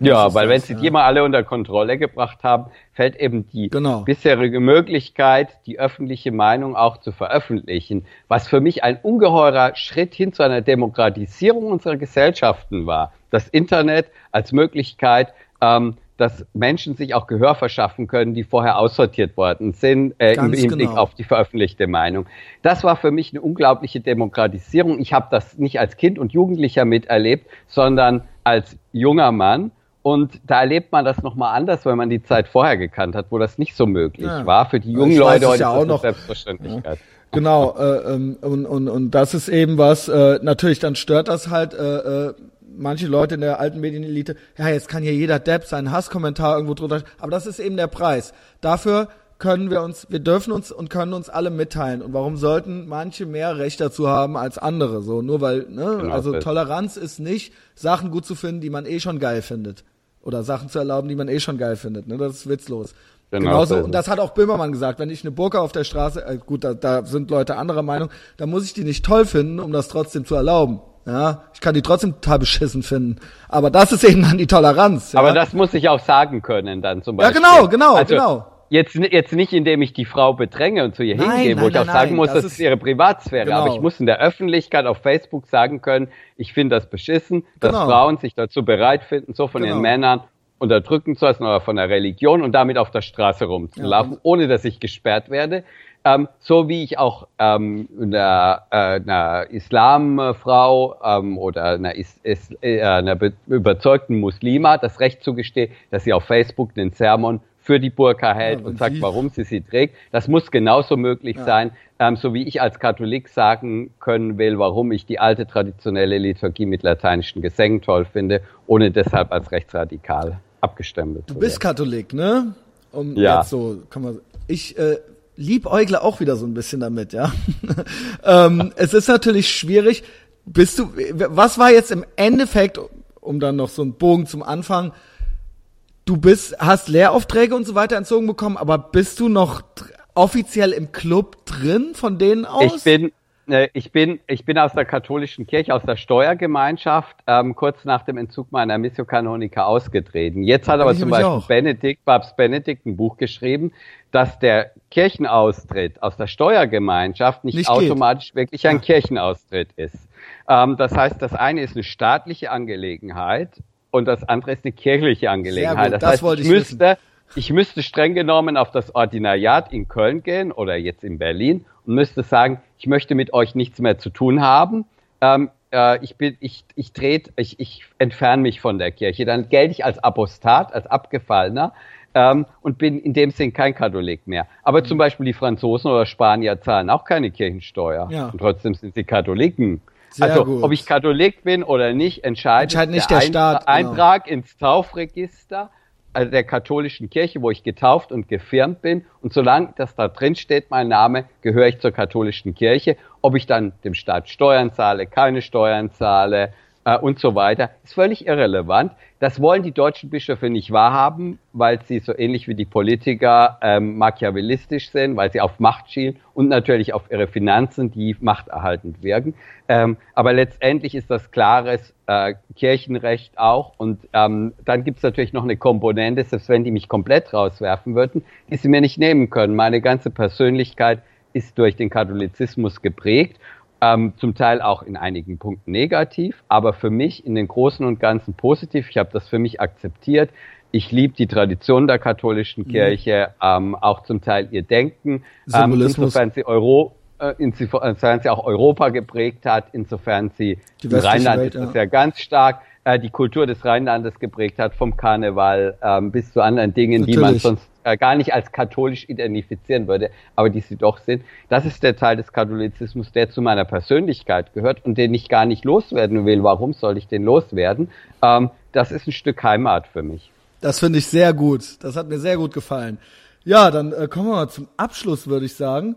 Ja, weil wenn sie ja. die mal alle unter Kontrolle gebracht haben, fällt eben die genau. bisherige Möglichkeit, die öffentliche Meinung auch zu veröffentlichen, was für mich ein ungeheurer Schritt hin zu einer Demokratisierung unserer Gesellschaften war. Das Internet als Möglichkeit, ähm, dass Menschen sich auch Gehör verschaffen können, die vorher aussortiert worden sind, äh, im Hinblick genau. auf die veröffentlichte Meinung. Das war für mich eine unglaubliche Demokratisierung. Ich habe das nicht als Kind und Jugendlicher miterlebt, sondern als junger Mann und da erlebt man das nochmal anders, weil man die Zeit vorher gekannt hat, wo das nicht so möglich ja. war. Für die jungen Leute heute ja ist das noch, Selbstverständlichkeit. Ja. Genau, äh, ähm, und, und, und das ist eben was, äh, natürlich dann stört das halt äh, äh, manche Leute in der alten Medienelite, ja, jetzt kann hier jeder Depp seinen Hasskommentar irgendwo drunter, aber das ist eben der Preis. Dafür können wir uns, wir dürfen uns und können uns alle mitteilen. Und warum sollten manche mehr Recht dazu haben als andere? So, nur weil, ne, genau, also Toleranz ist nicht, Sachen gut zu finden, die man eh schon geil findet oder Sachen zu erlauben, die man eh schon geil findet. Ne? Das ist witzlos. Genau, Genauso, und das hat auch Böhmermann gesagt, wenn ich eine Burka auf der Straße, äh, gut, da, da sind Leute anderer Meinung, dann muss ich die nicht toll finden, um das trotzdem zu erlauben. Ja, ich kann die trotzdem total beschissen finden. Aber das ist eben dann die Toleranz. Ja? Aber das muss ich auch sagen können dann zum Beispiel. Ja, genau, genau, also, genau. Jetzt, jetzt nicht, indem ich die Frau bedränge und zu ihr nein, hingehe, nein, wo ich nein, auch sagen muss, das, ist ihre Privatsphäre. Genau. Aber ich muss in der Öffentlichkeit auf Facebook sagen können, ich finde das beschissen, dass genau. Frauen sich dazu bereit finden, so von genau. ihren Männern unterdrücken zu lassen oder von der Religion und damit auf der Straße rumzulaufen, ja. ohne dass ich gesperrt werde. Ähm, so wie ich auch ähm, einer, äh, einer Islamfrau ähm, oder einer, Is Is äh, einer überzeugten Muslima das Recht zugestehe, dass sie auf Facebook den Sermon für die Burka hält ja, und sagt, warum sie sie trägt. Das muss genauso möglich ja. sein, ähm, so wie ich als Katholik sagen können will, warum ich die alte traditionelle Liturgie mit lateinischen Gesängen toll finde, ohne deshalb als rechtsradikal abgestempelt. Du bist Katholik, ne? Um ja. Jetzt so, kann man, ich äh, liebäugle auch wieder so ein bisschen damit, ja. ähm, es ist natürlich schwierig. Bist du, was war jetzt im Endeffekt, um dann noch so einen Bogen zum Anfang, du bist, hast Lehraufträge und so weiter entzogen bekommen, aber bist du noch offiziell im Club drin von denen aus? Ich bin, äh, ich bin, ich bin aus der katholischen Kirche, aus der Steuergemeinschaft, ähm, kurz nach dem Entzug meiner Missio Canonica ausgetreten. Jetzt hat aber zum Beispiel auch. Benedikt, Papst Benedikt ein Buch geschrieben, dass der Kirchenaustritt aus der Steuergemeinschaft nicht, nicht automatisch geht. wirklich ein ja. Kirchenaustritt ist. Ähm, das heißt, das eine ist eine staatliche Angelegenheit und das andere ist eine kirchliche Angelegenheit. Gut, das, das heißt, ich, ich müsste, ich müsste streng genommen auf das Ordinariat in Köln gehen oder jetzt in Berlin und müsste sagen, ich möchte mit euch nichts mehr zu tun haben. Ähm, äh, ich bin, ich, ich dreht, ich, ich entferne mich von der Kirche. Dann gelte ich als Apostat, als Abgefallener ähm, und bin in dem Sinn kein Katholik mehr. Aber mhm. zum Beispiel die Franzosen oder Spanier zahlen auch keine Kirchensteuer ja. und trotzdem sind sie Katholiken. Sehr also gut. ob ich Katholik bin oder nicht, entscheidet, entscheidet nicht der, der, Staat, genau. Eintrag ins Taufregister also der katholischen Kirche, wo ich getauft und gefirmt bin. Und solange das da drin steht, mein Name, gehöre ich zur katholischen Kirche. Ob ich dann dem Staat Steuern zahle, keine Steuern zahle, äh, und so weiter, ist völlig irrelevant. Das wollen die deutschen Bischöfe nicht wahrhaben, weil sie so ähnlich wie die Politiker ähm, machiavellistisch sind, weil sie auf Macht schielen und natürlich auf ihre Finanzen, die machterhaltend wirken. Ähm, aber letztendlich ist das klares äh, Kirchenrecht auch. Und ähm, dann gibt es natürlich noch eine Komponente, selbst wenn die mich komplett rauswerfen würden, die sie mir nicht nehmen können. Meine ganze Persönlichkeit ist durch den Katholizismus geprägt ähm, zum Teil auch in einigen Punkten negativ, aber für mich in den Großen und Ganzen positiv. Ich habe das für mich akzeptiert. Ich liebe die Tradition der katholischen mhm. Kirche, ähm, auch zum Teil ihr Denken, ähm, insofern sie Euro, äh, insofern sie auch Europa geprägt hat, insofern sie Rheinland Welt, ist das ja. ja ganz stark äh, die Kultur des Rheinlandes geprägt hat, vom Karneval ähm, bis zu anderen Dingen, Natürlich. die man sonst äh, gar nicht als katholisch identifizieren würde, aber die sie doch sind. Das ist der Teil des Katholizismus, der zu meiner Persönlichkeit gehört und den ich gar nicht loswerden will. Warum soll ich den loswerden? Ähm, das ist ein Stück Heimat für mich. Das finde ich sehr gut. Das hat mir sehr gut gefallen. Ja, dann äh, kommen wir mal zum Abschluss, würde ich sagen.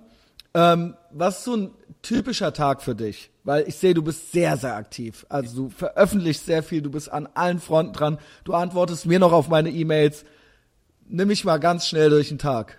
Ähm, was ist so ein typischer Tag für dich? Weil ich sehe, du bist sehr, sehr aktiv. Also du veröffentlichst sehr viel, du bist an allen Fronten dran, du antwortest mir noch auf meine E-Mails. Nimm mich mal ganz schnell durch den Tag.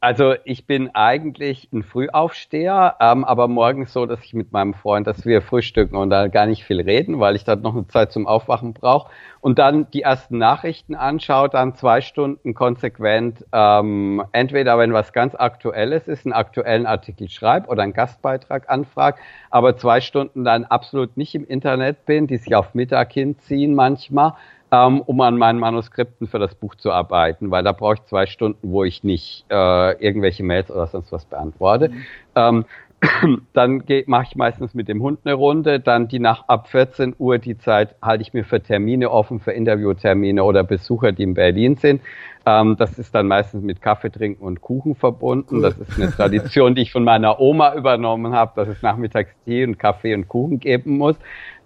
Also ich bin eigentlich ein Frühaufsteher, ähm, aber morgens so, dass ich mit meinem Freund, dass wir frühstücken und da gar nicht viel reden, weil ich dann noch eine Zeit zum Aufwachen brauche. Und dann die ersten Nachrichten anschaue, dann zwei Stunden konsequent, ähm, entweder wenn was ganz Aktuelles ist, einen aktuellen Artikel schreibe oder einen Gastbeitrag anfrage, aber zwei Stunden dann absolut nicht im Internet bin, die sich auf Mittag hinziehen manchmal ähm, um an meinen Manuskripten für das Buch zu arbeiten, weil da brauche ich zwei Stunden, wo ich nicht äh, irgendwelche Mails oder sonst was beantworte. Mhm. Ähm, dann mache ich meistens mit dem Hund eine Runde, dann die nach ab 14 Uhr die Zeit halte ich mir für Termine offen, für Interviewtermine oder Besucher, die in Berlin sind. Ähm, das ist dann meistens mit Kaffee trinken und Kuchen verbunden. Cool. Das ist eine Tradition, die ich von meiner Oma übernommen habe, dass es nachmittags Tee und Kaffee und Kuchen geben muss.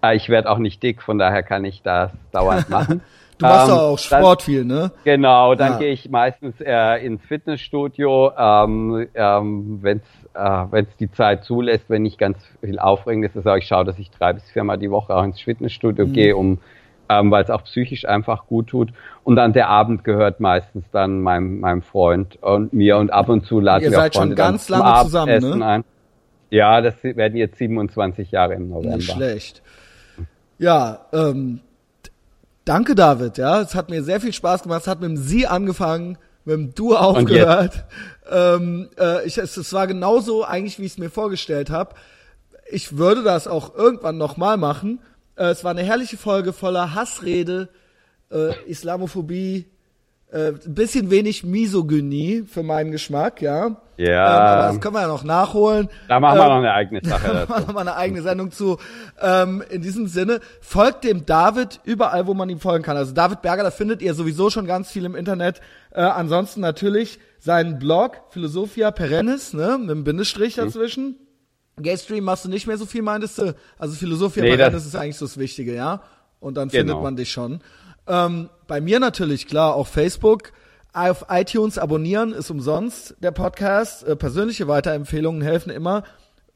Äh, ich werde auch nicht dick, von daher kann ich das dauernd machen. Du machst ähm, auch Sport dann, viel, ne? Genau, dann ja. gehe ich meistens äh, ins Fitnessstudio, ähm, ähm, wenn es äh, wenn's die Zeit zulässt, wenn nicht ganz viel aufregend ist, also ich schaue, dass ich drei bis viermal die Woche auch ins Fitnessstudio mhm. gehe, um ähm, weil es auch psychisch einfach gut tut. Und dann der Abend gehört meistens dann meinem, meinem Freund und mir und ab und zu laden wir Ihr seid schon ganz lange zusammen, ne? Ein. Ja, das werden jetzt 27 Jahre im November. Nicht schlecht. Ja, ähm, danke David, ja. Es hat mir sehr viel Spaß gemacht. Es hat mit dem Sie angefangen, mit dem Du aufgehört. Ähm, äh, ich, es, es war genauso eigentlich, wie ich es mir vorgestellt habe. Ich würde das auch irgendwann nochmal machen. Äh, es war eine herrliche Folge voller Hassrede, äh, Islamophobie, äh, ein bisschen wenig Misogynie für meinen Geschmack, ja. Ja. Ähm, aber das können wir ja noch nachholen. Da machen wir ähm, noch eine eigene Sache. Da machen wir noch mal eine eigene Sendung zu. Ähm, in diesem Sinne, folgt dem David überall, wo man ihm folgen kann. Also David Berger, da findet ihr sowieso schon ganz viel im Internet. Äh, ansonsten natürlich seinen Blog, Philosophia Perennis, ne, mit einem Bindestrich mhm. dazwischen. Mhm. Gaystream machst du nicht mehr so viel, meintest du? Also Philosophia nee, Perennis ist eigentlich so das Wichtige, ja? Und dann genau. findet man dich schon. Ähm, bei mir natürlich, klar, auf Facebook. Auf iTunes abonnieren ist umsonst der Podcast. Äh, persönliche Weiterempfehlungen helfen immer.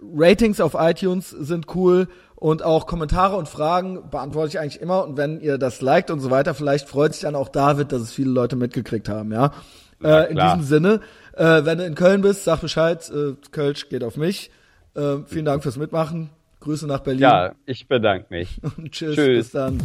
Ratings auf iTunes sind cool und auch Kommentare und Fragen beantworte ich eigentlich immer. Und wenn ihr das liked und so weiter, vielleicht freut sich dann auch David, dass es viele Leute mitgekriegt haben, ja. Äh, in diesem Sinne, äh, wenn du in Köln bist, sag Bescheid. Äh, Kölsch geht auf mich. Äh, vielen Dank fürs Mitmachen. Grüße nach Berlin. Ja, ich bedanke mich. Und tschüss, tschüss. bis dann.